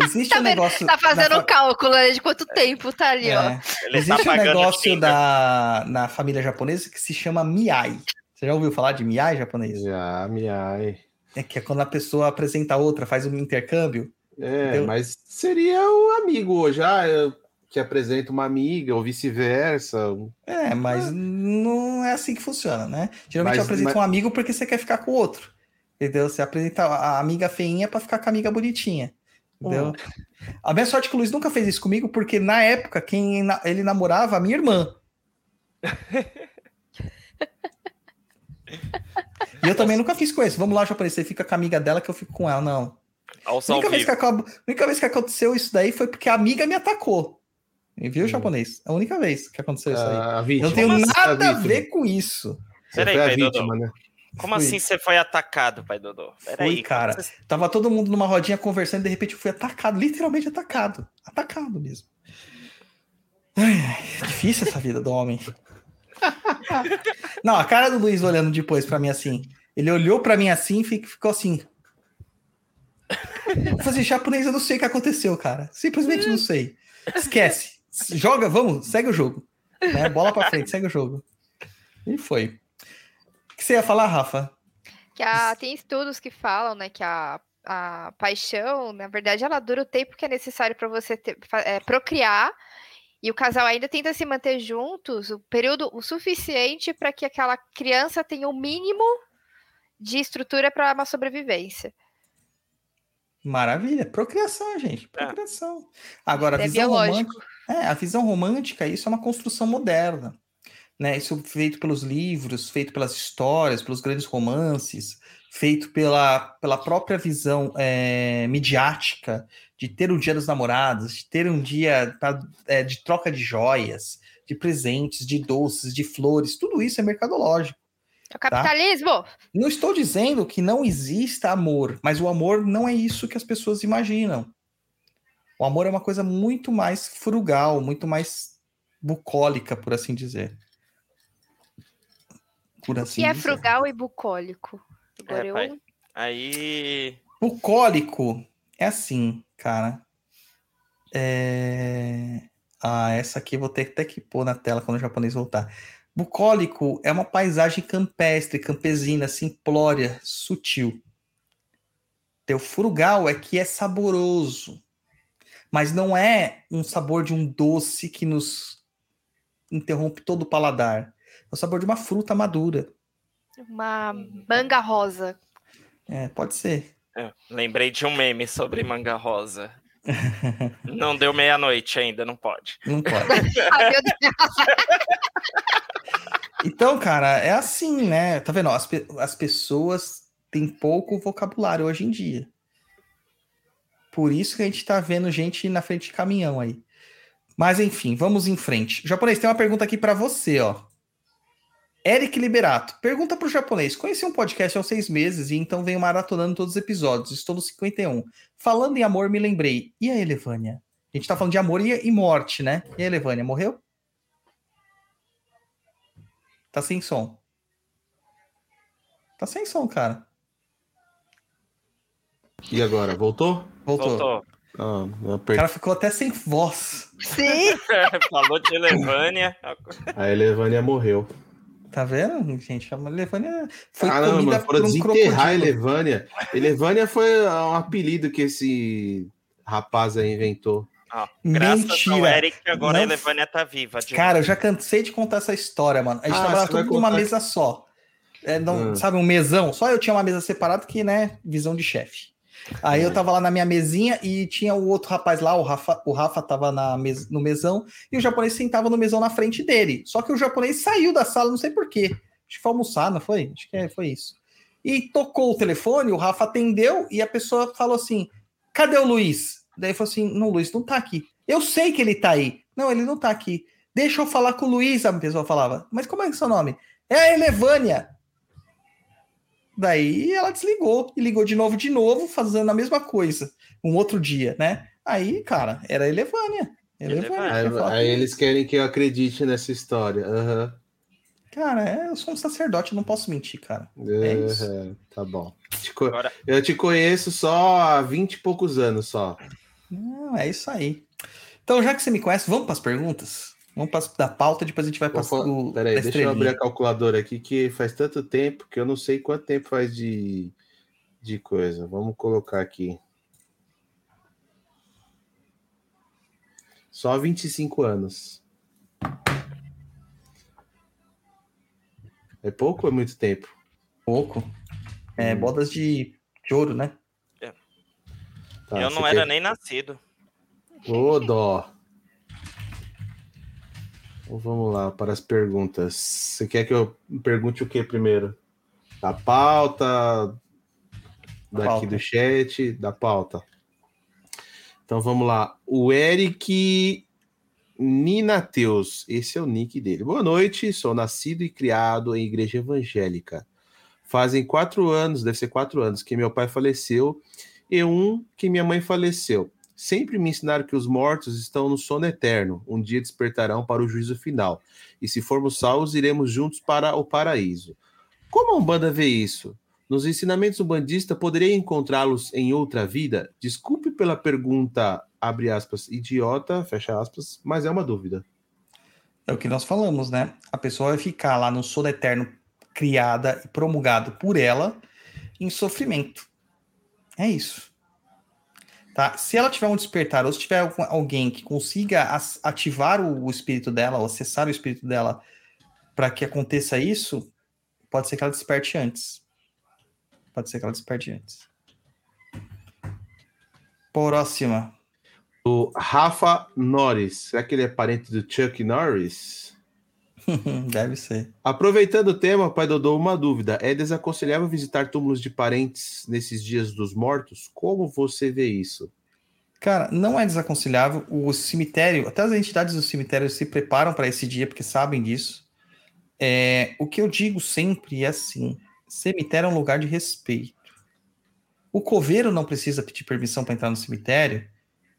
Existe Tá um negócio. Tá fazendo na o cálculo né, de quanto tempo tá ali, ó. É. Ele Existe tá um negócio da, na família japonesa que se chama miai. Você já ouviu falar de miai japonês? Já, miai. É que é quando a pessoa apresenta a outra, faz um intercâmbio. É, Entendeu? mas seria o amigo hoje. Ah, eu te apresento uma amiga, ou vice-versa. É, mas não é assim que funciona, né? Geralmente Mas- eu apresento mas- um amigo porque você quer ficar com o outro. Entendeu? Você apresenta a amiga feinha pra ficar com a amiga bonitinha. Entendeu? A minha sorte é que o Luiz nunca fez isso comigo, porque na época, quem ele namorava, a minha irmã. e eu também nunca fiz com esse. Vamos lá, japonês, você fica com a amiga dela que eu fico com ela. Não. Aos A ao única, vez que a única vez que aconteceu isso daí foi porque a amiga me atacou. Viu, Hum. japonês? A única vez que aconteceu isso aí. A Eu vítima. não tenho Como assim, nada a vítima? ver com isso. Você Peraí, foi a pai, Dodô. vítima, né? Como Fui. assim você foi atacado, pai Dodô? Peraí. Fui, cara. você- Tava todo mundo numa rodinha conversando e de repente eu fui atacado, literalmente atacado. Atacado mesmo. Ai, difícil essa vida do homem. Não, a cara do Luiz olhando depois pra mim assim. Ele olhou pra mim assim e fi- ficou assim. Assim, japonês, eu não sei o que aconteceu, cara. Simplesmente não sei. Esquece. Joga, vamos, segue o jogo. Né? Bola pra frente, segue o jogo. E foi. O que você ia falar, Rafa? Que a- tem estudos que falam, né, que a, a paixão, na verdade, ela dura o tempo que é necessário para você ter- é, procriar. E o casal ainda tenta se manter juntos o período o suficiente para que aquela criança tenha o mínimo de estrutura para uma sobrevivência. Maravilha, procriação, gente, É. procriação. Agora, a É visão biológico. romântica, é, a visão romântica, isso é uma construção moderna, né? Isso feito pelos livros, feito pelas histórias, pelos grandes romances, feito pela, pela própria visão é, midiática de ter um dia dos namorados, de ter um dia pra- é, de troca de joias, de presentes, de doces, de flores, tudo isso é mercadológico. É o capitalismo! Não estou dizendo que não exista amor, mas o amor não é isso que as pessoas imaginam. O amor é uma coisa muito mais frugal, muito mais bucólica, por assim dizer. Por assim que é dizer. frugal e bucólico. Agora É, eu- pai. Aí. Bucólico é assim, cara. É... Ah, essa aqui eu vou ter até que pôr na tela quando o japonês voltar. Bucólico é uma paisagem campestre, campesina, simplória, sutil. Teu frugal é que é saboroso, mas não é um sabor de um doce que nos interrompe todo o paladar. É o sabor de uma fruta madura. Uma manga rosa. É, pode ser. é, lembrei de um meme sobre manga rosa. Não deu meia-noite ainda, não pode. Não pode. Então, cara, é assim, né? Tá vendo? As, pe- as pessoas têm pouco vocabulário hoje em dia. Por isso que a gente tá vendo gente na frente de caminhão aí. Mas enfim, vamos em frente. Japonês, tem uma pergunta aqui pra você, ó. Eric Liberato, pergunta pro japonês: conheci um podcast há seis meses e então venho maratonando todos os episódios. Estou no 51. Falando em amor, me lembrei. E a Elevânia? A gente tá falando de amor e, e morte, né? E a Elevânia morreu? Tá sem som. Tá sem som, cara. E agora, voltou? Voltou. Voltou. Ah, O cara ficou até sem voz. Sim. Falou de Elevânia. A Elevânia morreu. Tá vendo, gente? A Levânia foi Caramba, comida por um desenterrar. Elevânia. Elevânia foi um apelido que esse rapaz aí inventou. Ó, graças ao Mentira. Eric, agora Não- a Elevânia tá viva. de Cara, eu já cansei de contar essa história, mano. A gente Ah, trabalhava tudo numa contar- mesa só. É, não- Hum. Sabe, um mesão? Só eu tinha uma mesa separada, que, né, visão de chefe. Aí eu tava lá na minha mesinha e tinha o outro rapaz lá, o Rafa, o Rafa tava na mes- no mesão, e o japonês sentava no mesão na frente dele. Só que o japonês saiu da sala, não sei porquê. Acho que foi almoçar, não foi? Acho que é, foi isso. E tocou o telefone, o Rafa atendeu e a pessoa falou assim: cadê o Luiz? Daí falou assim: não, Luiz não tá aqui. Eu sei que ele tá aí. Não, ele não tá aqui. Deixa eu falar com o Luiz, a pessoa falava. Mas como é que é seu nome? É a Elevânia. Daí ela desligou e ligou de novo, de novo, fazendo a mesma coisa. Um outro dia, né? Aí, cara, era a Elevânia. Elevânia. Aí, aí eles querem que eu acredite nessa história. Aham. Cara, é, eu sou um sacerdote, não posso mentir, cara. É isso. Tá bom. Te co- Agora- Eu te conheço só há 20 e poucos anos só. Não, é isso aí. Então, já que você me conhece, vamos para as perguntas? Vamos para da pauta, depois a gente vai para o. Peraí, deixa eu abrir a calculadora aqui, que faz tanto tempo que eu não sei quanto tempo faz de, de coisa. Vamos colocar aqui. Só 25 anos. É pouco ou é muito tempo? Pouco. É, hum. bodas de, de ouro, né? Tá, eu não era quer... nem nascido. Ô, dó. Então, vamos lá para as perguntas. Você quer que eu pergunte o que primeiro? Da pauta, daqui pauta. do chat, da pauta. Então vamos lá. O Eric Ninateus, esse é o nick dele. Boa noite, sou nascido e criado em igreja evangélica. Fazem quatro anos, deve ser quatro anos, que meu pai faleceu e um que minha mãe faleceu. Sempre me ensinaram que os mortos estão no sono eterno, um dia despertarão para o juízo final. E se formos salvos, iremos juntos para o paraíso. Como a Umbanda vê isso? Nos ensinamentos umbandistas, poderia encontrá-los em outra vida? Desculpe pela pergunta, abre aspas, idiota, fecha aspas, mas é uma dúvida. É o que nós falamos, né? A pessoa vai ficar lá no sono eterno, criada e promulgado por ela, em sofrimento. É isso. Tá? Se ela tiver um despertar, ou se tiver alguém que consiga ativar o, espírito dela, ou acessar o espírito dela para que aconteça isso, pode ser que ela desperte antes. Pode ser que ela desperte antes. Próxima. O Rafa Norris. Será que ele é parente do Chuck Norris? Deve ser. Aproveitando o tema, pai Dodô, uma dúvida. É desaconselhável visitar túmulos de parentes nesses dias dos mortos? Como você vê isso? Cara, não é desaconselhável. O cemitério, até as entidades do cemitério se preparam para esse dia porque sabem disso. É, o que eu digo sempre é assim: cemitério é um lugar de respeito. O coveiro não precisa pedir permissão para entrar no cemitério,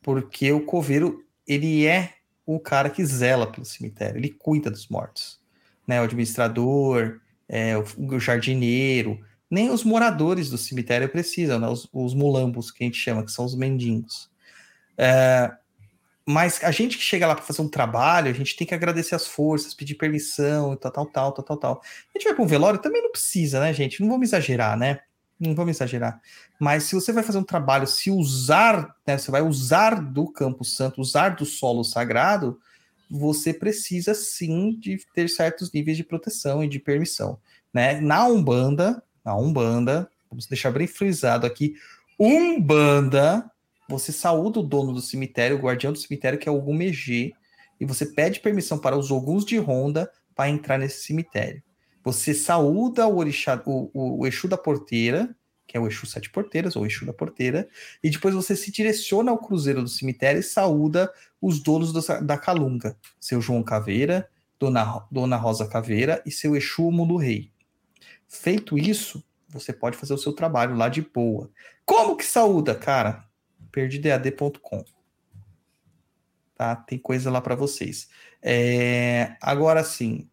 porque o coveiro ele é o cara que zela pelo cemitério, ele cuida dos mortos, né? O administrador, é, o, o jardineiro, nem os moradores do cemitério precisam, né? Os, os, mulambos que a gente chama, que são os mendigos. É, mas a gente que chega lá para fazer um trabalho, a gente tem que agradecer as forças, pedir permissão tal, tal, tal, tal, tal, tal. A gente vai para um velório, também não precisa, né, gente? Não vamos exagerar, né? Não vamos exagerar. Mas se você vai fazer um trabalho, se usar, né, você vai usar do Campo Santo, usar do solo sagrado, você precisa sim de ter certos níveis de proteção e de permissão. Né? Na Umbanda, na Umbanda, vamos deixar bem frisado aqui, Umbanda, você saúda o dono do cemitério, o guardião do cemitério, que é o Gumegê, e você pede permissão para os Oguns de Ronda para entrar nesse cemitério. Você saúda o, orixá, o, o, o Exu da porteira, que é o Exu Sete Porteiras, ou Exu da Porteira, e depois você se direciona ao cruzeiro do cemitério e saúda os donos da, da Calunga, seu João Caveira, Dona, Dona Rosa Caveira e seu Exu Mundo Rei. Feito isso, você pode fazer o seu trabalho lá de boa. Como que saúda, cara? perdidead.com. Tá? Tem coisa lá para vocês. É... Agora sim,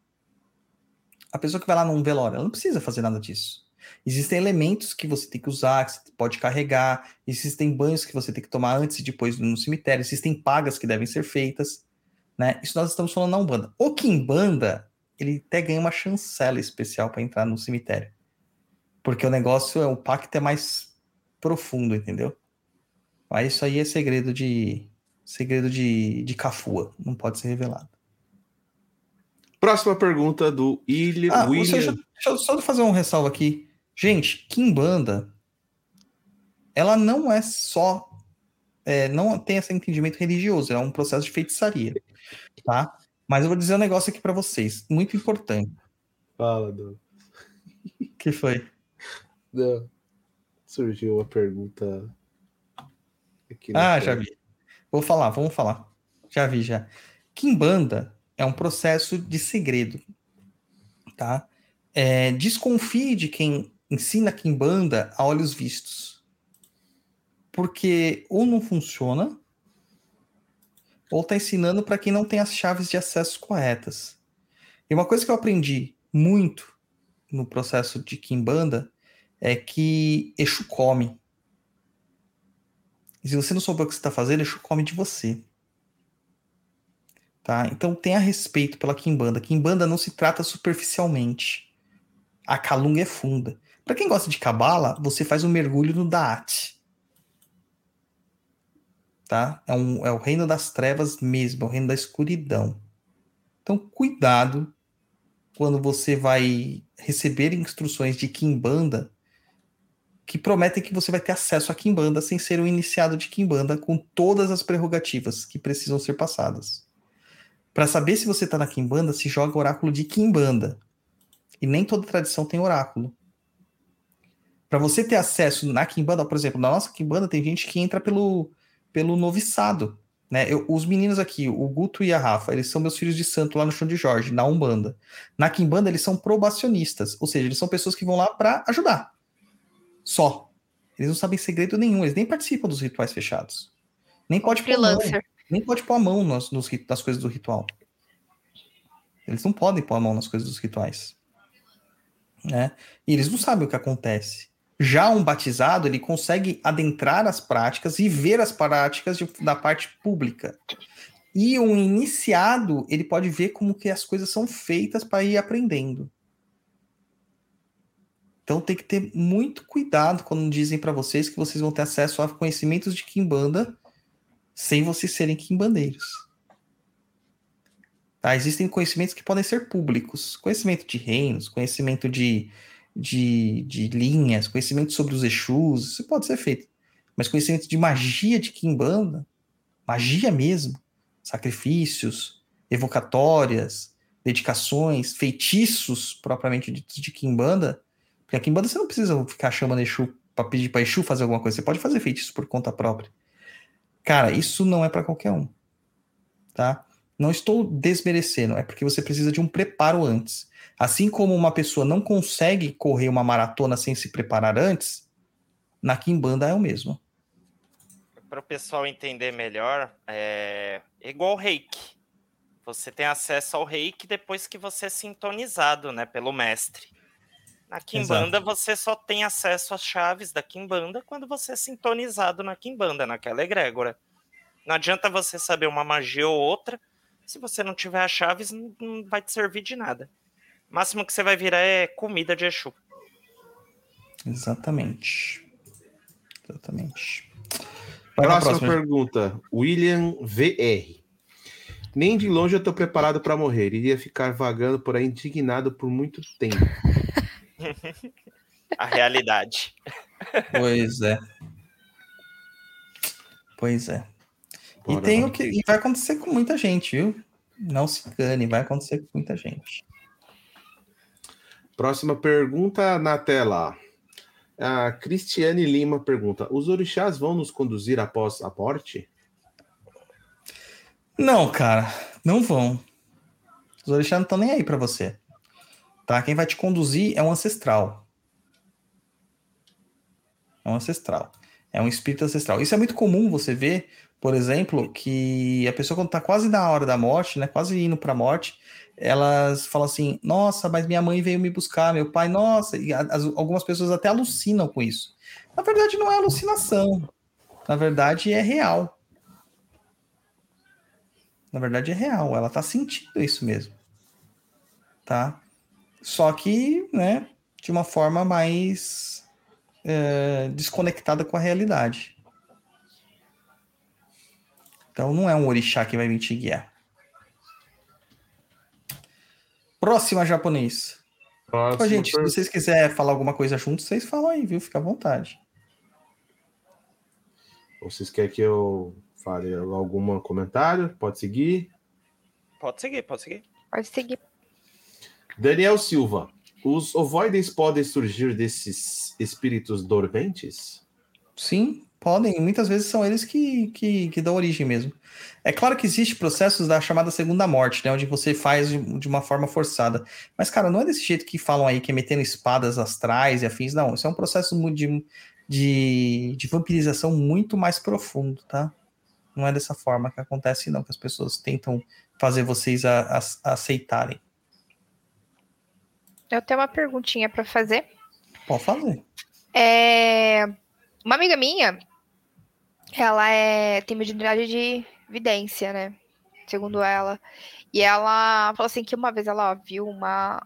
a pessoa que vai lá num velório, ela não precisa fazer nada disso. Existem elementos que você tem que usar, que você pode carregar, existem banhos que você tem que tomar antes e depois no cemitério, existem pagas que devem ser feitas, né? Isso nós estamos falando na Umbanda. O Kimbanda, ele até ganha uma chancela especial para entrar no cemitério. Porque o negócio, é o pacto é mais profundo, entendeu? Mas isso aí é segredo de segredo de, de Cafua, não pode ser revelado. Próxima pergunta do Ilha, ah, William. Seja, deixa eu só fazer um ressalvo aqui. Gente, Kimbanda, ela não é só. É, não tem esse entendimento religioso, é um processo de feitiçaria. Tá? Mas eu vou dizer um negócio aqui para vocês, muito importante. Fala, Dom. que foi? Não. Surgiu uma pergunta. ah, já vi. Vou falar, vamos falar. Já vi, já. Kimbanda é um processo de segredo, tá? É, desconfie de quem ensina Kimbanda a olhos vistos. Porque ou não funciona, ou está ensinando para quem não tem as chaves de acesso corretas. E uma coisa que eu aprendi muito no processo de Kimbanda é que Exu come. E se você não souber o que você está fazendo, Exu come de você. Tá? Então tenha respeito pela Kimbanda. Kimbanda não se trata superficialmente. A Kalunga é funda. Para quem gosta de Cabala, você faz um mergulho no Daat. Tá? É, um, é o reino das trevas mesmo, é o reino da escuridão. Então, cuidado quando você vai receber instruções de Kimbanda que prometem que você vai ter acesso a Kimbanda sem ser um iniciado de Kimbanda com todas as prerrogativas que precisam ser passadas. Para saber se você está na Kimbanda, se joga oráculo de Kimbanda. E nem toda tradição tem oráculo. Para você ter acesso na Kimbanda, por exemplo, na nossa Kimbanda tem gente que entra pelo, pelo noviçado. Né? Eu, os meninos aqui, o Guto e a Rafa, eles são meus filhos de santo lá no chão de Jorge, na Umbanda. Na Kimbanda, eles são probacionistas, ou seja, eles são pessoas que vão lá para ajudar. Só. Eles não sabem segredo nenhum, eles nem participam dos rituais fechados. Nem pode mão, nem pode pôr a mão nas, nos, nas coisas do ritual. Eles não podem pôr a mão nas coisas dos rituais. Né? E eles não sabem o que acontece. Já um batizado, ele consegue adentrar as práticas e ver as práticas de, da parte pública. E um iniciado, ele pode ver como que as coisas são feitas para ir aprendendo. Então tem que ter muito cuidado quando dizem para vocês que vocês vão ter acesso a conhecimentos de Kimbanda sem vocês serem Kimbandeiros. Tá? Existem conhecimentos que podem ser públicos. Conhecimento de reinos, conhecimento de, de, de linhas, conhecimento sobre os Exus, isso pode ser feito. Mas conhecimento de magia de Kimbanda, magia mesmo, sacrifícios, evocatórias, dedicações, feitiços propriamente ditos de Kimbanda, porque a Kimbanda você não precisa ficar chamando Exu para pedir para Exu fazer alguma coisa, você pode fazer feitiço por conta própria. Cara, isso não é para qualquer um. Tá? Não estou desmerecendo, é porque você precisa de um preparo antes. Assim como uma pessoa não consegue correr uma maratona sem se preparar antes, na Kimbanda é o mesmo. Para o pessoal entender melhor, é igual reiki. Você tem acesso ao reiki depois que você é sintonizado né, pelo mestre. Na Kimbanda, Exato. você só tem acesso às chaves da Kimbanda quando você é sintonizado na Kimbanda, naquela egrégora. Não adianta você saber uma magia ou outra, se você não tiver as chaves, não vai te servir de nada. O máximo que você vai virar é comida de Exu. Exatamente. Exatamente. Vai próxima, próxima pergunta. William VR. Nem de longe eu tô preparado para morrer. Iria ficar vagando por aí indignado por muito tempo. A realidade. Pois é. Pois é. Bora, e tem o que e vai acontecer com muita gente, viu? Não se engane, vai acontecer com muita gente. Próxima pergunta na tela. A Cristiane Lima pergunta: Os orixás vão nos conduzir após a morte? Não, cara, não vão. Os orixás não estão nem aí para você. Tá? Quem vai te conduzir é um ancestral. É um ancestral. É um espírito ancestral. Isso é muito comum você ver, por exemplo, que a pessoa quando está quase na hora da morte, né, quase indo para a morte, elas falam assim: "Nossa, mas minha mãe veio me buscar, meu pai, nossa". E as, algumas pessoas até alucinam com isso. Na verdade não é alucinação. Na verdade é real. Na verdade é real, ela está sentindo isso mesmo. Tá? Só que, né, de uma forma mais é, desconectada com a realidade. Então não é um orixá que vai vir te guiar. Próxima japonês. Próxima gente, per... se vocês quiserem falar alguma coisa juntos, vocês falam aí, viu? Fica à vontade. Vocês querem que eu fale algum comentário? Pode seguir? Pode seguir, pode seguir. Pode seguir. Daniel Silva, os ovoides podem surgir desses espíritos dormentes? Sim, podem. Muitas vezes são eles que, que, que dão origem mesmo. É claro que existe processos da chamada segunda morte, né? Onde você faz de, uma forma forçada. Mas, cara, não é desse jeito que falam aí, que é metendo espadas astrais e afins. Não, isso é um processo de, de, de vampirização muito mais profundo, tá? Não é dessa forma que acontece, não, que as pessoas tentam fazer vocês a, a, a aceitarem. Eu tenho uma perguntinha para fazer. Pode fazer. É... Uma amiga minha, Ela é, tem mediunidade de vidência, né? Segundo ela. E ela falou assim que uma vez ela viu uma,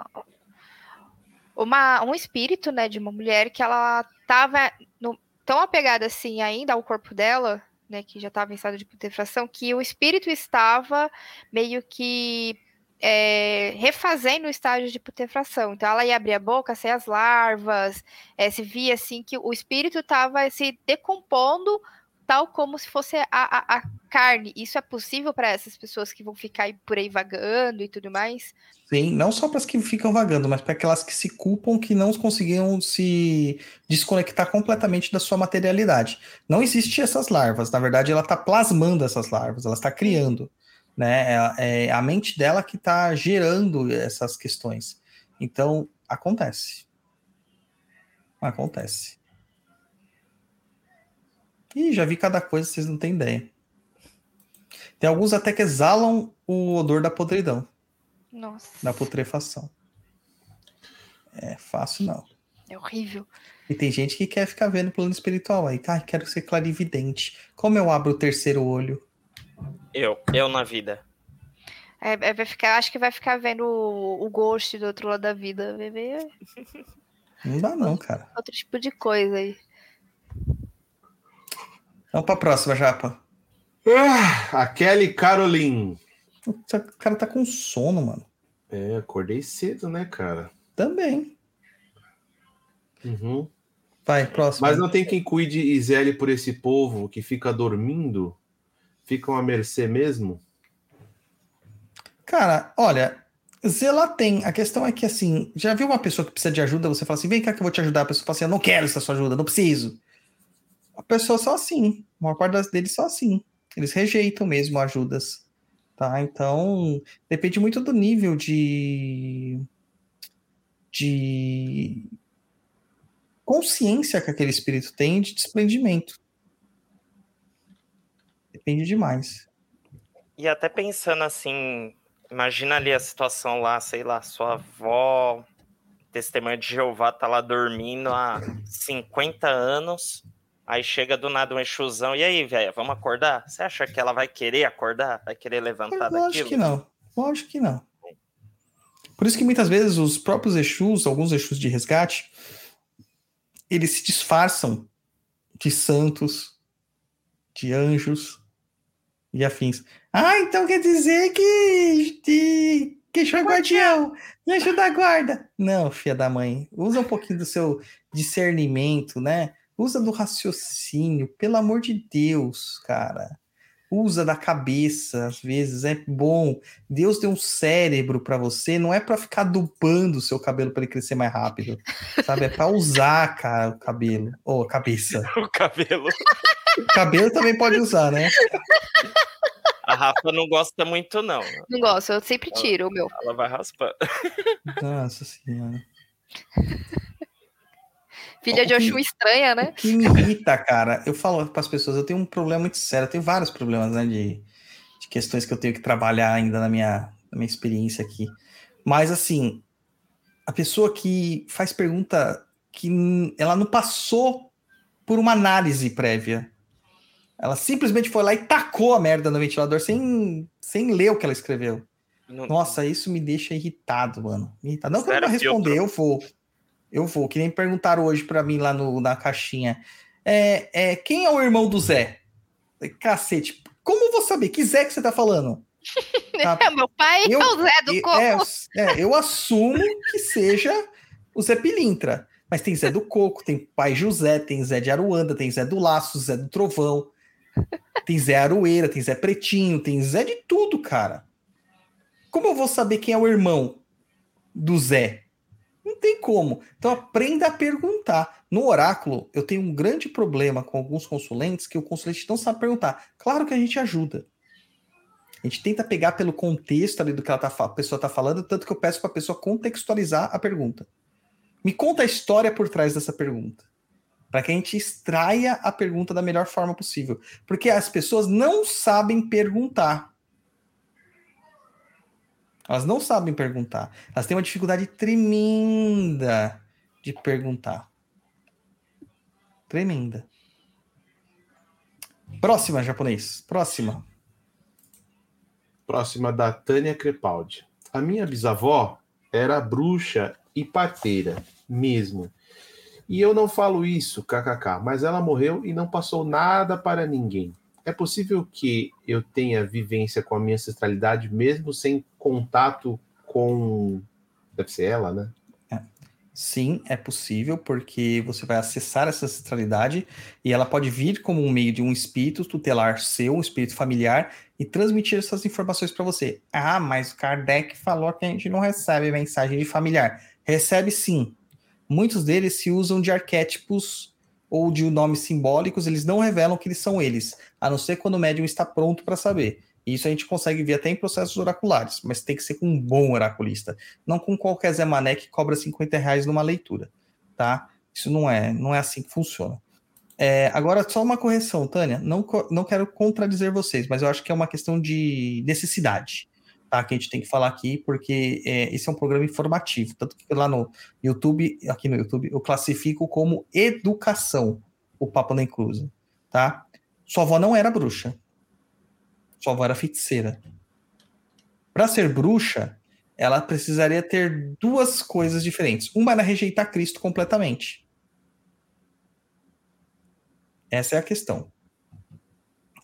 uma um espírito, né, de uma mulher que ela tava no- tão apegada assim ainda ao corpo dela, né, que já estava em estado de putrefação, que o espírito estava meio que é, refazendo o estágio de putrefação. Então ela ia abrir a boca, sair as larvas, é, se via assim que o espírito estava se decompondo tal como se fosse a, a, a carne. Isso é possível para essas pessoas que vão ficar por aí vagando e tudo mais? Sim, não só para as que ficam vagando, mas para aquelas que se culpam que não conseguiram se desconectar completamente da sua materialidade. Não existe essas larvas, na verdade ela está plasmando essas larvas, ela está criando, né? É, é a mente dela que está gerando essas questões. Então acontece, acontece. Ih, já vi cada coisa, vocês não têm ideia. Tem alguns até que exalam o odor da podridão Nossa, da putrefação. É fácil não. é horrível. E tem gente que quer ficar vendo o plano espiritual aí. Ai, quero ser clarividente. Como eu abro o terceiro olho? Eu, eu na vida. É, é, vai ficar, acho que vai ficar vendo o, o ghost do outro lado da vida. Ver Não dá não, cara. outro tipo de coisa aí. Vamos pra próxima, Japa. Ah, a Kelly Caroline. O cara tá com sono, mano. É, acordei cedo, né, cara? Também. Uhum. Vai, próximo. Mas não tem quem cuide e zele por esse povo que fica dormindo? Ficam à mercê mesmo? Cara, olha, zelar tem. A questão é que, assim, já viu uma pessoa que precisa de ajuda, você fala assim, vem cá que eu vou te ajudar. A pessoa fala assim, eu não quero essa sua ajuda, não preciso. A pessoa só assim. A maior parte deles só assim. Eles rejeitam mesmo ajudas. Tá? Então, depende muito do nível de. de consciência que aquele espírito tem de desprendimento. Depende demais. E até pensando assim, imagina ali a situação lá, sei lá, sua avó, testemunha de Jeová, tá lá dormindo há 50 anos, aí chega do nada um exusão, e aí, velho, vamos acordar? Você acha que ela vai querer acordar? Vai querer levantar Lógico daquilo? que não. Lógico que não. Por isso que muitas vezes os próprios Exus, alguns Exus de resgate, eles se disfarçam de santos, de anjos e afins. Ah, então quer dizer que que Exu é guardião, anjo da guarda. Não, filha da mãe. Usa um pouquinho do seu discernimento, né? Usa do raciocínio, pelo amor de Deus, cara. Usa da cabeça, às vezes é bom. Deus deu um cérebro para você, não é para ficar dupando o seu cabelo para ele crescer mais rápido, sabe? É para usar, cara, o cabelo ou a cabeça. O cabelo. O cabelo também pode usar, né? A Rafa não gosta muito, não. Não gosto, eu sempre tiro o meu. Ela vai raspando. Nossa senhora. Filha de Oxum estranha, né? O que me irrita, cara, eu falo para as pessoas, eu tenho um problema muito sério, eu tenho vários problemas, né, de, de questões que eu tenho que trabalhar ainda na minha, na minha experiência aqui. Mas, assim, a pessoa que faz pergunta que ela não passou por uma análise prévia. Ela simplesmente foi lá e tacou a merda no ventilador sem, sem ler o que ela escreveu. Não- Nossa, isso me deixa irritado, mano. Me irritado. Não que eu vou responder, eu vou. Eu vou. Que nem perguntaram hoje pra mim lá no, na caixinha. É, é, quem é o irmão do Zé? Cacete, como eu vou saber? Que Zé que você tá falando? Tá, meu pai Eu- é o Zé do Coco. é, é, eu assumo que seja o Zé Pilintra. Mas tem Zé do Coco, tem Pai José, tem Zé de Aruanda, tem Zé do Laço, Zé do Trovão, tem Zé Aroeira, tem Zé Pretinho, tem Zé de tudo, cara. Como eu vou saber quem é o irmão do Zé? Não tem como. Então aprenda a perguntar. No oráculo, eu tenho um grande problema com alguns consulentes que o consulente não sabe perguntar. Claro que a gente ajuda. A gente tenta pegar pelo contexto ali do que tá, a pessoa está falando, tanto que eu peço para a pessoa contextualizar a pergunta. Me conta a história por trás dessa pergunta. Para que a gente extraia a pergunta da melhor forma possível. Porque as pessoas não sabem perguntar. Elas não sabem perguntar. Elas têm uma dificuldade tremenda de perguntar. Tremenda. Próxima, japonês. Próxima. Próxima da Tânia Crepaldi. A minha bisavó era bruxa e parteira, mesmo. E eu não falo isso, kkk, mas ela morreu e não passou nada para ninguém. É possível que eu tenha vivência com a minha ancestralidade mesmo sem contato com. Deve ser ela, né? Sim, é possível, porque você vai acessar essa ancestralidade e ela pode vir como um meio de um espírito tutelar seu, um espírito familiar, e transmitir essas informações para você. Ah, mas Kardec falou que a gente não recebe mensagem de familiar. Recebe sim. Muitos deles se usam de arquétipos ou de nomes simbólicos, eles não revelam que eles são eles, a não ser quando o médium está pronto para saber. Isso a gente consegue ver até em processos oraculares, mas tem que ser com um bom oraculista, não com qualquer Zé Mané que cobra 50 reais numa leitura, tá? Isso não é, não é assim que funciona. É, agora, só uma correção, Tânia, não, não quero contradizer vocês, mas eu acho que é uma questão de necessidade, tá? Que a gente tem que falar aqui, porque é, esse é um programa informativo, tanto que lá no YouTube, aqui no YouTube, eu classifico como educação o Papo na Inclusa, tá? Sua avó não era bruxa, sua avó era feiticeira. Para ser bruxa, ela precisaria ter duas coisas diferentes. Uma era rejeitar Cristo completamente. Essa é a questão.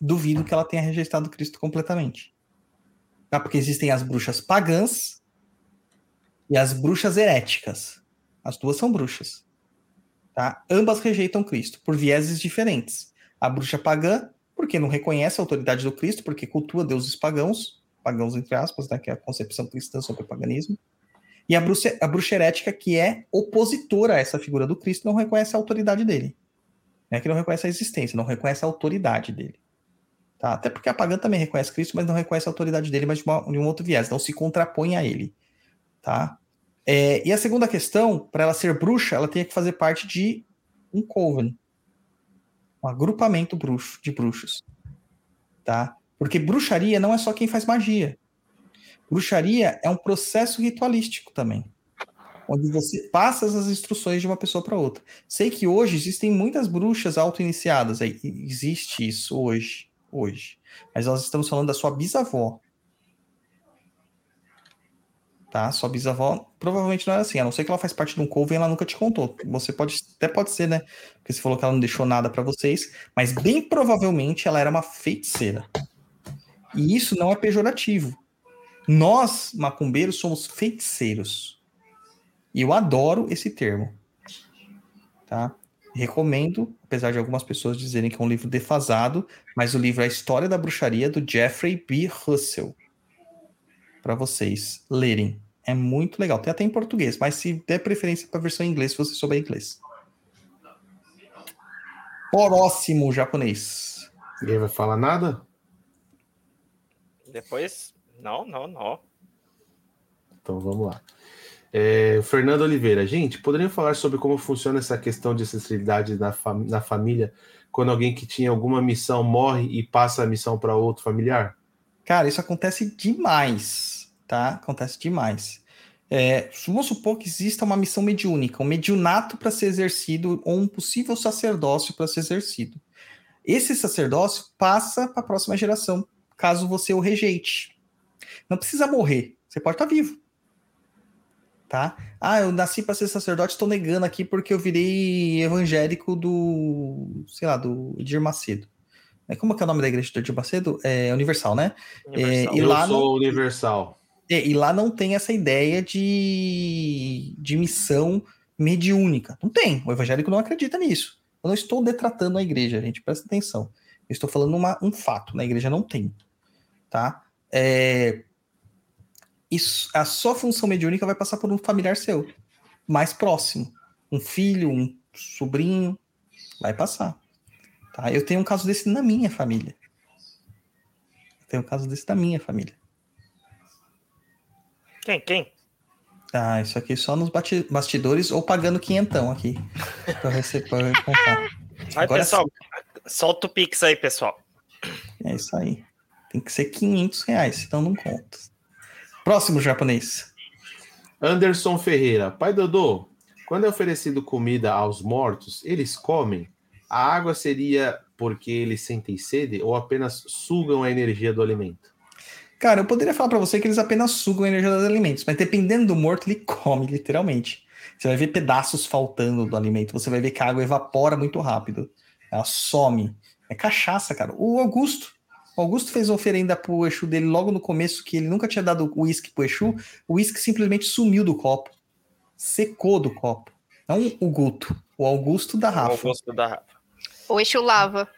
Duvido que ela tenha rejeitado Cristo completamente. Tá? Porque existem as bruxas pagãs e as bruxas heréticas. As duas são bruxas. Tá? Ambas rejeitam Cristo por vieses diferentes. A bruxa pagã porque não reconhece a autoridade do Cristo, porque cultua deuses pagãos, pagãos entre aspas, né, que é a concepção cristã sobre o paganismo. E a bruxa, a bruxa herética, que é opositora a essa figura do Cristo, não reconhece a autoridade dele. É que não reconhece a existência, não reconhece a autoridade dele. Tá? Até porque a pagã também reconhece Cristo, mas não reconhece a autoridade dele, mas de, uma, de um outro viés, não se contrapõe a ele. Tá? É, e a segunda questão, para ela ser bruxa, ela tem que fazer parte de um coven, um agrupamento bruxo, de bruxos. Tá? Porque bruxaria não é só quem faz magia. Bruxaria é um processo ritualístico também. Onde você passa as instruções de uma pessoa para outra. Sei que hoje existem muitas bruxas auto-iniciadas. Existe isso hoje. Hoje. Mas nós estamos falando da sua bisavó tá? Sua bisavó provavelmente não era assim, a não ser que ela faz parte de um coven, ela nunca te contou. Você pode, até pode ser, né? Porque você falou que ela não deixou nada para vocês, mas bem provavelmente ela era uma feiticeira. E isso não é pejorativo. Nós, macumbeiros, somos feiticeiros. E eu adoro esse termo. Tá? Recomendo, apesar de algumas pessoas dizerem que é um livro defasado, mas o livro é A História da Bruxaria, do Jeffrey B. Russell. Para vocês lerem. É muito legal. Tem até em português, mas se der preferência para a versão em inglês, se você souber inglês. Próximo japonês. Ninguém vai falar nada? Depois, não, não, não. Então vamos lá. É, Fernando Oliveira, gente, poderiam falar sobre como funciona essa questão de ancestralidade na, fam na família quando alguém que tinha alguma missão morre e passa a missão para outro familiar? Cara, isso acontece demais tá? Acontece demais. É, vamos supor que exista uma missão mediúnica, um mediunato para ser exercido ou um possível sacerdócio para ser exercido. Esse sacerdócio passa para a próxima geração, caso você o rejeite. Não precisa morrer, você pode estar tá vivo. Tá? Ah, eu nasci para ser sacerdote, estou negando aqui porque eu virei evangélico do, sei lá, do Edir Macedo. É, como é, que é o nome da igreja do Edir Macedo? É Universal, né? Universal. É, e eu lá sou no... Universal. E, e, lá não tem essa ideia de, de missão mediúnica. Não tem. O evangélico não acredita nisso. Eu não estou detratando a igreja, gente. Presta atenção. Eu estou falando uma, um fato. Na igreja não tem. Tá? É, isso, a sua função mediúnica vai passar por um familiar seu. Mais próximo. Um filho, um sobrinho. Vai passar. Tá? Eu tenho um caso desse na minha família. Eu tenho um caso desse na minha família. Quem? Quem? Ah, isso aqui só nos bastidores ou pagando quinhentão aqui. pra você poder contar. Vai, Agora, pessoal. Solta o Pix aí, pessoal. É isso aí. Tem que ser 500 reais, senão não conta. Próximo japonês. Anderson Ferreira. Pai Dodô, quando é oferecido comida aos mortos, eles comem? A água seria porque eles sentem sede ou apenas sugam a energia do alimento? Cara, eu poderia falar pra você que eles apenas sugam a energia dos alimentos, mas dependendo do morto, ele come, literalmente. Você vai ver pedaços faltando do alimento, você vai ver que a água evapora muito rápido. Ela some. É cachaça, cara. O Augusto, o Augusto fez uma oferenda pro Exu dele logo no começo, que ele nunca tinha dado uísque pro Exu. O uísque simplesmente sumiu do copo. Secou do copo. Não o Guto, o Augusto da O Rafa. gosto da Rafa. O eixo lava.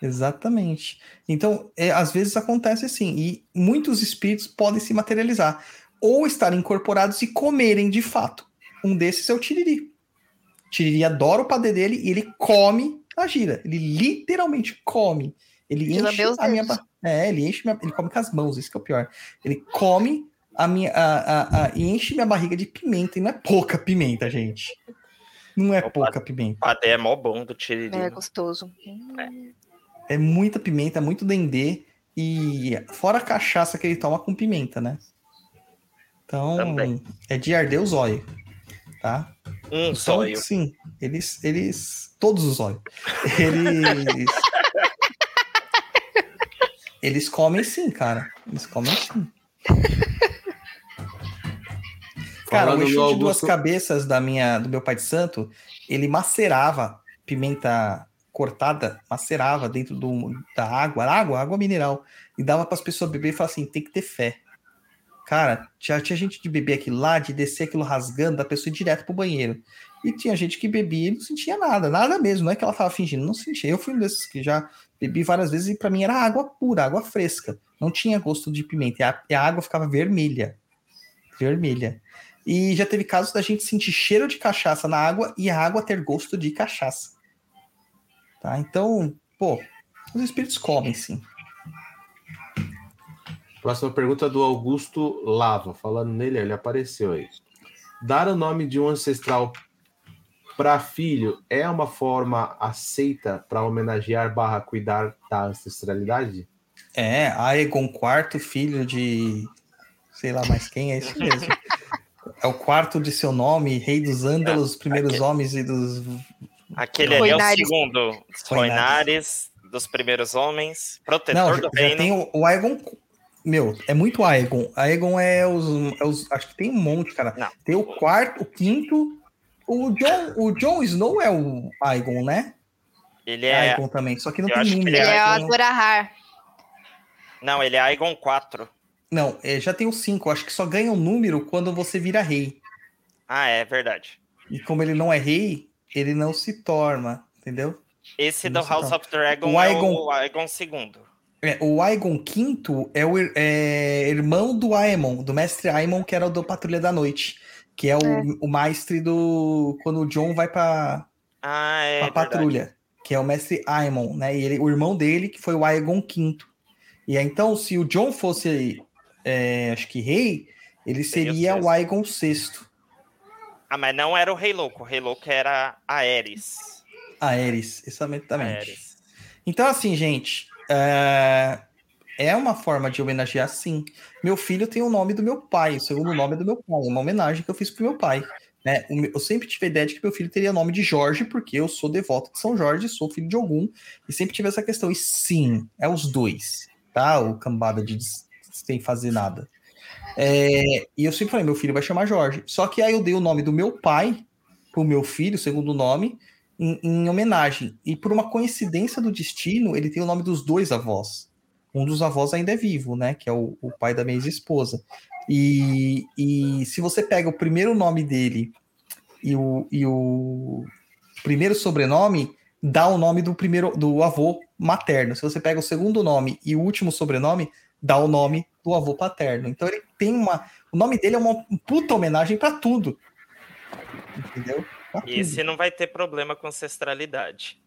Exatamente. Então, é, às vezes acontece assim, e muitos espíritos podem se materializar, ou estar incorporados e comerem de fato. Um desses é o Tiriri. Tiriri adora o padê dele e ele come a gira. Ele literalmente come. Ele enche a minha. dedos. ba- É, ele enche minha... Ele come com as mãos, isso que é o pior. Ele come a minha. A, a, a- e enche minha barriga de pimenta. E não é pouca pimenta, gente. Não é Opa. pouca pimenta. O padê é mó bom do Tiriri. É gostoso. Hum. É muita pimenta, muito dendê. E fora a cachaça que ele toma com pimenta, né? Então, Também. é de arder os olhos, tá? Um Então, zóio. sim, eles, eles, todos os olhos, eles, eles comem sim, cara. Eles comem sim. Cara, o Exu de duas cabeças da minha, do meu pai de santo, ele macerava pimenta cortada, macerava dentro do, da água, água, água mineral, e dava para as pessoas beber e falava assim, tem que ter fé. Cara, já tinha gente de beber aquilo lá, de descer aquilo rasgando, da pessoa ir direto pro banheiro. E tinha gente que bebia e não sentia nada, nada mesmo, não é que ela tava fingindo, não sentia. Eu fui um desses que já bebi várias vezes e para mim era água pura, água fresca. Não tinha gosto de pimenta, e a, e a água ficava vermelha. Vermelha. E já teve casos da gente sentir cheiro de cachaça na água e a água ter gosto de cachaça. Tá? Então, pô, os espíritos comem, sim. Próxima pergunta do Augusto Lava. Falando nele, ele apareceu aí. Dar o nome de um ancestral para filho é uma forma aceita para homenagear barra cuidar da ancestralidade? É, Aegon quarto filho de sei lá mais quem, é isso mesmo. É o quarto de seu nome, rei dos Ândalos, primeiros aquele- homens e dos. Aquele ali é o segundo. Dos Roinares, dos primeiros homens, protetor Não, do já, já reino. tem o, o Aegon. Meu, é muito Aegon. Aegon é os, é os- Acho que tem um monte, cara. Não. Tem o quarto, o quinto. O John, o Jon Snow é o Aegon, né? Ele é. Aegon também, só que não eu tem acho que número. ele Ele é o Ahai. Não, ele é Aegon 4. Não, é, já tem o cinco. Acho que só ganha um número quando você vira rei. Ah, é verdade. E como ele não é rei, ele não se torna, entendeu? Esse Não do House of Dragon O é Aegon- o Aegon II. É, o Aegon V é o é, irmão do Aemon, do mestre Aemon, que era o do Patrulha da Noite. Que é o, o mestre do. Quando o John vai pra, Ah, é. pra verdade. patrulha. Que é o mestre Aemon, né? E ele, o irmão dele, que foi o Aegon V. E aí, então, se o John fosse, é, acho que rei, ele Seria o seria sexto. o Aegon VI. Ah, mas não era o Rei Louco. O Rei Louco era Aerys. Aerys, exatamente. Aerys. Então, assim, gente, é... é uma forma de homenagear, sim. Meu filho tem o nome do meu pai, o segundo nome é do meu pai, é uma homenagem que eu fiz pro meu pai. né? Eu sempre tive a ideia de que meu filho teria nome de Jorge, porque eu sou devoto de São Jorge, sou filho de algum, e sempre tive essa questão. E sim, é os dois, tá? O cambada de sem fazer nada. É, E eu sempre falei, meu filho vai chamar Jorge. Só que aí eu dei o nome do meu pai pro meu filho, segundo nome, em, em homenagem. E por uma coincidência do destino, ele tem o nome dos dois avós. Um dos avós ainda é vivo, né? Que é o, o pai da minha ex-esposa. E, e se você pega o primeiro nome dele e o, e o primeiro sobrenome, dá o nome do primeiro do avô materno. Se você pega o segundo nome e o último sobrenome, dá o nome do avô paterno. Então ele tem uma. O nome dele é uma puta homenagem para tudo. Entendeu? Pra E tudo. esse não vai ter problema com ancestralidade.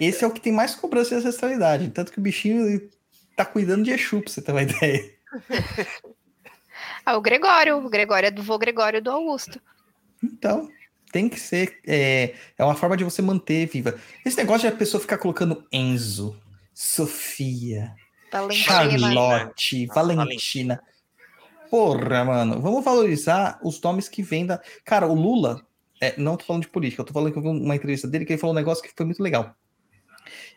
Esse é o que tem mais cobrança de ancestralidade. Tanto que o bichinho tá cuidando de Exu, pra você ter uma ideia. Ah, o Gregório. O Gregório é do vô Gregório do Augusto. Então, tem que ser. É, é uma forma de você manter viva. Esse negócio de a pessoa ficar colocando Enzo, Sofia, Valentina. Charlotte, Nossa, Valentina. Porra, mano. Vamos valorizar os nomes que vêm da. Cara, o Lula. é, não tô falando de política, eu tô falando que eu vi uma entrevista dele que ele falou um negócio que foi muito legal.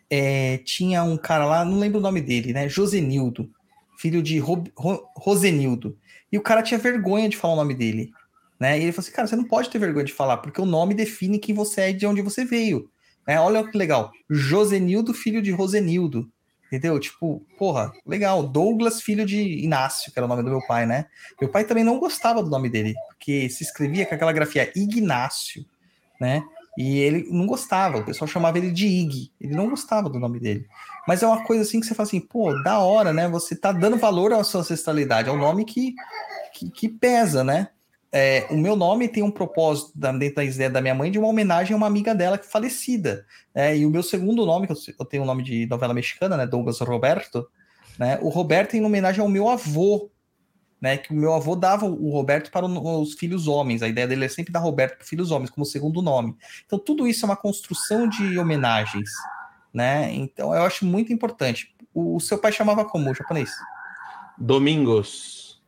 É, tinha um cara lá, não lembro o nome dele, né? Josenildo, filho de Ro, Ro, Rosenildo. E o cara tinha vergonha de falar o nome dele. Né? E ele falou assim: cara, você não pode ter vergonha de falar, porque o nome define quem você é e de onde você veio. Né? Olha que legal. Josenildo, filho de Rosenildo. Entendeu? Tipo, porra, legal. Douglas, filho de Inácio, que era o nome do meu pai, né? Meu pai também não gostava do nome dele, porque se escrevia com aquela grafia Ignácio, né? E ele não gostava, o pessoal chamava ele de Ig, ele não gostava do nome dele. Mas é uma coisa assim que você fala assim, pô, da hora, né? Você tá dando valor à sua ancestralidade, é um nome que, que, que pesa, né? É, o meu nome tem um propósito dentro da ideia da minha mãe de uma homenagem a uma amiga dela que falecida. É, e o meu segundo nome, que eu, tenho o um nome de novela mexicana, né? Douglas Roberto, né? O Roberto em homenagem ao meu avô, né? Que o meu avô dava o Roberto para os filhos homens. A ideia dele é sempre dar Roberto para filhos homens, como segundo nome. Então, tudo isso é uma construção de homenagens, né? Então, eu acho muito importante. O, o seu pai chamava como, o japonês? Domingos.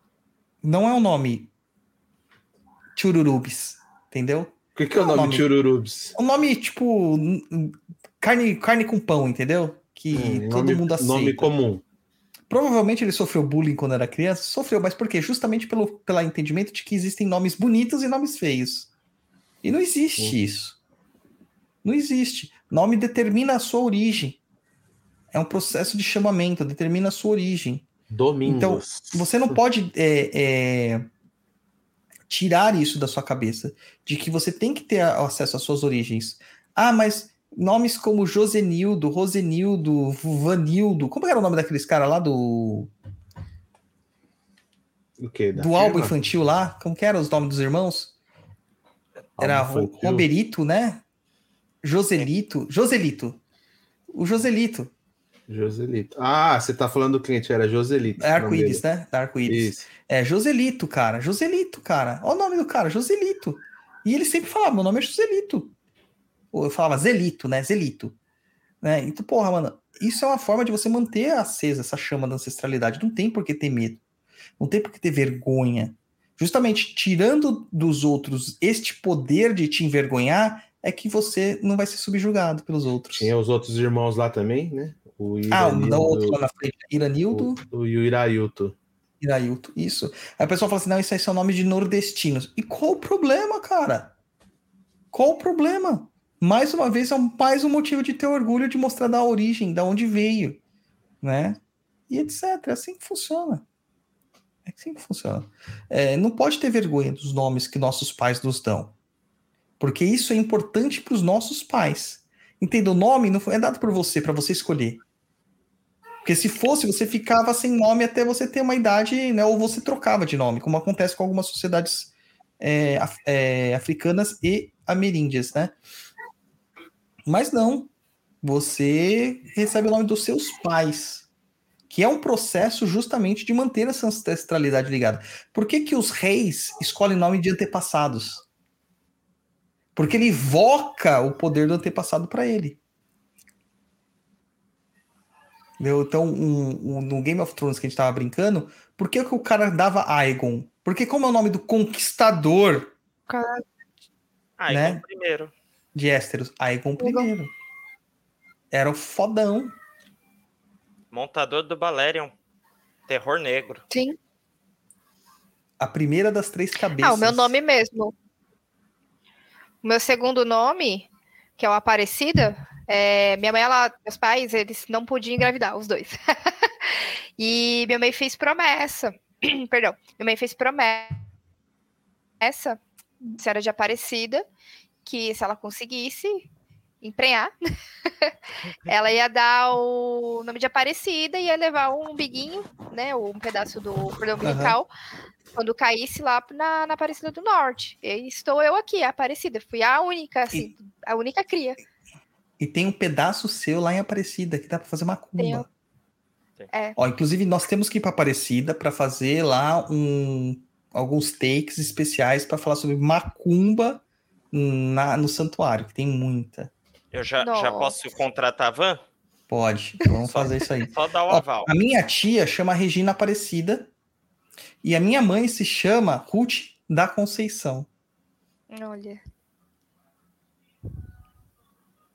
Não é um nome Chururubis, entendeu? O que, que é o nome, nome Chururubis? O nome, tipo, carne, carne com pão, entendeu? Que hum, todo nome, mundo aceita. Nome comum. Provavelmente ele sofreu bullying quando era criança. Sofreu, mas por quê? Justamente pelo, pelo entendimento de que existem nomes bonitos e nomes feios. E não existe hum. isso. Não existe. Nome determina a sua origem. É um processo de chamamento, determina a sua origem. Domingos. Então, você não pode é, é, tirar isso da sua cabeça, de que você tem que ter acesso às suas origens. Ah, mas nomes como Josenildo, Rosenildo, Vanildo, como era o nome daqueles caras lá do o quê? do álbum infantil lá? Como que eram os nomes dos irmãos? Era Roberito, né? Joselito, Joselito. O Joselito. Joselito. Ah, você tá falando do cliente, era Joselito. É arco-íris, né? Da arco-íris. É Joselito, cara. Joselito, cara. Olha o nome do cara, Joselito. E ele sempre falava, meu nome é Joselito. Eu falava Zelito, né? Zelito. Né? Então, porra, mano, isso é uma forma de você manter acesa essa chama da ancestralidade. Não tem por que ter medo. Não tem por que ter vergonha. Justamente tirando dos outros este poder de te envergonhar, é que você não vai ser subjugado pelos outros. Tinha os outros irmãos lá também, né? O ah, o outro lá na frente, Iranildo. O, o, o Irailto. Irailto, isso. Aí a pessoa fala assim: não, isso aí são nomes de nordestinos. E qual o problema, cara? Qual o problema? Mais uma vez, é mais um motivo de ter orgulho de mostrar da origem, da onde veio, né? E etc. É assim que funciona. É assim que funciona. É, não pode ter vergonha dos nomes que nossos pais nos dão. Porque isso é importante para os nossos pais. Entenda, o nome não é dado por você, para você escolher. Porque se fosse, você ficava sem nome até você ter uma idade, né? Ou você trocava de nome, como acontece com algumas sociedades é, é, africanas e ameríndias, né? Mas não. Você recebe o nome dos seus pais, que é um processo justamente de manter essa ancestralidade ligada. Por que, que os reis escolhem nome de antepassados? Porque ele evoca o poder do antepassado para ele. Entendeu? Então, um, um, no Game of Thrones que a gente tava brincando, por que, que o cara dava Aegon? Porque como é o nome do conquistador? Caralho. Aegon né? primeiro. De Ésteros. Aegon primeiro. Era o fodão. Montador do Balerion. Terror negro. Sim. A primeira das três cabeças. Ah, o meu nome mesmo. O meu segundo nome, que é o Aparecida, é, minha mãe, ela, meus pais, eles não podiam engravidar, os dois. e minha mãe fez promessa. Perdão, minha mãe fez promessa, se era de Aparecida, que se ela conseguisse emprenhar, ela ia dar o nome de Aparecida e ia levar um biguinho, né, um pedaço do cordão umbilical, uhum. quando caísse lá na, na Aparecida do Norte. E estou eu aqui, a Aparecida. Fui a única, assim, e... a única cria. E tem um pedaço seu lá em Aparecida que dá para fazer macumba. É. Ó, inclusive, nós temos que ir para Aparecida para fazer lá um, alguns takes especiais para falar sobre macumba na, no santuário, que tem muita. Eu já, já posso contratar a van? Pode, vamos fazer isso aí. Só dar o aval. a minha tia chama Regina Aparecida e a minha mãe se chama Ruth da Conceição. Olha.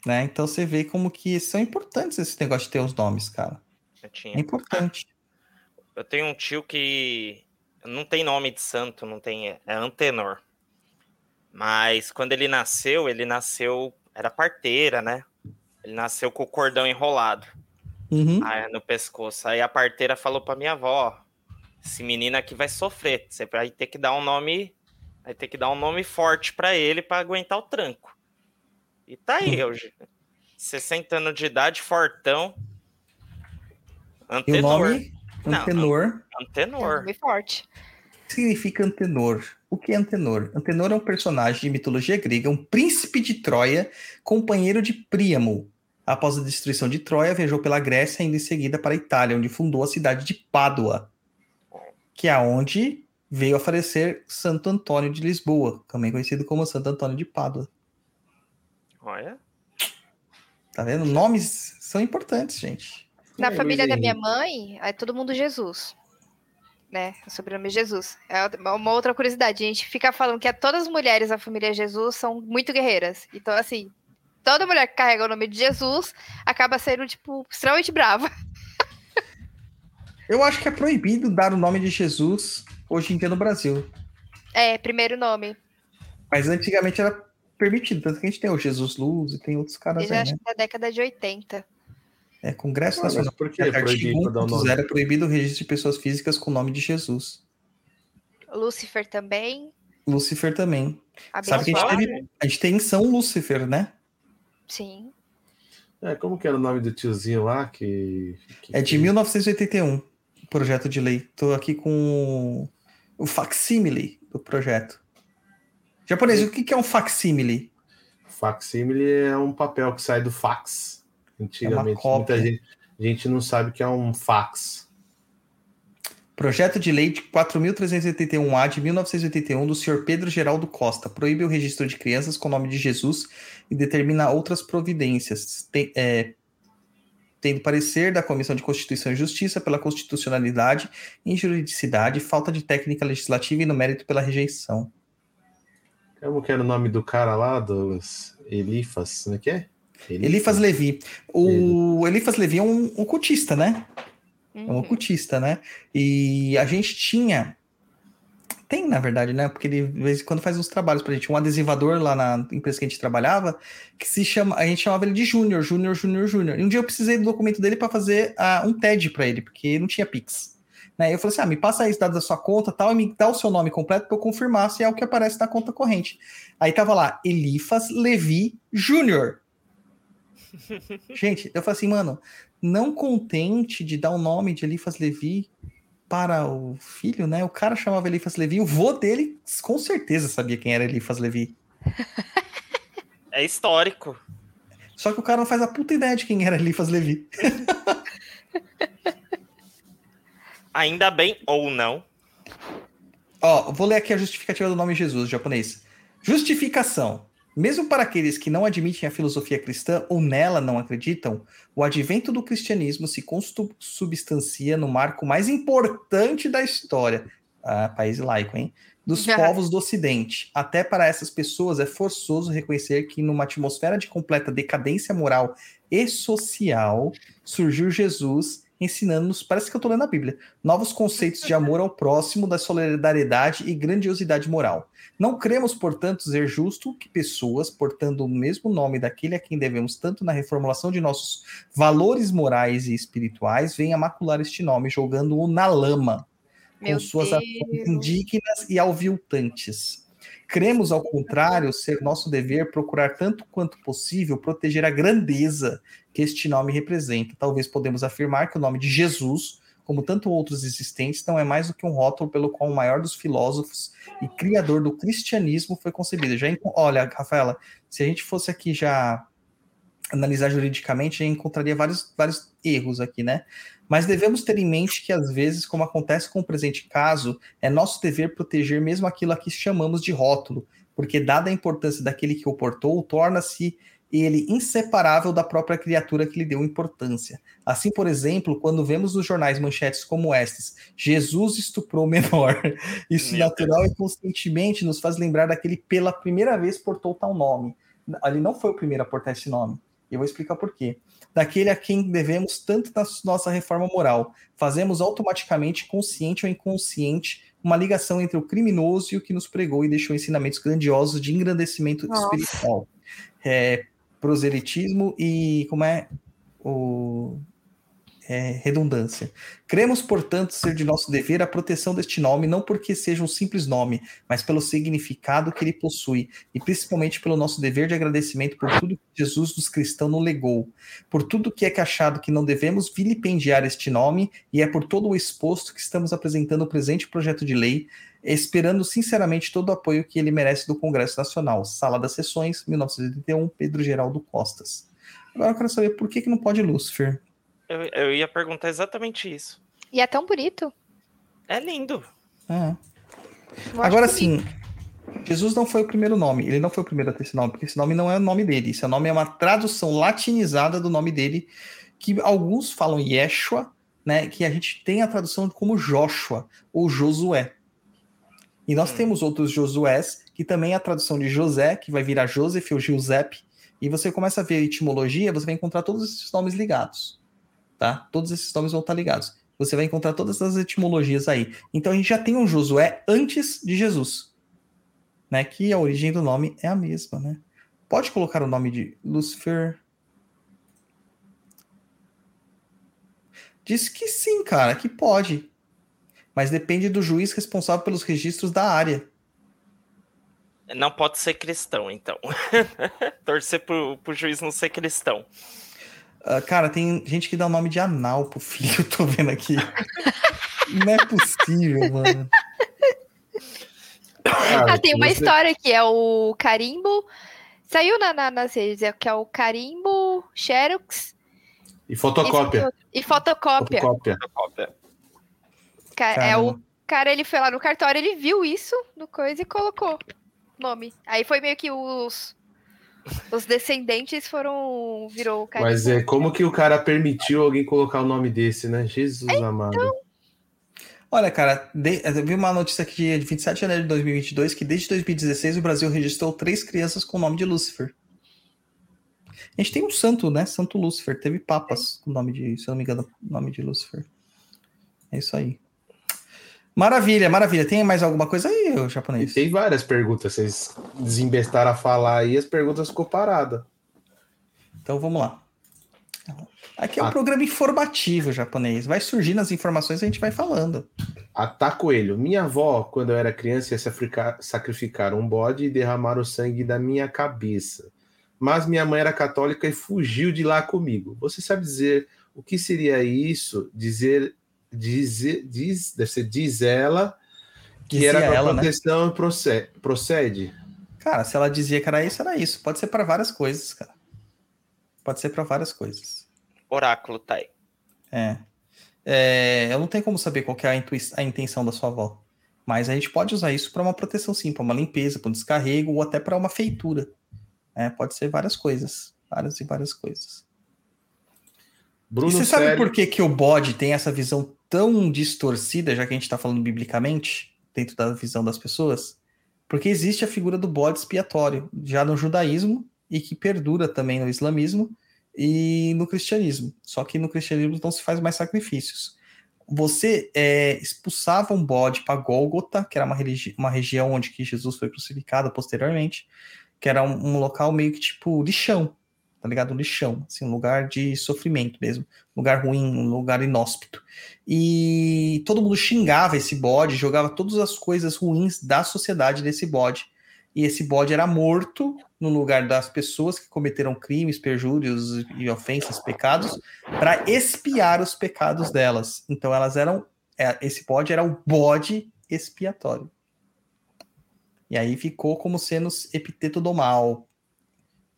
Né? Então você vê como que são importantes esse negócio de ter os nomes, cara. Eu É importante. Eu tenho um tio que não tem nome de santo, não tem. É Antenor. Mas quando ele nasceu, ele nasceu. Era parteira, né? Ele nasceu com o cordão enrolado Uhum. aí, no pescoço. Aí a parteira falou pra minha avó: esse menino aqui vai sofrer. Você vai ter que dar um nome. Vai ter que dar um nome forte pra ele pra aguentar o tranco. E tá aí hoje. 60 anos de idade, fortão. E o Antenor. nome? Não, Antenor. É Antenor. nome forte. O que significa Antenor? O que é Antenor? Antenor é um personagem de mitologia grega, um príncipe de Troia, companheiro de Príamo. Após a destruição de Troia, viajou pela Grécia, indo em seguida para a Itália, onde fundou a cidade de Pádua, que é onde veio a falecer Santo Antônio de Lisboa, também conhecido como Santo Antônio de Pádua. Olha. Tá vendo? Nomes são importantes, gente. Na É, família da minha mãe, é todo mundo Jesus. Né? O sobrenome Jesus. É uma outra curiosidade. A gente fica falando que todas as mulheres da família Jesus são muito guerreiras. Então, assim, toda mulher que carrega o nome de Jesus acaba sendo, tipo, extremamente brava. Eu acho que é proibido dar o nome de Jesus hoje em dia no Brasil. É, primeiro nome. Mas antigamente era permitido, tanto que a gente tem o Jesus Luz e tem outros caras Desde aí, acho né? que da década de 80. É, Congresso Ah, mas Nacional por que é proibido dar o nome? 1.0 é proibido o registro de pessoas físicas com o nome de Jesus. Lúcifer também. Lúcifer também. Sabe que a gente, teve, a gente tem São Lúcifer, né? Sim. É, como que era o nome do tiozinho lá que. que É de 1981, o projeto de lei. Tô aqui com o facsímile do projeto. Japonês, o que que é um facsímile? Facsímile é um papel que sai do fax. Antigamente. cópia. Muita gente, gente não sabe o que é um fax. Projeto de lei de 4.381-A de 1981 do Sr. Pedro Geraldo Costa proíbe o registro de crianças com o nome de Jesus e determina outras providências, tem- é, tendo parecer da Comissão de Constituição e Justiça pela constitucionalidade, injuridicidade, falta de técnica legislativa e no mérito pela rejeição. Como que era o nome do cara lá, dos Elifas? Como é que é? Elifas Levi. O Elifas Levi é um ocultista, né? É um Uhum. ocultista, né? E a gente tinha. Tem, na verdade, né? Porque ele de vez em quando faz uns trabalhos pra gente. Um adesivador lá na empresa que a gente trabalhava, que se chama. A gente chamava ele de Júnior, Júnior, Júnior, Júnior. E um dia eu precisei do documento dele pra fazer ah, um TED pra ele, porque não tinha Pix. Né? Eu falei assim: ah, me passa aí os dados da sua conta tal, e me dá o seu nome completo pra eu confirmar se é o que aparece na conta corrente. Aí tava lá, Elifas Levi Júnior. Gente, eu falei assim, mano, não contente de dar o nome de Elifas Levi para o filho, né? O cara chamava Elifas Levi, o vô dele com certeza sabia quem era Elifas Levi. É histórico. Só que o cara não faz a puta ideia de quem era Elifas Levi. Ainda bem ou não. Ó, vou ler aqui a justificativa do nome Jesus, japonês. Justificação. Mesmo para aqueles que não admitem a filosofia cristã ou nela não acreditam, o advento do cristianismo se consubstancia no marco mais importante da história. Ah, país laico, hein? Dos povos do Ocidente. Até para essas pessoas é forçoso reconhecer que, numa atmosfera de completa decadência moral e social, surgiu Jesus ensinando-nos, parece que eu tô lendo a Bíblia, novos conceitos de amor ao próximo, da solidariedade e grandiosidade moral. Não cremos, portanto, ser justo que pessoas, portando o mesmo nome daquele a quem devemos tanto na reformulação de nossos valores morais e espirituais, venham macular este nome, jogando-o na lama, Meu com suas Deus. ações indignas e alviltantes. Cremos, ao contrário, ser nosso dever procurar tanto quanto possível proteger a grandeza que este nome representa. Talvez podemos afirmar que o nome de Jesus, como tanto outros existentes, não é mais do que um rótulo pelo qual o maior dos filósofos e criador do cristianismo foi concebido. Já olha, Rafaela, se a gente fosse aqui já analisar juridicamente, a gente encontraria vários, vários erros aqui, né? Mas devemos ter em mente que, às vezes, como acontece com o presente caso, é nosso dever proteger mesmo aquilo a que chamamos de rótulo, porque, dada a importância daquele que o portou, torna-se ele inseparável da própria criatura que lhe deu importância. Assim, por exemplo, quando vemos nos jornais manchetes como estas, Jesus estuprou o menor. Isso Meu natural e conscientemente nos faz lembrar daquele pela primeira vez portou tal nome. Ali não foi o primeiro a portar esse nome. E eu vou explicar por quê. Daquele a quem devemos tanto na nossa reforma moral. Fazemos automaticamente, consciente ou inconsciente, uma ligação entre o criminoso e o que nos pregou e deixou ensinamentos grandiosos de engrandecimento Nossa. espiritual. É, proselitismo e como é o é, redundância. Cremos, portanto, ser de nosso dever a proteção deste nome, não porque seja um simples nome, mas pelo significado que ele possui, e principalmente pelo nosso dever de agradecimento por tudo que Jesus dos cristãos nos legou, por tudo que é que achado que não devemos vilipendiar este nome, e é por todo o exposto que estamos apresentando o presente projeto de lei, esperando sinceramente todo o apoio que ele merece do Congresso Nacional. Sala das Sessões, 1981, Pedro Geraldo Costas. Agora eu quero saber por que, que não pode Lúcifer? Eu, eu ia perguntar exatamente isso. E é tão bonito. É lindo. Acho Agora sim, Jesus não foi o primeiro nome, ele não foi o primeiro a ter esse nome, porque esse nome não é o nome dele, esse nome é uma tradução latinizada do nome dele, que alguns falam Yeshua, né, que a gente tem a tradução como Joshua ou Josué. E nós Hum. temos outros Josués, que também é a tradução de José, que vai virar Joseph ou Giuseppe, e você começa a ver a etimologia, você vai encontrar todos esses nomes ligados, tá? Todos esses nomes vão estar ligados. Você vai encontrar todas as etimologias aí. Então a gente já tem um Josué antes de Jesus, né? Que a origem do nome é a mesma, né? Pode colocar o nome de Lucifer. Diz que sim, cara, que pode. Mas depende do juiz responsável pelos registros da área. Não pode ser cristão, então. Torcer pro, pro juiz não ser cristão. Ah, cara, tem gente que dá o nome de anal pro filho, eu tô vendo aqui. Não é possível, mano. Ah, tem uma você- história que é o carimbo. Saiu na, na, nas redes, é que é o carimbo, xerox E fotocópia. e fotocópia. Fotocópia. Cópia. Ca- É o cara, ele foi lá no cartório, ele viu isso no coisa e colocou nome. Aí foi meio que os os descendentes foram virou o carimbo. Mas é como que o cara permitiu alguém colocar o nome desse, né? Jesus amado. Olha, cara, de- eu vi uma notícia aqui de 27 de janeiro de 2022 que desde 2016 o Brasil registrou três crianças com o nome de Lúcifer. A gente tem um santo, né? Santo Lúcifer. Teve papas com o nome de, se eu não me engano, nome de Lúcifer. É isso aí. Maravilha, maravilha. Tem mais alguma coisa aí, E japonês? tem várias perguntas. Vocês desembestaram a falar aí, as perguntas ficou paradas. Então vamos lá. Aqui é um Ah. programa informativo japonês. Vai surgindo as informações e a gente vai falando. Atá Coelho. Minha avó, quando eu era criança, ia sacrificar um bode e derramar o sangue da minha cabeça. Mas minha mãe era católica e fugiu de lá comigo. Você sabe dizer o que seria isso? Dizer, dizer, diz, deve ser diz ela que Dizia era para ela, né? proteção e procede, procede. Cara, se ela dizia que era isso, era isso. Pode ser para várias coisas, cara. Pode ser para várias coisas. Oráculo, tá aí. É. É, eu não tenho como saber qual que é a, a intenção da sua avó. Mas a gente pode usar isso para uma proteção, sim, para uma limpeza, para um descarrego ou até para uma feitura. É, pode ser várias coisas. Várias e várias coisas. Bruno e você sabe por que, que o bode tem essa visão tão distorcida, já que a gente está falando biblicamente, dentro da visão das pessoas? Porque existe a figura do bode expiatório, já no judaísmo, e que perdura também no islamismo e no cristianismo. Só que no cristianismo não se faz mais sacrifícios. Você é, expulsava um bode para Gólgota, que era uma, uma região onde Jesus foi crucificado posteriormente, que era um, um local meio que tipo lixão, tá ligado? Um lixão, assim, um lugar de sofrimento mesmo, um lugar ruim, um lugar inóspito. E todo mundo xingava esse bode, jogava todas as coisas ruins da sociedade desse bode. E esse bode era morto no lugar das pessoas que cometeram crimes, perjúrios e ofensas, pecados, para expiar os pecados delas. Então elas eram. é, Esse bode era o bode expiatório. E aí ficou como sendo epiteto do mal.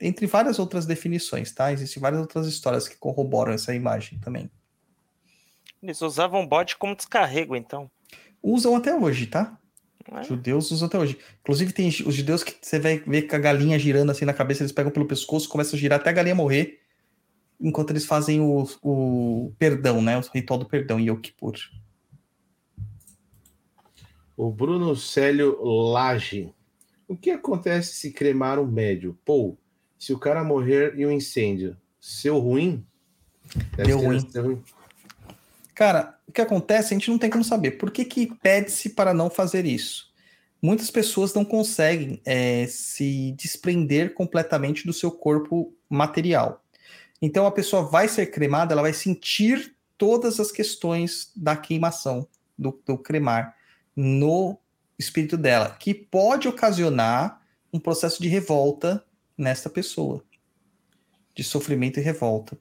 Entre várias outras definições, tá? Existem várias outras histórias que corroboram essa imagem também. Eles usavam bode como descarrego, então. Usam até hoje, tá? é? Judeus usam até hoje. Inclusive, tem os judeus que você vai ver com a galinha girando assim na cabeça, eles pegam pelo pescoço, começam a girar até a galinha morrer, enquanto eles fazem o, o perdão, né? O ritual do perdão, Yom Kippur. O Bruno Célio Lage. O que acontece se cremar um médio? Pô, Se o cara morrer em um incêndio, seu ruim? Deu ruim. Cara, o que acontece, a gente não tem como saber. Por que, que pede-se para não fazer isso? Muitas pessoas não conseguem é, se desprender completamente do seu corpo material. Então a pessoa vai ser cremada, ela vai sentir todas as questões da queimação, do, do cremar, no espírito dela, que pode ocasionar um processo de revolta nesta pessoa, de sofrimento e revolta.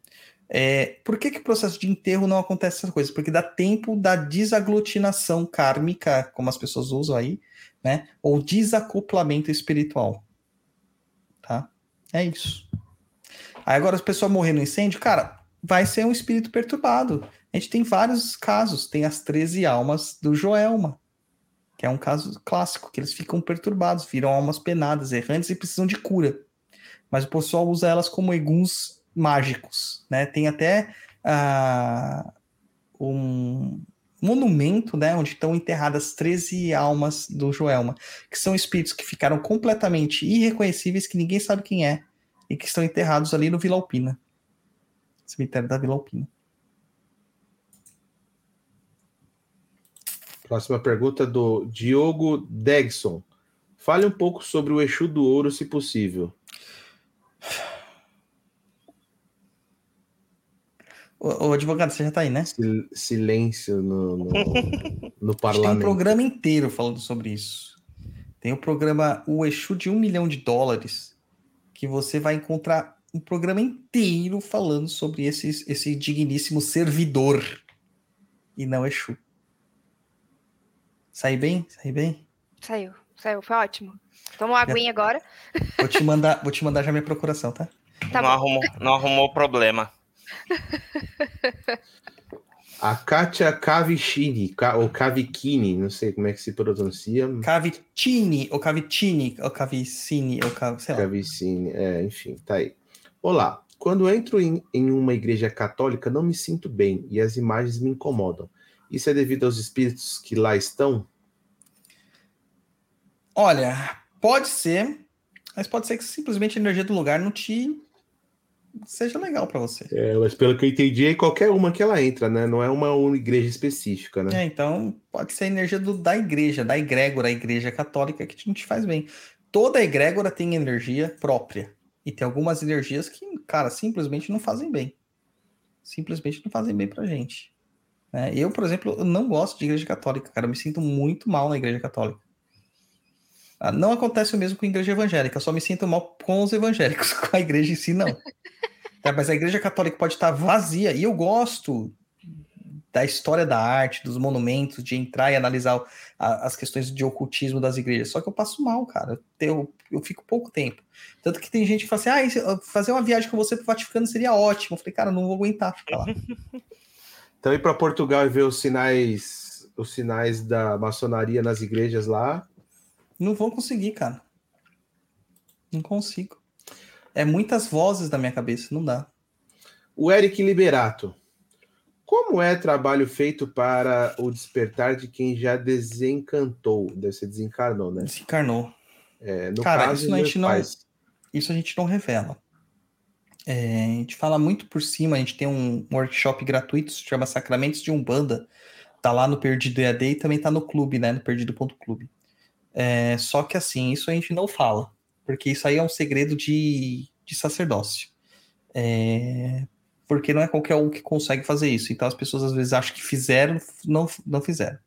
É, por que, que o processo de enterro não acontece essas coisas? Porque dá tempo da desaglutinação kármica, como as pessoas usam aí, né? Ou desacoplamento espiritual. Tá? É isso. Aí agora, as pessoas morrer no incêndio, cara, vai ser um espírito perturbado. A gente tem vários casos. Tem as 13 almas do Joelma, que é um caso clássico, que eles ficam perturbados, viram almas penadas, errantes e precisam de cura. Mas o pessoal usa elas como eguns mágicos, né? Tem até ah, um monumento, né, onde estão enterradas 13 almas do Joelma, que são espíritos que ficaram completamente irreconhecíveis, que ninguém sabe quem é, e que estão enterrados ali no Vila Alpina. Cemitério da Vila Alpina. Próxima pergunta do Diogo Degson. Fale um pouco sobre o Exu do Ouro, se possível. Ô, ô, advogado, você já tá aí, né? Sil- silêncio no, no, no gente tem um parlamento. programa inteiro falando sobre isso. Tem o programa O Exu de um milhão de dólares, que você vai encontrar um programa inteiro falando sobre esse, esse digníssimo servidor e não Exu. Sai bem? Sai bem? Saiu, saiu, foi ótimo. Toma uma aguinha agora. Vou te mandar, vou te mandar já minha procuração, tá? Tá não, bom. arrumou, não arrumou problema. A Kátia Cavicini, Ca- ou Cavicini, não sei como é que se pronuncia. Cavicini, ou Cavicini, ou Cavicini, ou Cav... sei lá. Cavicini, é, enfim, tá aí. Olá, quando entro em, em uma igreja católica, não me sinto bem e as imagens me incomodam. Isso é devido aos espíritos que lá estão? Olha, pode ser, mas pode ser que simplesmente a energia do lugar não te seja legal pra você. É, mas pelo que eu entendi, é qualquer uma que ela entra, né? Não é uma uma igreja específica, né? É, então pode ser a energia do- da igreja, da egrégora, a igreja católica, que não te faz bem. Toda egrégora tem energia própria. E tem algumas energias que, cara, simplesmente não fazem bem. Simplesmente não fazem bem pra gente. né? Eu, por exemplo, não gosto de igreja católica, cara. Eu me sinto muito mal na igreja católica. Ah, Não acontece o mesmo com a igreja evangélica, eu só me sinto mal com os evangélicos, com a igreja em si, não. Tá, mas a igreja católica pode estar vazia, e eu gosto da história da arte, dos monumentos, de entrar e analisar a- as questões de ocultismo das igrejas. Só que eu passo mal, cara. Eu, eu fico pouco tempo. Tanto que tem gente que fala assim: ah, fazer uma viagem com você pro Vaticano seria ótimo. Eu falei, cara, não vou aguentar ficar lá. Então ir para Portugal e ver os sinais, os sinais da maçonaria nas igrejas lá. Não vou conseguir, cara. Não consigo. É muitas vozes na minha cabeça, não dá. O Eric Liberato. Como é trabalho feito para o despertar de quem já desencantou? Deve ser desencarnou, né? Desencarnou. É, Cara, isso a gente não- pais. Isso a gente não revela. É, a gente fala muito por cima, a gente tem um workshop gratuito, se chama Sacramentos de Umbanda. Tá lá no Perdido EAD e também tá no clube, né? No Perdido.clube. É, só que assim, isso a gente não fala, porque isso aí é um segredo de, de sacerdócio. É, porque não é qualquer um que consegue fazer isso. Então as pessoas às vezes acham que fizeram, não, não fizeram.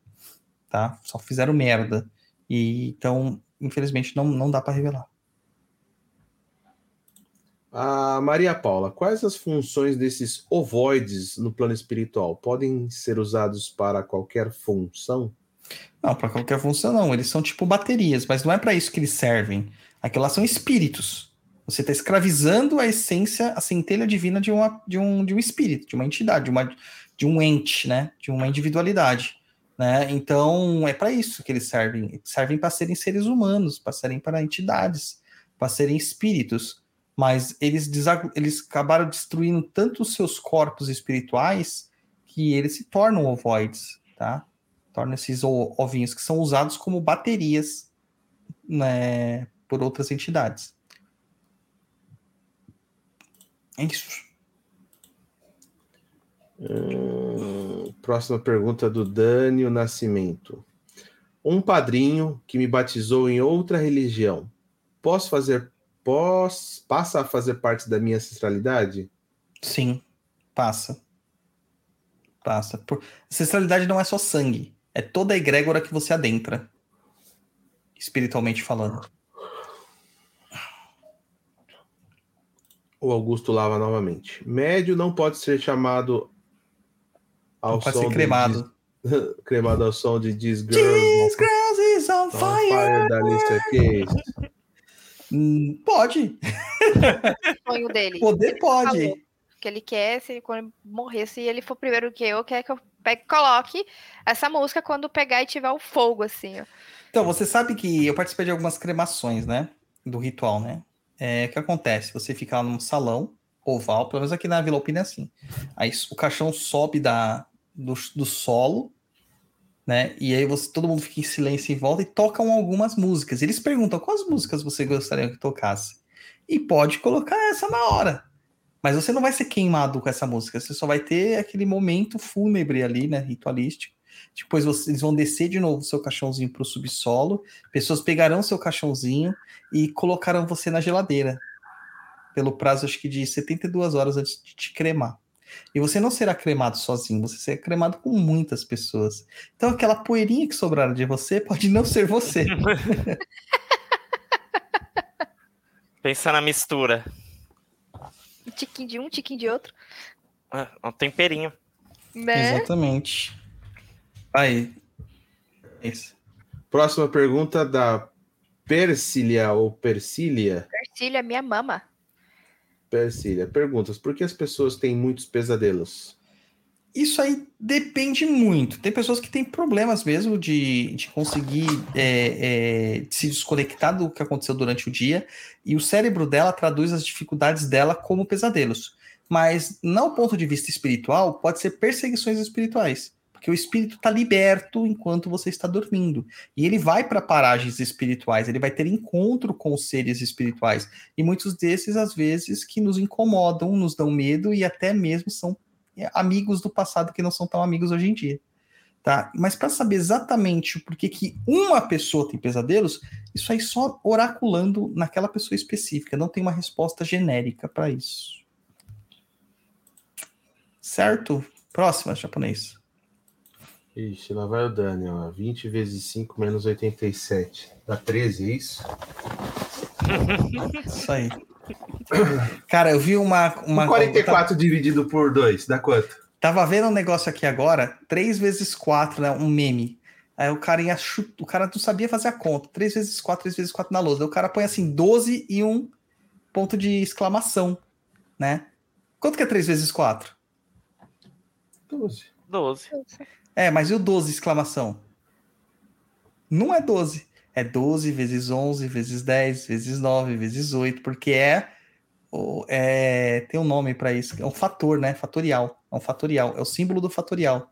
Tá? Só fizeram merda. E então, infelizmente, não, não dá para revelar. A Maria Paula, quais as funções desses ovoides no plano espiritual? Podem ser usados para qualquer função? Não, para qualquer função não. Eles são tipo baterias, mas não é para isso que eles servem. Aquilo lá são espíritos. Você está escravizando a essência, a centelha divina de, uma, de, um, de um espírito, de uma entidade, de, uma, de um ente, né? De uma individualidade. Né? Então, é para isso que eles servem. Servem para serem seres humanos, para serem para entidades, para serem espíritos. Mas eles, eles acabaram destruindo tanto os seus corpos espirituais que eles se tornam ovoides, tá? Torna esses ovinhos que são usados como baterias né, por outras entidades. É isso. Hum, próxima pergunta do Dânio Nascimento. Um padrinho que me batizou em outra religião, posso fazer, posso, passa a fazer parte da minha ancestralidade? Sim, passa. Passa. Por... Ancestralidade não é só sangue. É toda a egrégora que você adentra. Espiritualmente falando. O Augusto lava novamente. Médio não pode ser chamado ao Não pode som ser de cremado. Dis- cremado ao som de This Girl This girl is on on fire. Fire da Keys. Hum, Pode. O sonho dele. Poder Ele pode. falou Que ele quer, se ele, quando ele morrer, se ele for primeiro que eu, quer que eu pegue, coloque essa música quando pegar e tiver o fogo, assim, ó. Então, você sabe que eu participei de algumas cremações, né? Do ritual, né? É, o que acontece? Você fica lá num salão oval, pelo menos aqui na Vila Alpina é assim. Aí o caixão sobe da, do, do solo, né? E aí você, todo mundo fica em silêncio em volta e tocam algumas músicas. Eles perguntam quais músicas você gostaria que tocasse. E pode colocar essa na hora. Mas você não vai ser queimado com essa música, você só vai ter aquele momento fúnebre ali, né? Ritualístico. Depois você- eles vão descer de novo seu caixãozinho para o subsolo. Pessoas pegarão seu caixãozinho e colocarão você na geladeira. Pelo prazo, acho que de 72 horas antes de te cremar. E você não será cremado sozinho, você será cremado com muitas pessoas. Então aquela poeirinha que sobraram de você pode não ser você. Pensa na mistura. Um tiquinho de um, um tiquinho de outro. Ah, Um temperinho. Né? Exatamente. Aí. Isso. Próxima pergunta da Persília ou Persília. Ercília, minha mama. Persília. Perguntas: por que as pessoas têm muitos pesadelos? Isso aí depende muito. Tem pessoas que têm problemas mesmo de, de conseguir é, é, se desconectar do que aconteceu durante o dia, e o cérebro dela traduz as dificuldades dela como pesadelos. Mas, no ponto de vista espiritual, pode ser perseguições espirituais. Porque o espírito está liberto enquanto você está dormindo. E ele vai para paragens espirituais, ele vai ter encontro com seres espirituais. E muitos desses, às vezes, que nos incomodam, nos dão medo e até mesmo são amigos do passado que não são tão amigos hoje em dia. Tá? Mas para saber exatamente o porquê que uma pessoa tem pesadelos, isso aí só oraculando naquela pessoa específica, não tem uma resposta genérica para isso. Certo? Próxima, japonês. Ixi, lá vai o Dani, ó. 20 vezes 5 menos 87. Dá 13, é isso? Isso aí. Cara, eu vi uma. uma 44 dividido por 2, dá quanto? Tava vendo um negócio aqui agora, 3 vezes 4, né? Um meme. Aí o cara ia chutar, o cara não sabia fazer a conta. 3 vezes 4, 3 vezes 4 na lousa. Aí o cara põe assim 12 e um ponto de exclamação, né? Quanto que é 3 vezes 4? 12. 12. É, mas e o 12 exclamação? Não é 12. É 12 vezes 11 vezes 10 vezes 9 vezes 8, porque é, o- é tem um nome para isso, é um fator, né? Fatorial. É um fatorial, é o símbolo do fatorial.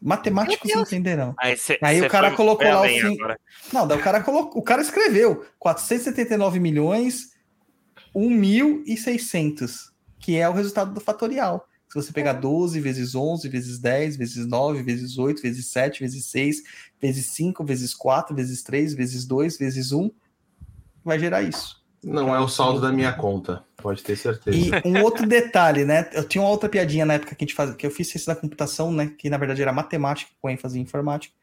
Matemáticos entenderão. Aí, cê- Aí cê o cara foi- colocou foi lá o agora. Não, daí o cara colocou, o cara escreveu 479 milhões 1.600, que é o resultado do fatorial. Se você pegar 12 vezes 11 vezes 10 vezes 9 vezes 8 vezes 7 vezes 6 vezes 5 vezes 4 vezes 3 vezes 2 vezes 1, vai gerar isso. Não é o saldo da minha conta, pode ter certeza. E um outro detalhe, né? Eu tinha uma outra piadinha na época que a gente faz, que eu fiz ciência da computação, né? Que na verdade era matemática com ênfase em informática.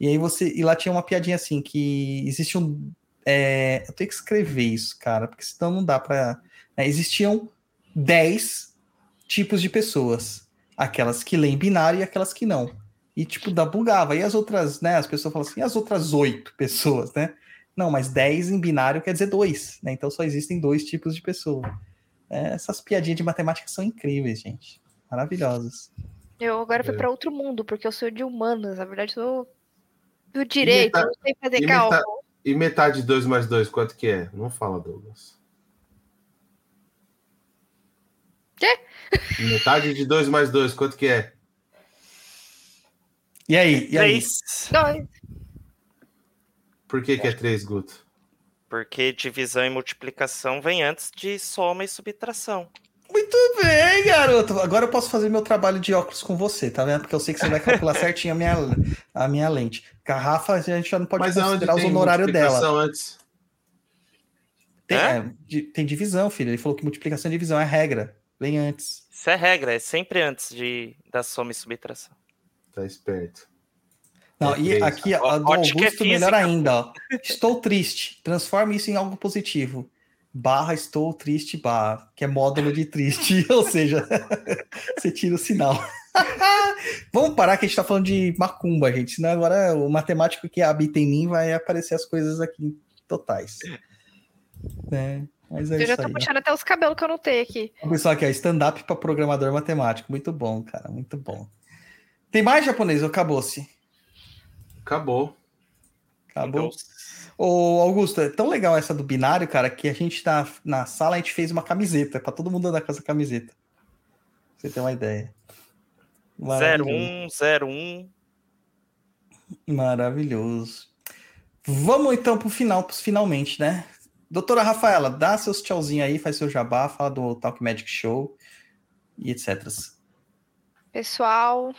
E aí você. E lá tinha uma piadinha assim, que existe um. é, eu tenho que escrever isso, cara, porque senão não dá pra. né, existiam 10 tipos de pessoas. Aquelas que leem binário e aquelas que não. E, tipo, da bugava. E as outras, né? As pessoas falam assim, e as outras oito pessoas, né? Não, mas 10 em binário quer dizer dois, né? Então só existem dois tipos de pessoa. É, essas piadinhas de matemática são incríveis, gente. Maravilhosas. Eu agora fui É. pra outro mundo, porque eu sou de humanas. Na verdade, eu sou do direito, meta- eu não sei fazer e cálculo. E metade de 2 mais 2, quanto que é? Não fala, Douglas. Quê? Metade de 2 mais 2, quanto que é? E aí? E aí? Três. Dois. Por que, que é 3, Guto? Porque divisão e multiplicação vem antes de soma e subtração. Muito bem, garoto. Agora eu posso fazer meu trabalho de óculos com você, tá vendo? Porque eu sei que você vai calcular certinho a minha, a minha lente. Garrafa, a gente já não pode Mas considerar os honorários dela. antes? Tem, É? é, tem divisão, filho. Ele falou que multiplicação e divisão é regra. Vem antes. Isso é regra, é sempre antes de, da soma e subtração. Tá esperto. Não, É e três. aqui, a do Ótica é Augusto, melhor física. ainda. Ó. Estou triste. Transforme isso em algo positivo. Barra estou triste, barra, que é módulo de triste. Ou seja, você tira o sinal. Vamos parar que a gente tá falando de macumba, gente. Senão agora o matemático que habita em mim vai aparecer as coisas aqui totais. É, mas é Eu já tô aí. puxando até os cabelos que eu não tenho aqui. O pessoal aqui, ó, stand-up para programador matemático. Muito bom, cara, muito bom. Tem mais japonês ou acabou-se? Acabou. Acabou. Ô, Augusto, é tão legal essa do binário, cara, que a gente tá na sala, a gente fez uma camiseta, para todo mundo andar com essa camiseta. Pra você ter uma ideia. Maravilhoso. 0101. Maravilhoso. Vamos então pro final, pros finalmente, né? Doutora Rafaela, dá seus tchauzinho aí, faz seu jabá, fala do Talk Magic Show e etc. Pessoal,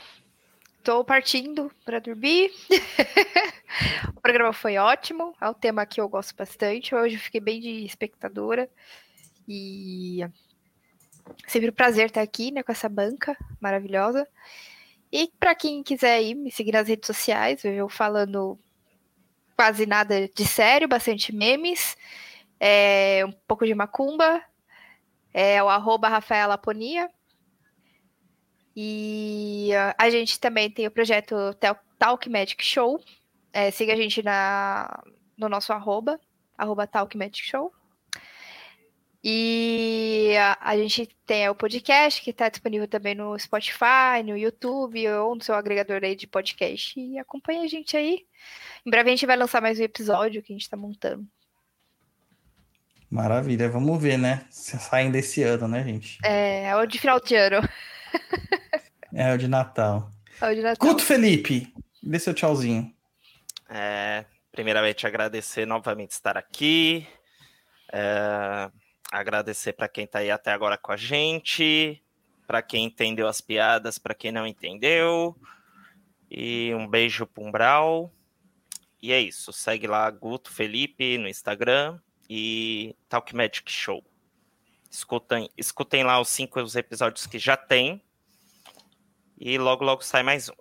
tô partindo para dormir. o programa foi ótimo, é um tema que eu gosto bastante. Hoje eu fiquei bem de espectadora e sempre um prazer estar aqui, né, com essa banca maravilhosa. E para quem quiser me seguir nas redes sociais, eu falando quase nada de sério, bastante memes, é, um pouco de macumba, é o arroba Rafaela Ponia. E a gente também tem o projeto Talk Magic Show. É, siga a gente na, no nosso arroba, arroba Talk Magic Show. E a, a gente tem o podcast que está disponível também no Spotify, no YouTube ou no seu agregador aí de podcast. E acompanha a gente aí. Em breve a gente vai lançar mais um episódio que a gente está montando. Maravilha, vamos ver, né? Se saem desse ano, né, gente? É, é o de final de ano. É o de Natal. É o de Natal. Guto Felipe, dê seu tchauzinho. É, primeiramente, agradecer novamente estar aqui. É, agradecer para quem está aí até agora com a gente. Para quem entendeu as piadas, para quem não entendeu. E um beijo pro Umbral. E é isso. Segue lá Guto Felipe no Instagram e Talk Magic Show. Escutem, escutem lá os cinco episódios que já tem. E logo, logo sai mais um.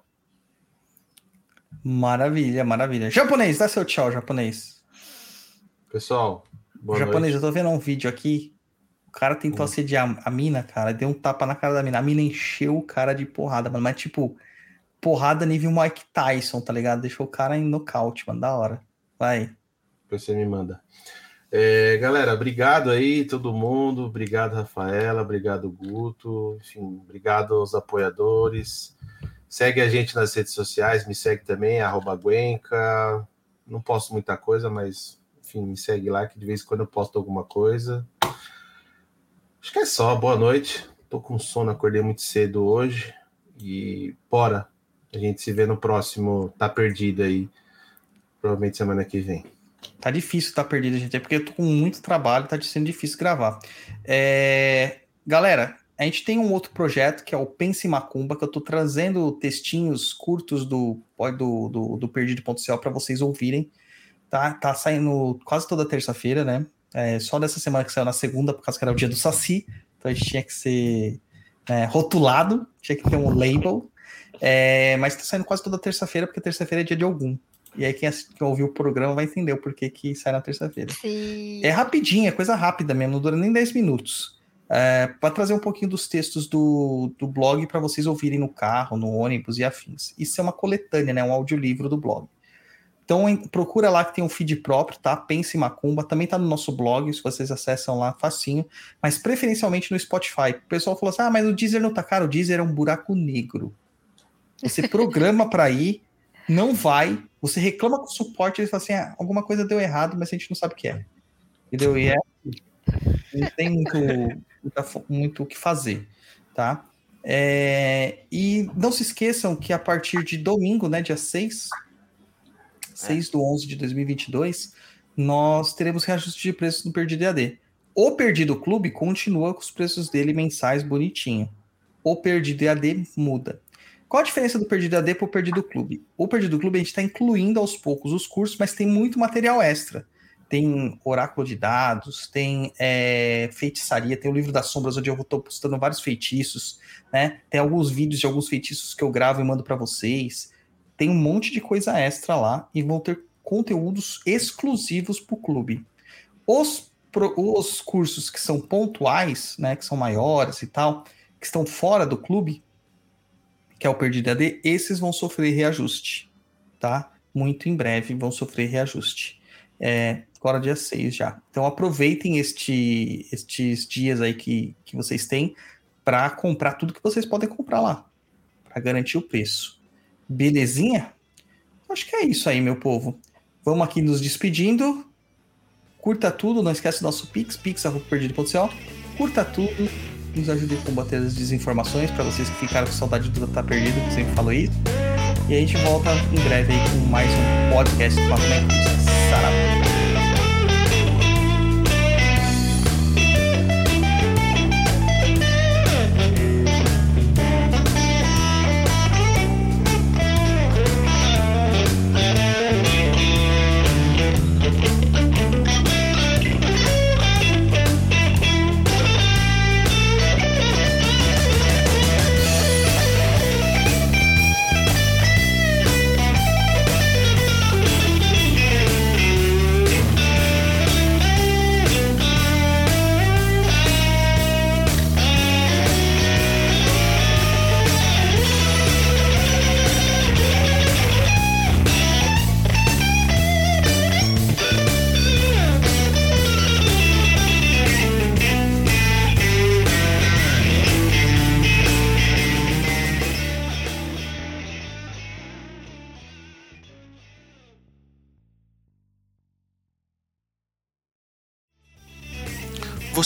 Maravilha, maravilha. Japonês, dá seu tchau, japonês. Pessoal, boa japonês, noite. eu tô vendo um vídeo aqui. O cara tentou Hum. assediar a mina, cara, deu um tapa na cara da mina. A mina encheu o cara de porrada, mano. Mas, tipo, porrada nível Mike Tyson, tá ligado? Deixou o cara em nocaute, mano. Da hora. Vai. Depois você me manda. É, galera, obrigado aí, todo mundo. Obrigado, Rafaela. Obrigado, Guto. Enfim, obrigado aos apoiadores. Segue a gente nas redes sociais, me segue também, Guenca. Não posto muita coisa, mas enfim, me segue lá que de vez em quando eu posto alguma coisa. Acho que é só. Boa noite. Tô com sono, acordei muito cedo hoje. E bora. A gente se vê no próximo. Tá perdido aí. Provavelmente semana que vem. Tá difícil tá perdido, gente. É porque eu tô com muito trabalho, tá sendo difícil gravar. É, Galera, a gente tem um outro projeto que é o Pense Macumba, que eu tô trazendo textinhos curtos do, do, do, do para vocês ouvirem. Tá, tá saindo quase toda terça-feira, né? É, só dessa semana que saiu na segunda, por causa que era o dia do Saci. Então a gente tinha que ser é, rotulado, tinha que ter um label. É, mas tá saindo quase toda terça-feira, porque terça-feira é dia de algum. E aí quem, ouviu o programa vai entender o porquê que sai na terça-feira. É rapidinho, é coisa rápida mesmo, não dura nem 10 minutos. É, para trazer um pouquinho dos textos do, do blog para vocês ouvirem no carro, no ônibus e afins. Isso é uma coletânea, né? Um audiolivro do blog. Então em- procura lá que tem um feed próprio, tá? Pense Macumba, também tá no nosso blog, se vocês acessam lá, facinho, mas preferencialmente no Spotify. O pessoal falou assim: ah, mas o Deezer não tá caro, o Deezer é um buraco negro. Você programa para ir, não vai, você reclama com o suporte, eles falam assim: ah, alguma coisa deu errado, mas a gente não sabe o que é. Entendeu? E é. Não tem muito, muito o que fazer, tá? É, e não se esqueçam que a partir de domingo, né, dia 6, 6 do 11 de 2022, nós teremos reajuste de preço no Perdido EAD. O Perdido Clube continua com os preços dele mensais bonitinho. O Perdido EAD muda. Qual a diferença do Perdido EAD para o Perdido Clube? O Perdido Clube a gente está incluindo aos poucos os cursos, mas tem muito material extra. Tem oráculo de dados, tem é, feitiçaria, tem o livro das sombras, onde eu estou postando vários feitiços, né? Tem alguns vídeos de alguns feitiços que eu gravo e mando para vocês. Tem um monte de coisa extra lá e vão ter conteúdos exclusivos para o clube. Os, os cursos que são pontuais, né, que são maiores e tal, que estão fora do clube, que é o Perdido AD, esses vão sofrer reajuste, tá? Muito em breve vão sofrer reajuste. É, agora dia 6 já. Então aproveitem este, estes dias aí que, que vocês têm para comprar tudo que vocês podem comprar lá, para garantir o preço. Belezinha? Acho que é isso aí, meu povo. Vamos aqui nos despedindo. Curta tudo, não esquece do nosso Pix, pix.perdido.co. Curta tudo, nos ajude a combater as desinformações para vocês que ficaram com saudade do Tá Perdido, que sempre falou isso. E a gente volta em breve aí com mais um podcast do Papo na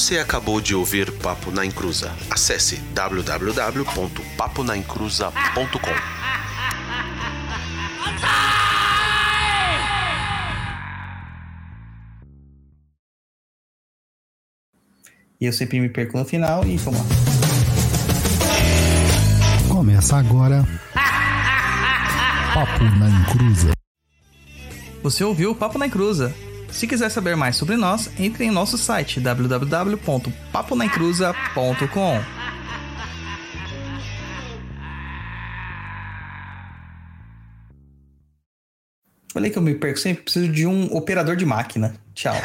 Você acabou de ouvir Papo na Encruza. Acesse www.paponaencruza.com. E eu sempre me perco no final e vamos lá. Começa agora. Papo na Encruza. Você ouviu o Papo na Encruza. Se quiser saber mais sobre nós, entre em nosso site www.paponaencruza.com. Falei que eu me perco sempre, preciso de um operador de máquina. Tchau.